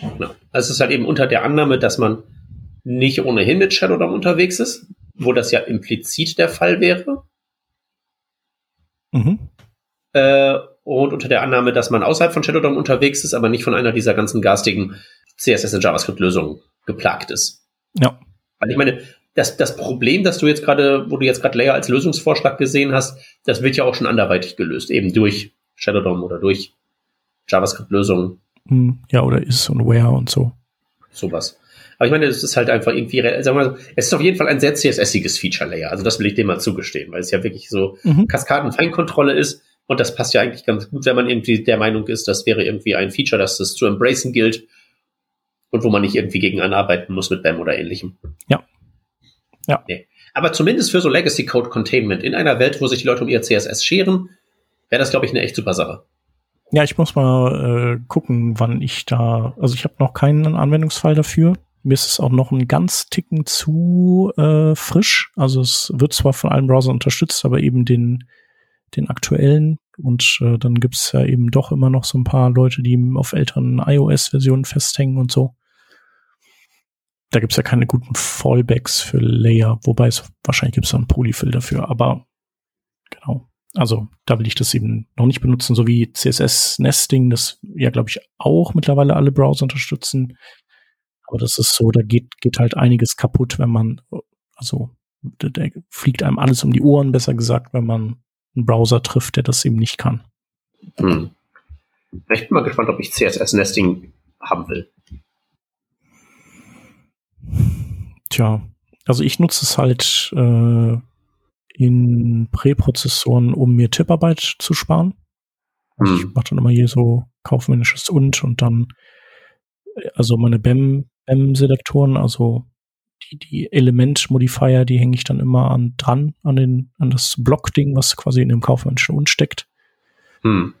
Genau. Also es ist halt eben unter der Annahme, dass man nicht ohnehin mit Shadow DOM unterwegs ist, wo das ja implizit der Fall wäre. Mhm. Äh, und unter der Annahme, dass man außerhalb von Shadow DOM unterwegs ist, aber nicht von einer dieser ganzen garstigen CSS- und JavaScript-Lösungen geplagt ist. Ja. Weil ich meine, das, das Problem, das du jetzt gerade, wo du jetzt gerade Layer als Lösungsvorschlag gesehen hast, das wird ja auch schon anderweitig gelöst, eben durch Shadow DOM oder durch JavaScript-Lösungen. Hm, ja, oder is und where und so. Sowas. Aber ich meine, es ist halt einfach irgendwie, sagen wir mal, es ist auf jeden Fall ein sehr CSS-iges Feature-Layer. Also das will ich dem mal zugestehen, weil es ja wirklich so mhm. Kaskaden-Feinkontrolle ist. Und das passt ja eigentlich ganz gut, wenn man irgendwie der Meinung ist, das wäre irgendwie ein Feature, das es zu embracen gilt und wo man nicht irgendwie gegen anarbeiten muss mit BAM oder ähnlichem. Ja. Ja. Nee. Aber zumindest für so Legacy Code Containment in einer Welt, wo sich die Leute um ihr CSS scheren, wäre das, glaube ich, eine echt super Sache. Ja, ich muss mal äh, gucken, wann ich da. Also ich habe noch keinen Anwendungsfall dafür. Mir ist es auch noch ein ganz Ticken zu äh, frisch. Also es wird zwar von allen Browsern unterstützt, aber eben den, den aktuellen. Und äh, dann gibt's ja eben doch immer noch so ein paar Leute, die auf älteren iOS-Versionen festhängen und so. Da gibt's ja keine guten Fallbacks für Layer, wobei es wahrscheinlich gibt's da einen Polyfill dafür, aber genau. Also da will ich das eben noch nicht benutzen, so wie CSS Nesting, das ja, glaube ich, auch mittlerweile alle Browser unterstützen. Aber das ist so, da geht, geht halt einiges kaputt, wenn man, also da, da fliegt einem alles um die Ohren, besser gesagt, wenn man einen Browser trifft, der das eben nicht kann. Hm. Ich bin mal gespannt, ob ich CSS Nesting haben will. Tja, also ich nutze es halt äh, in Präprozessoren, um mir Tipparbeit zu sparen. Also hm. Ich mache dann immer hier so kaufmännisches und und dann also meine BEM, BEM-Selektoren, also die, die Element-Modifier, die hänge ich dann immer an dran, an den, an das Block-Ding, was quasi in dem kaufmännischen und steckt. Hm.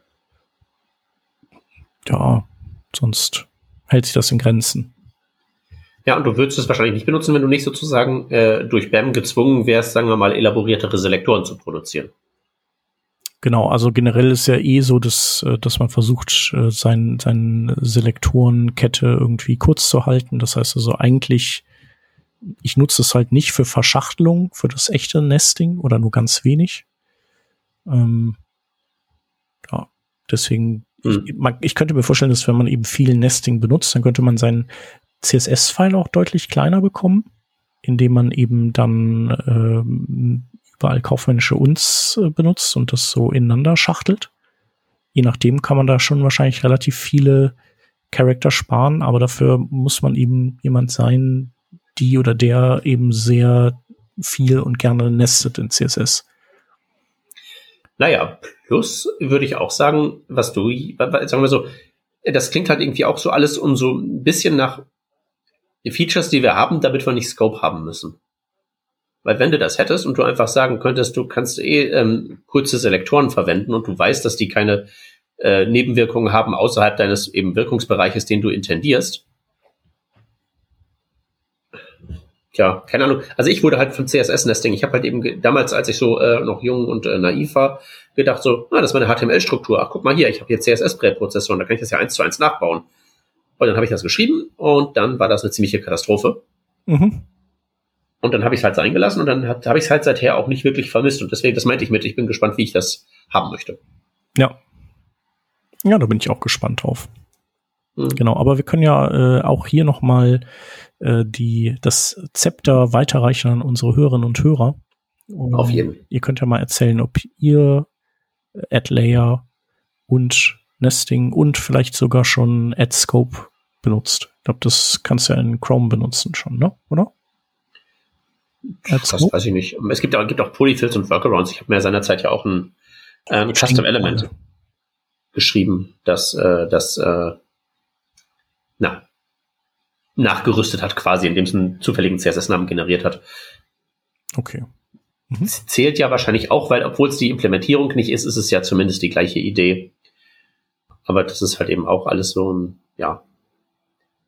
Ja, sonst hält sich das in Grenzen. Ja, und du würdest es wahrscheinlich nicht benutzen, wenn du nicht sozusagen äh, durch BAM gezwungen wärst, sagen wir mal, elaboriertere Selektoren zu produzieren. Genau, also generell ist ja eh so, dass, äh, dass man versucht, äh, sein, seine Selektorenkette irgendwie kurz zu halten. Das heißt also eigentlich, ich nutze es halt nicht für Verschachtelung, für das echte Nesting oder nur ganz wenig. Ähm, ja, deswegen, hm. ich, man, ich könnte mir vorstellen, dass wenn man eben viel Nesting benutzt, dann könnte man seinen CSS-File auch deutlich kleiner bekommen, indem man eben dann ähm, überall kaufmännische Uns äh, benutzt und das so ineinander schachtelt. Je nachdem kann man da schon wahrscheinlich relativ viele Charakter sparen, aber dafür muss man eben jemand sein, die oder der eben sehr viel und gerne nestet in CSS. Naja, plus würde ich auch sagen, was du, sagen wir so, das klingt halt irgendwie auch so alles und so ein bisschen nach Features, die wir haben, damit wir nicht Scope haben müssen. Weil wenn du das hättest und du einfach sagen könntest, du kannst eh ähm, kurze Selektoren verwenden und du weißt, dass die keine äh, Nebenwirkungen haben außerhalb deines eben Wirkungsbereiches, den du intendierst. Tja, keine Ahnung. Also ich wurde halt vom CSS-Nesting. Ich habe halt eben damals, als ich so äh, noch jung und äh, naiv war, gedacht so, ah, das ist meine HTML-Struktur. Ach, guck mal hier, ich habe hier CSS-Präprozessoren, da kann ich das ja eins zu eins nachbauen. Und dann habe ich das geschrieben und dann war das eine ziemliche Katastrophe. Mhm. Und dann habe ich es halt sein gelassen und dann habe ich es halt seither auch nicht wirklich vermisst. Und deswegen, das meinte ich mit, ich bin gespannt, wie ich das haben möchte. Ja. Ja, da bin ich auch gespannt drauf. Mhm. Genau, aber wir können ja äh, auch hier nochmal äh, die, das Zepter weiterreichen an unsere Hörerinnen und Hörer. Und Auf jeden. Fall. Ihr könnt ja mal erzählen, ob ihr AdLayer und Nesting und vielleicht sogar schon AdScope benutzt. Ich glaube, das kannst du ja in Chrome benutzen schon, ne? Oder? Das Scope? weiß ich nicht. Es gibt, auch, gibt auch Polyfills und Workarounds. Ich habe mir seinerzeit ja auch ein, äh, ein Custom Element geschrieben, das, äh, das äh, na, nachgerüstet hat quasi, indem es einen zufälligen CSS-Namen generiert hat. Okay. Mhm. Zählt ja wahrscheinlich auch, weil obwohl es die Implementierung nicht ist, ist es ja zumindest die gleiche Idee. Aber das ist halt eben auch alles so ein, ja,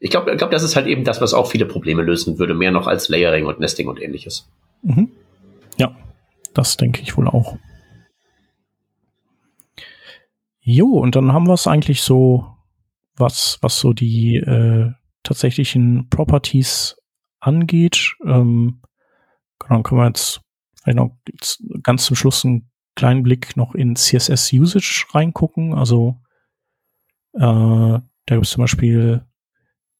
ich glaube, ich glaub, das ist halt eben das, was auch viele Probleme lösen würde, mehr noch als Layering und Nesting und ähnliches. Mhm. Ja, das denke ich wohl auch. Jo, und dann haben wir es eigentlich so, was, was so die äh, tatsächlichen Properties angeht. Ähm, genau, dann können wir jetzt vielleicht noch ganz zum Schluss einen kleinen Blick noch in CSS Usage reingucken. Also äh, da gibt es zum Beispiel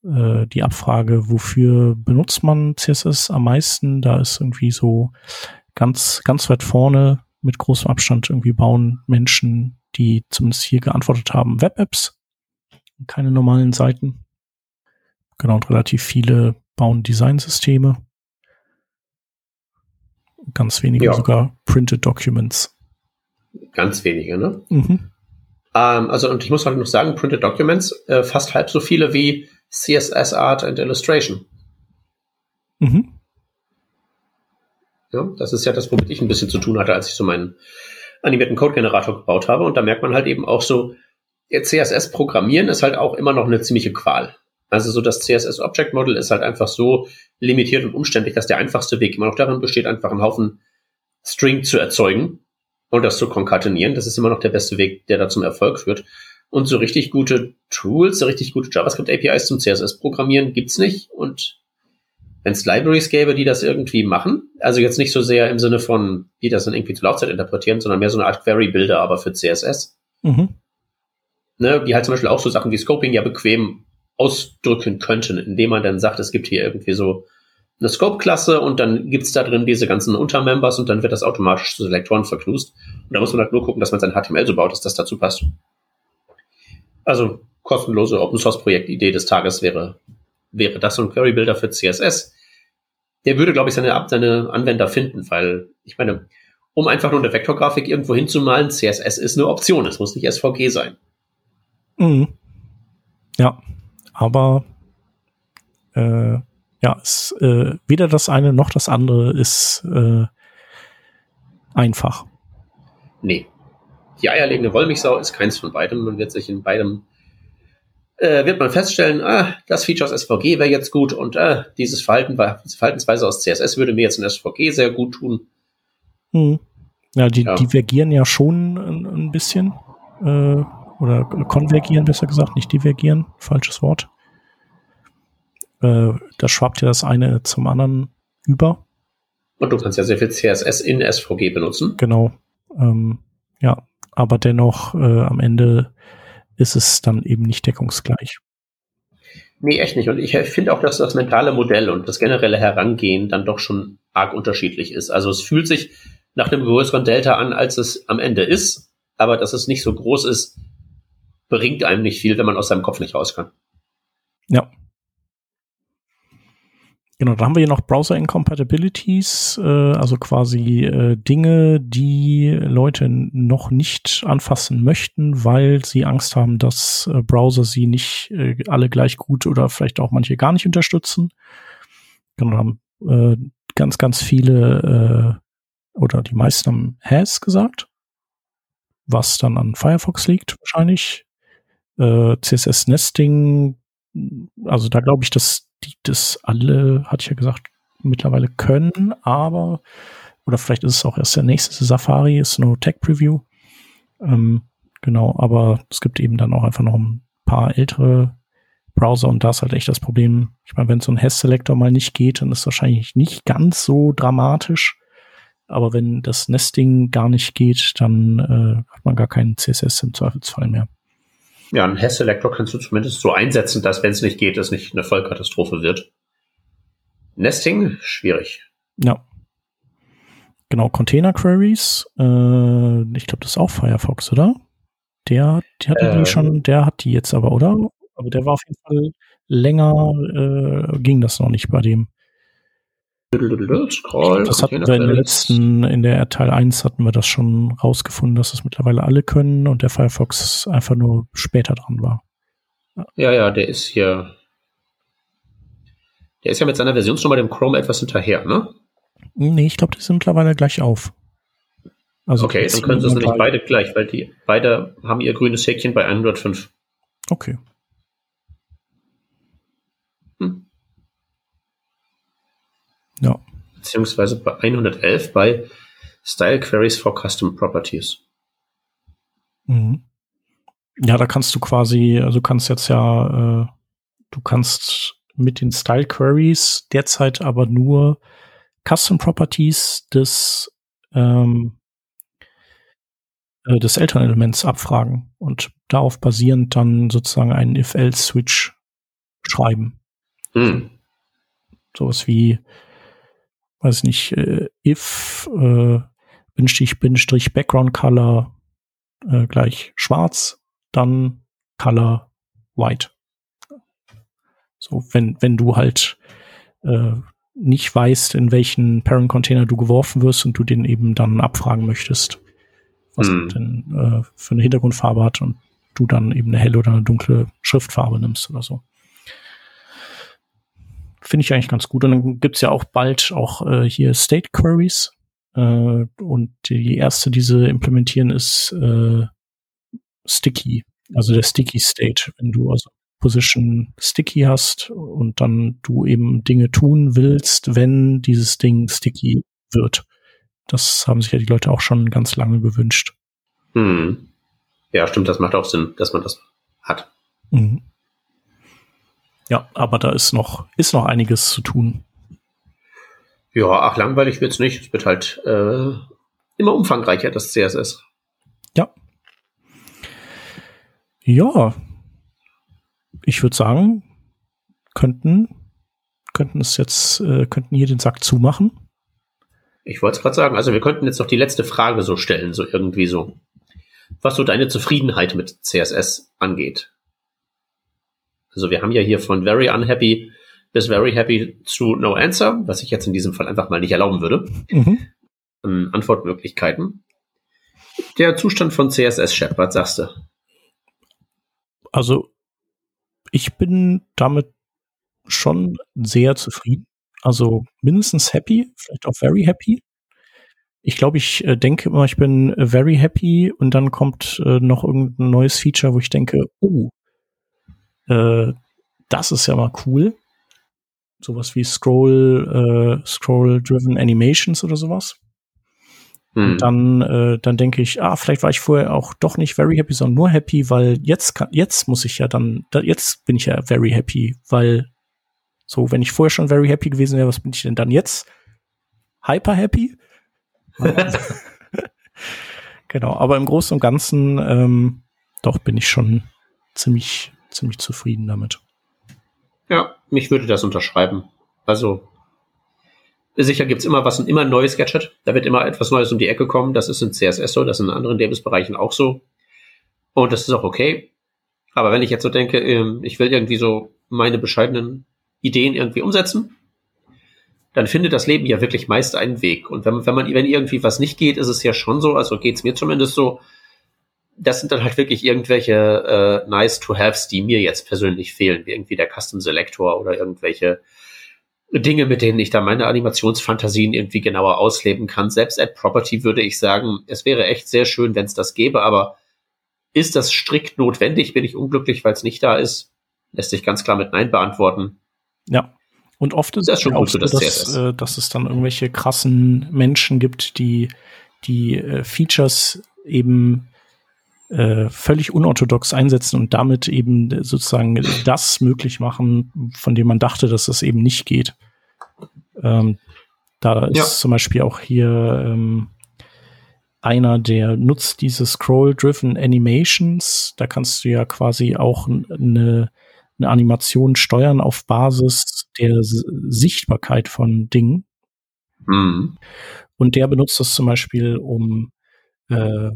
äh, die Abfrage, wofür benutzt man CSS am meisten? Da ist irgendwie so ganz, ganz weit vorne mit großem Abstand irgendwie bauen Menschen, die zumindest hier geantwortet haben, Web-Apps, keine normalen Seiten. Genau, und relativ viele bauen Designsysteme. Ganz wenige ja. sogar Printed Documents. Ganz wenige, ne? Mhm. Ähm, also, und ich muss halt noch sagen, Printed Documents, äh, fast halb so viele wie CSS Art and Illustration. Mhm. Ja, das ist ja das, womit ich ein bisschen zu tun hatte, als ich so meinen animierten Code-Generator gebaut habe. Und da merkt man halt eben auch so, CSS programmieren ist halt auch immer noch eine ziemliche Qual. Also so das CSS Object Model ist halt einfach so limitiert und umständlich, dass der einfachste Weg immer noch darin besteht, einfach einen Haufen String zu erzeugen und das zu konkatenieren. Das ist immer noch der beste Weg, der da zum Erfolg führt. Und so richtig gute Tools, so richtig gute JavaScript-APIs zum CSS-Programmieren gibt's nicht. Und wenn es Libraries gäbe, die das irgendwie machen, also jetzt nicht so sehr im Sinne von, die das dann irgendwie zu Laufzeit interpretieren, sondern mehr so eine Art Query-Builder, aber für CSS. Mhm. Ne, die halt zum Beispiel auch so Sachen wie Scoping ja bequem ausdrücken könnten, indem man dann sagt, es gibt hier irgendwie so eine Scope-Klasse und dann gibt's da drin diese ganzen Untermembers und dann wird das automatisch zu Selektoren verknust. Und da muss man halt nur gucken, dass man sein HTML so baut, dass das dazu passt. Also kostenlose Open Source Projektidee des Tages wäre, wäre das so ein Query Builder für CSS. Der würde, glaube ich, seine, seine Anwender finden, weil ich meine, um einfach nur eine Vektorgrafik irgendwo hinzumalen, CSS ist eine Option. Es muss nicht SVG sein. Mhm. Ja, aber äh, ja, es, äh, weder das eine noch das andere ist äh, einfach. Nee, die eierlegende Wollmilchsau ist keins von beidem. Man wird sich in beidem äh, wird man feststellen, ah, das Feature aus SVG wäre jetzt gut und äh, dieses Verhalten, diese Verhaltensweise aus CSS würde mir jetzt in SVG sehr gut tun. Hm. Ja, die ja. divergieren ja schon ein, ein bisschen. Äh, oder konvergieren, besser gesagt, nicht divergieren, falsches Wort. Äh, da schwappt ja das eine zum anderen über. Und du kannst ja sehr viel CSS in SVG benutzen. Genau. Ähm, ja, aber dennoch äh, am Ende ist es dann eben nicht deckungsgleich. Nee, echt nicht. Und ich finde auch, dass das mentale Modell und das generelle Herangehen dann doch schon arg unterschiedlich ist. Also es fühlt sich nach einem größeren Delta an, als es am Ende ist, aber dass es nicht so groß ist, bringt einem nicht viel, wenn man aus seinem Kopf nicht raus kann. Ja, Genau, da haben wir hier noch Browser Incompatibilities, äh, also quasi äh, Dinge, die Leute noch nicht anfassen möchten, weil sie Angst haben, dass äh, Browser sie nicht äh, alle gleich gut oder vielleicht auch manche gar nicht unterstützen. Genau, haben äh, ganz, ganz viele äh, oder die meisten haben Has gesagt, was dann an Firefox liegt wahrscheinlich. Äh, CSS Nesting, also da glaube ich, dass die das alle, hatte ich ja gesagt, mittlerweile können, aber, oder vielleicht ist es auch erst der nächste Safari, ist no Tech Preview. Ähm, genau, aber es gibt eben dann auch einfach noch ein paar ältere Browser und da ist halt echt das Problem. Ich meine, wenn so ein Hash-Selector mal nicht geht, dann ist es wahrscheinlich nicht ganz so dramatisch. Aber wenn das Nesting gar nicht geht, dann äh, hat man gar keinen CSS im Zweifelsfall mehr. Ja, ein Hess-Selektor kannst du zumindest so einsetzen, dass, wenn es nicht geht, es nicht eine Vollkatastrophe wird. Nesting, schwierig. Ja. Genau, Container Queries. Äh, ich glaube, das ist auch Firefox, oder? Der, die hatte äh, die schon, der hat die jetzt aber, oder? Aber der war auf jeden Fall länger, äh, ging das noch nicht bei dem. Scroll, das hatten wir in der letzten, in der Teil 1 hatten wir das schon rausgefunden, dass das mittlerweile alle können und der Firefox einfach nur später dran war. Ja, ja, der ist hier. Der ist ja mit seiner Versionsnummer dem Chrome etwas hinterher, ne? Nee, ich glaube, die sind mittlerweile gleich auf. Also okay, dann können sie es nicht beide gleich, weil die beide haben ihr grünes Häkchen bei 105. Okay. Ja. Beziehungsweise bei 111 bei Style Queries for Custom Properties. Mhm. Ja, da kannst du quasi, also du kannst jetzt ja, äh, du kannst mit den Style Queries derzeit aber nur Custom Properties des ähm, äh, des Elternelements abfragen und darauf basierend dann sozusagen einen If-Else-Switch schreiben. Hm. Sowas wie weiß nicht, äh, if äh, Bindestrich, Bindestrich Background Color äh, gleich schwarz, dann Color white. So, wenn, wenn du halt äh, nicht weißt, in welchen Parent Container du geworfen wirst und du den eben dann abfragen möchtest, was hm. denn äh, für eine Hintergrundfarbe hat und du dann eben eine helle oder eine dunkle Schriftfarbe nimmst oder so. Finde ich eigentlich ganz gut. Und dann gibt's ja auch bald auch äh, hier State Queries. Äh, und die erste, die sie implementieren, ist äh, Sticky. Also der Sticky State. Wenn du also Position Sticky hast und dann du eben Dinge tun willst, wenn dieses Ding sticky wird. Das haben sich ja die Leute auch schon ganz lange gewünscht. Hm. Ja, stimmt, das macht auch Sinn, dass man das hat. Mhm. Ja, aber da ist noch, ist noch einiges zu tun. Ja, ach, langweilig wird's nicht. Es wird halt äh, immer umfangreicher, das CSS. Ja. Ja. Ich würde sagen, könnten, könnten es jetzt, äh, könnten hier den Sack zumachen. Ich wollte es gerade sagen, also wir könnten jetzt noch die letzte Frage so stellen, so irgendwie so. Was so deine Zufriedenheit mit CSS angeht. Also wir haben ja hier von very unhappy bis very happy zu no answer, was ich jetzt in diesem Fall einfach mal nicht erlauben würde. Mhm. Ähm, Antwortmöglichkeiten. Der Zustand von CSS Chat, was sagst du? Also ich bin damit schon sehr zufrieden. Also mindestens happy, vielleicht auch very happy. Ich glaube, ich äh, denke immer, ich bin very happy und dann kommt äh, noch irgendein neues Feature, wo ich denke, oh, äh, das ist ja mal cool. Sowas wie Scroll, äh, Scroll-Driven Animations oder sowas. Hm. dann, äh, dann denke ich, ah, vielleicht war ich vorher auch doch nicht very happy, sondern nur happy, weil jetzt kann, jetzt muss ich ja dann, da, jetzt bin ich ja very happy, weil so, wenn ich vorher schon very happy gewesen wäre, was bin ich denn dann jetzt? Hyper happy? genau, aber im Großen und Ganzen, ähm, doch bin ich schon ziemlich, ziemlich zufrieden damit. Ja, mich würde das unterschreiben. Also Sicher gibt's immer was, immer ein neues Gadget. Da wird immer etwas Neues um die Ecke kommen. Das ist in CSS so, das ist in anderen Davis-Bereichen auch so. Und das ist auch okay. Aber wenn ich jetzt so denke, ähm, ich will irgendwie so meine bescheidenen Ideen irgendwie umsetzen, dann findet das Leben ja wirklich meist einen Weg. Und wenn, wenn man, wenn irgendwie was nicht geht, ist es ja schon so, also geht's mir zumindest so, das sind dann halt wirklich irgendwelche äh, nice to haves, die mir jetzt persönlich fehlen, wie irgendwie der Custom Selector oder irgendwelche Dinge, mit denen ich da meine Animationsfantasien irgendwie genauer ausleben kann. Selbst at Property würde ich sagen, es wäre echt sehr schön, wenn es das gäbe, aber ist das strikt notwendig? Bin ich unglücklich, weil es nicht da ist? Lässt sich ganz klar mit Nein beantworten. Ja. Und oft ist es schon auch so, dass, dass, äh, dass, es dann irgendwelche krassen Menschen gibt, die die äh, Features eben äh, völlig unorthodox einsetzen und damit eben sozusagen das möglich machen, von dem man dachte, dass das eben nicht geht. Ähm, da ist ja. zum Beispiel auch hier ähm, einer, der nutzt diese Scroll-Driven Animations. Da kannst du ja quasi auch eine, eine Animation steuern auf Basis der S Sichtbarkeit von Dingen. Mhm. Und der benutzt das zum Beispiel, um äh,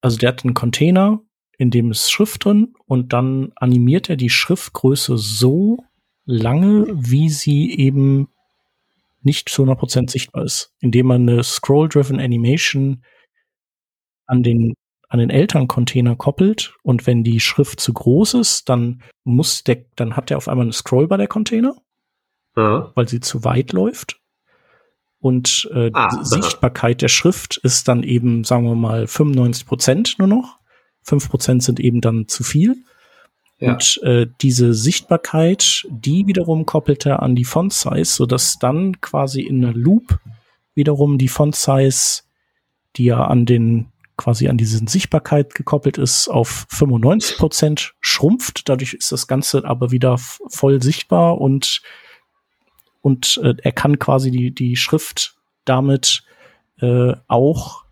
also der hat einen Container, in dem ist Schrift drin und dann animiert er die Schriftgröße so lange, wie sie eben nicht zu 100% sichtbar ist, indem man eine Scroll-Driven Animation an den an den Elterncontainer koppelt und wenn die Schrift zu groß ist, dann muss der, dann hat der auf einmal eine Scrollbar der Container, ja. weil sie zu weit läuft. Und äh, ah, die Sichtbarkeit der Schrift ist dann eben, sagen wir mal, 95 Prozent nur noch. 5 Prozent sind eben dann zu viel. Ja. Und äh, diese Sichtbarkeit, die wiederum koppelt er an die Font Size, sodass dann quasi in einer Loop wiederum die Font Size, die ja an den quasi an diese Sichtbarkeit gekoppelt ist, auf 95 Prozent schrumpft. Dadurch ist das Ganze aber wieder voll sichtbar und und äh, er kann quasi die, die Schrift damit äh, auch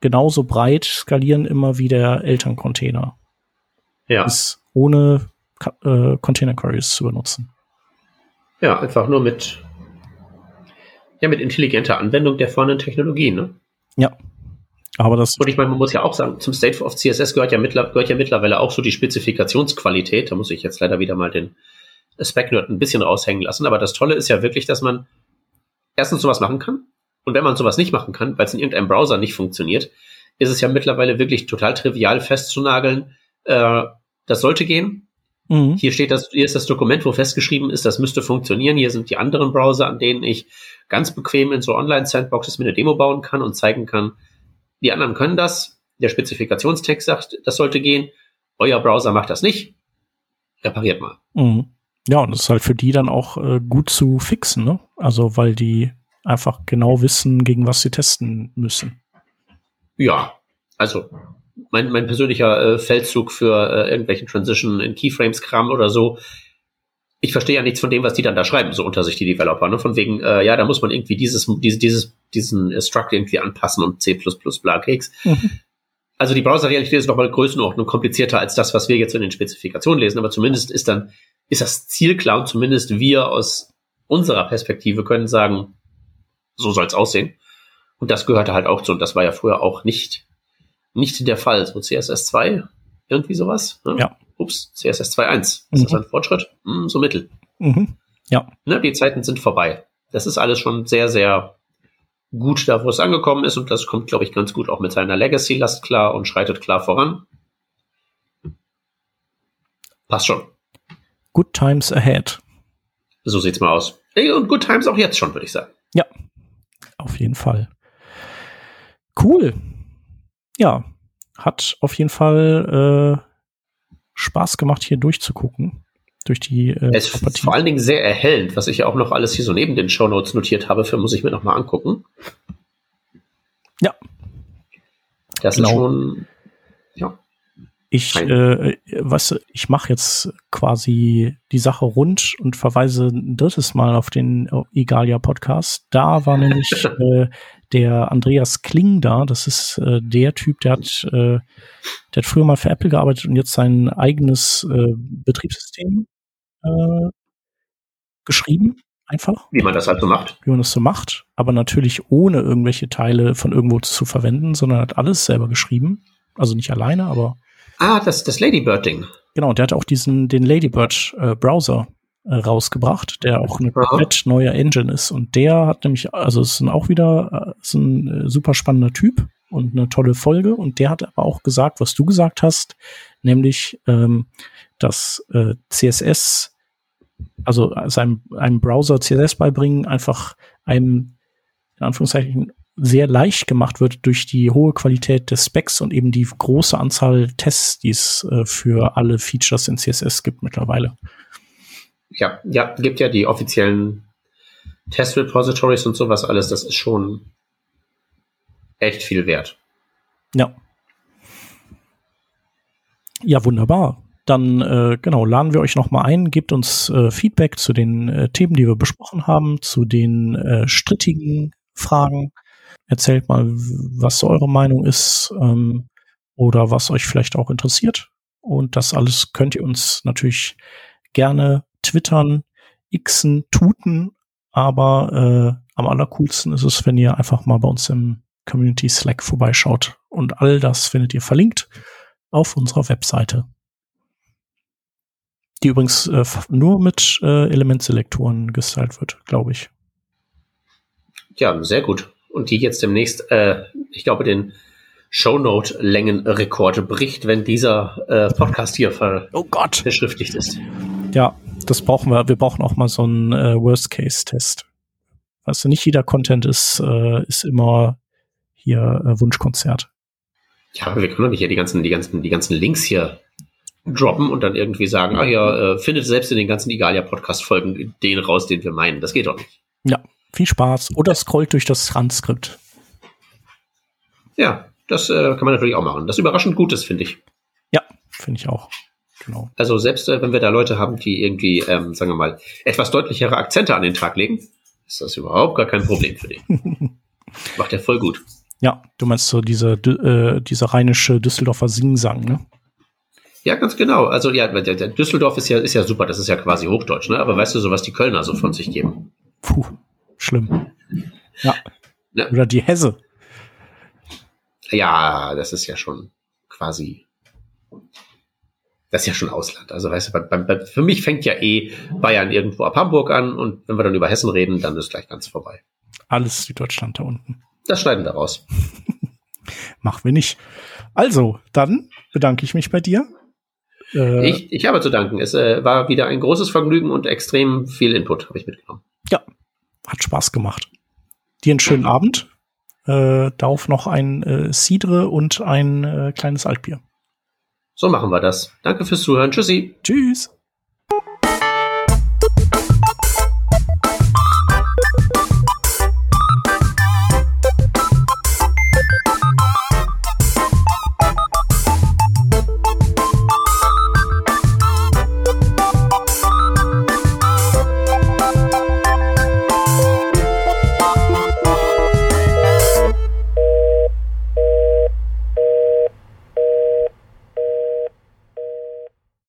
genauso breit skalieren immer wie der Elterncontainer. Ja. Ist ohne äh, Container Queries zu benutzen. Ja, einfach nur mit, ja, mit intelligenter Anwendung der vorhandenen Technologie, ne? Ja. Aber das. Und ich meine, man muss ja auch sagen, zum State of CSS gehört ja, gehört ja mittlerweile auch so die Spezifikationsqualität. Da muss ich jetzt leider wieder mal den Spec-Nerd ein bisschen raushängen lassen. Aber das Tolle ist ja wirklich, dass man erstens sowas machen kann. Und wenn man sowas nicht machen kann, weil es in irgendeinem Browser nicht funktioniert, ist es ja mittlerweile wirklich total trivial festzunageln. Äh, das sollte gehen. Mhm. Hier steht das, hier ist das Dokument, wo festgeschrieben ist, das müsste funktionieren. Hier sind die anderen Browser, an denen ich ganz bequem in so Online-Sandboxes mir eine Demo bauen kann und zeigen kann, die anderen können das. Der Spezifikationstext sagt, das sollte gehen. Euer Browser macht das nicht. Repariert mal. Mhm. Ja, und das ist halt für die dann auch äh, gut zu fixen, ne? Also, weil die einfach genau wissen, gegen was sie testen müssen. Ja, also mein, mein persönlicher äh, Feldzug für äh, irgendwelchen Transition in Keyframes-Kram oder so. Ich verstehe ja nichts von dem, was die dann da schreiben, so unter sich die Developer, ne? Von wegen, äh, ja, da muss man irgendwie dieses, diese, dieses, diesen äh, Struct irgendwie anpassen und C bla Keks. Mhm. Also die Browser-Realität ist nochmal Größenordnung komplizierter als das, was wir jetzt in den Spezifikationen lesen, aber zumindest ist dann ist das Ziel klar und zumindest wir aus unserer Perspektive können sagen, so soll es aussehen. Und das gehörte halt auch zu, und das war ja früher auch nicht, nicht der Fall. So CSS 2, irgendwie sowas. Ne? Ja. Ups, CSS 2.1. Ist mhm. das ein Fortschritt? Hm, so mittel. Mhm. Ja. Ne, die Zeiten sind vorbei. Das ist alles schon sehr, sehr gut da, wo es angekommen ist und das kommt, glaube ich, ganz gut auch mit seiner Legacy-Last klar und schreitet klar voran. Passt schon. Good Times Ahead. So sieht's mal aus. Und Good Times auch jetzt schon, würde ich sagen. Ja, auf jeden Fall. Cool. Ja, hat auf jeden Fall äh, Spaß gemacht, hier durchzugucken. Durch die äh, Es ist vor allen Dingen sehr erhellend, was ich ja auch noch alles hier so neben den Shownotes notiert habe, für muss ich mir noch mal angucken. Ja. Das genau. ist schon, ja. Ich, äh, was, ich mache jetzt quasi die Sache rund und verweise ein drittes Mal auf den Igalia Podcast. Da war nämlich äh, der Andreas Kling da. Das ist äh, der Typ, der hat, äh, der hat früher mal für Apple gearbeitet und jetzt sein eigenes äh, Betriebssystem äh, geschrieben. Einfach. Wie man das halt so macht. Wie man das so macht. Aber natürlich ohne irgendwelche Teile von irgendwo zu verwenden, sondern hat alles selber geschrieben. Also nicht alleine, aber Ah, das, das Ladybird-Ding. Genau, der hat auch diesen, den Ladybird-Browser äh, rausgebracht, der auch eine komplett neue Engine ist. Und der hat nämlich, also es ist auch wieder, äh, ist ein äh, super spannender Typ und eine tolle Folge. Und der hat aber auch gesagt, was du gesagt hast, nämlich, ähm, dass äh, CSS, also seinem einem Browser CSS beibringen, einfach einem in Anführungszeichen sehr leicht gemacht wird durch die hohe Qualität des Specs und eben die große Anzahl Tests, die es äh, für alle Features in CSS gibt mittlerweile. Ja, ja, gibt ja die offiziellen Test-Repositories und sowas alles. Das ist schon echt viel wert. Ja. Ja, wunderbar. Dann äh, genau laden wir euch noch mal ein, gebt uns äh, Feedback zu den äh, Themen, die wir besprochen haben, zu den äh, strittigen Fragen Erzählt mal, was eure Meinung ist ähm, oder was euch vielleicht auch interessiert. Und das alles könnt ihr uns natürlich gerne twittern, xen, tuten, aber äh, am allercoolsten ist es, wenn ihr einfach mal bei uns im Community Slack vorbeischaut. Und all das findet ihr verlinkt auf unserer Webseite. Die übrigens äh, nur mit äh, Elementselektoren gestylt wird, glaube ich. Ja, sehr gut und die jetzt demnächst, äh, ich glaube, den Shownote-Längenrekord bricht, wenn dieser äh, Podcast hier ver oh Gott. verschriftlicht ist. Ja, das brauchen wir. Wir brauchen auch mal so einen äh, Worst-Case-Test. Weißt du, nicht jeder Content ist, äh, ist immer hier äh, Wunschkonzert. Ja, aber wir können doch nicht hier die ganzen, die ganzen, die ganzen Links hier droppen und dann irgendwie sagen, ah ja, äh, findet selbst in den ganzen Igalia-Podcast-Folgen den raus, den wir meinen. Das geht doch nicht. Ja, viel Spaß. Oder scrollt durch das Transkript. Ja, das äh, kann man natürlich auch machen. Das ist überraschend Gutes, finde ich. Ja, finde ich auch. Genau. Also selbst äh, wenn wir da Leute haben, die irgendwie, ähm, sagen wir mal, etwas deutlichere Akzente an den Tag legen, ist das überhaupt gar kein Problem für dich. Macht er voll gut. Ja, du meinst so diese, äh, diese rheinische Düsseldorfer Singsang, ne? Ja, ganz genau. Also ja, Düsseldorf ist ja, ist ja super, das ist ja quasi Hochdeutsch, ne? Aber weißt du so, was die Kölner so von sich geben? Puh. Schlimm. Ja. ja. Oder die Hesse. Ja, das ist ja schon quasi. Das ist ja schon Ausland. Also, weißt du, bei, bei, für mich fängt ja eh Bayern irgendwo ab Hamburg an und wenn wir dann über Hessen reden, dann ist gleich ganz vorbei. Alles Süddeutschland da unten. Das schneiden wir raus. Machen wir nicht. Also, dann bedanke ich mich bei dir. Äh, ich, ich habe zu danken. Es äh, war wieder ein großes Vergnügen und extrem viel Input habe ich mitgenommen. Ja, hat Spaß gemacht. Dir einen schönen Abend. Äh, darauf noch ein äh, Cidre und ein äh, kleines Altbier. So machen wir das. Danke fürs Zuhören. Tschüssi. Tschüss.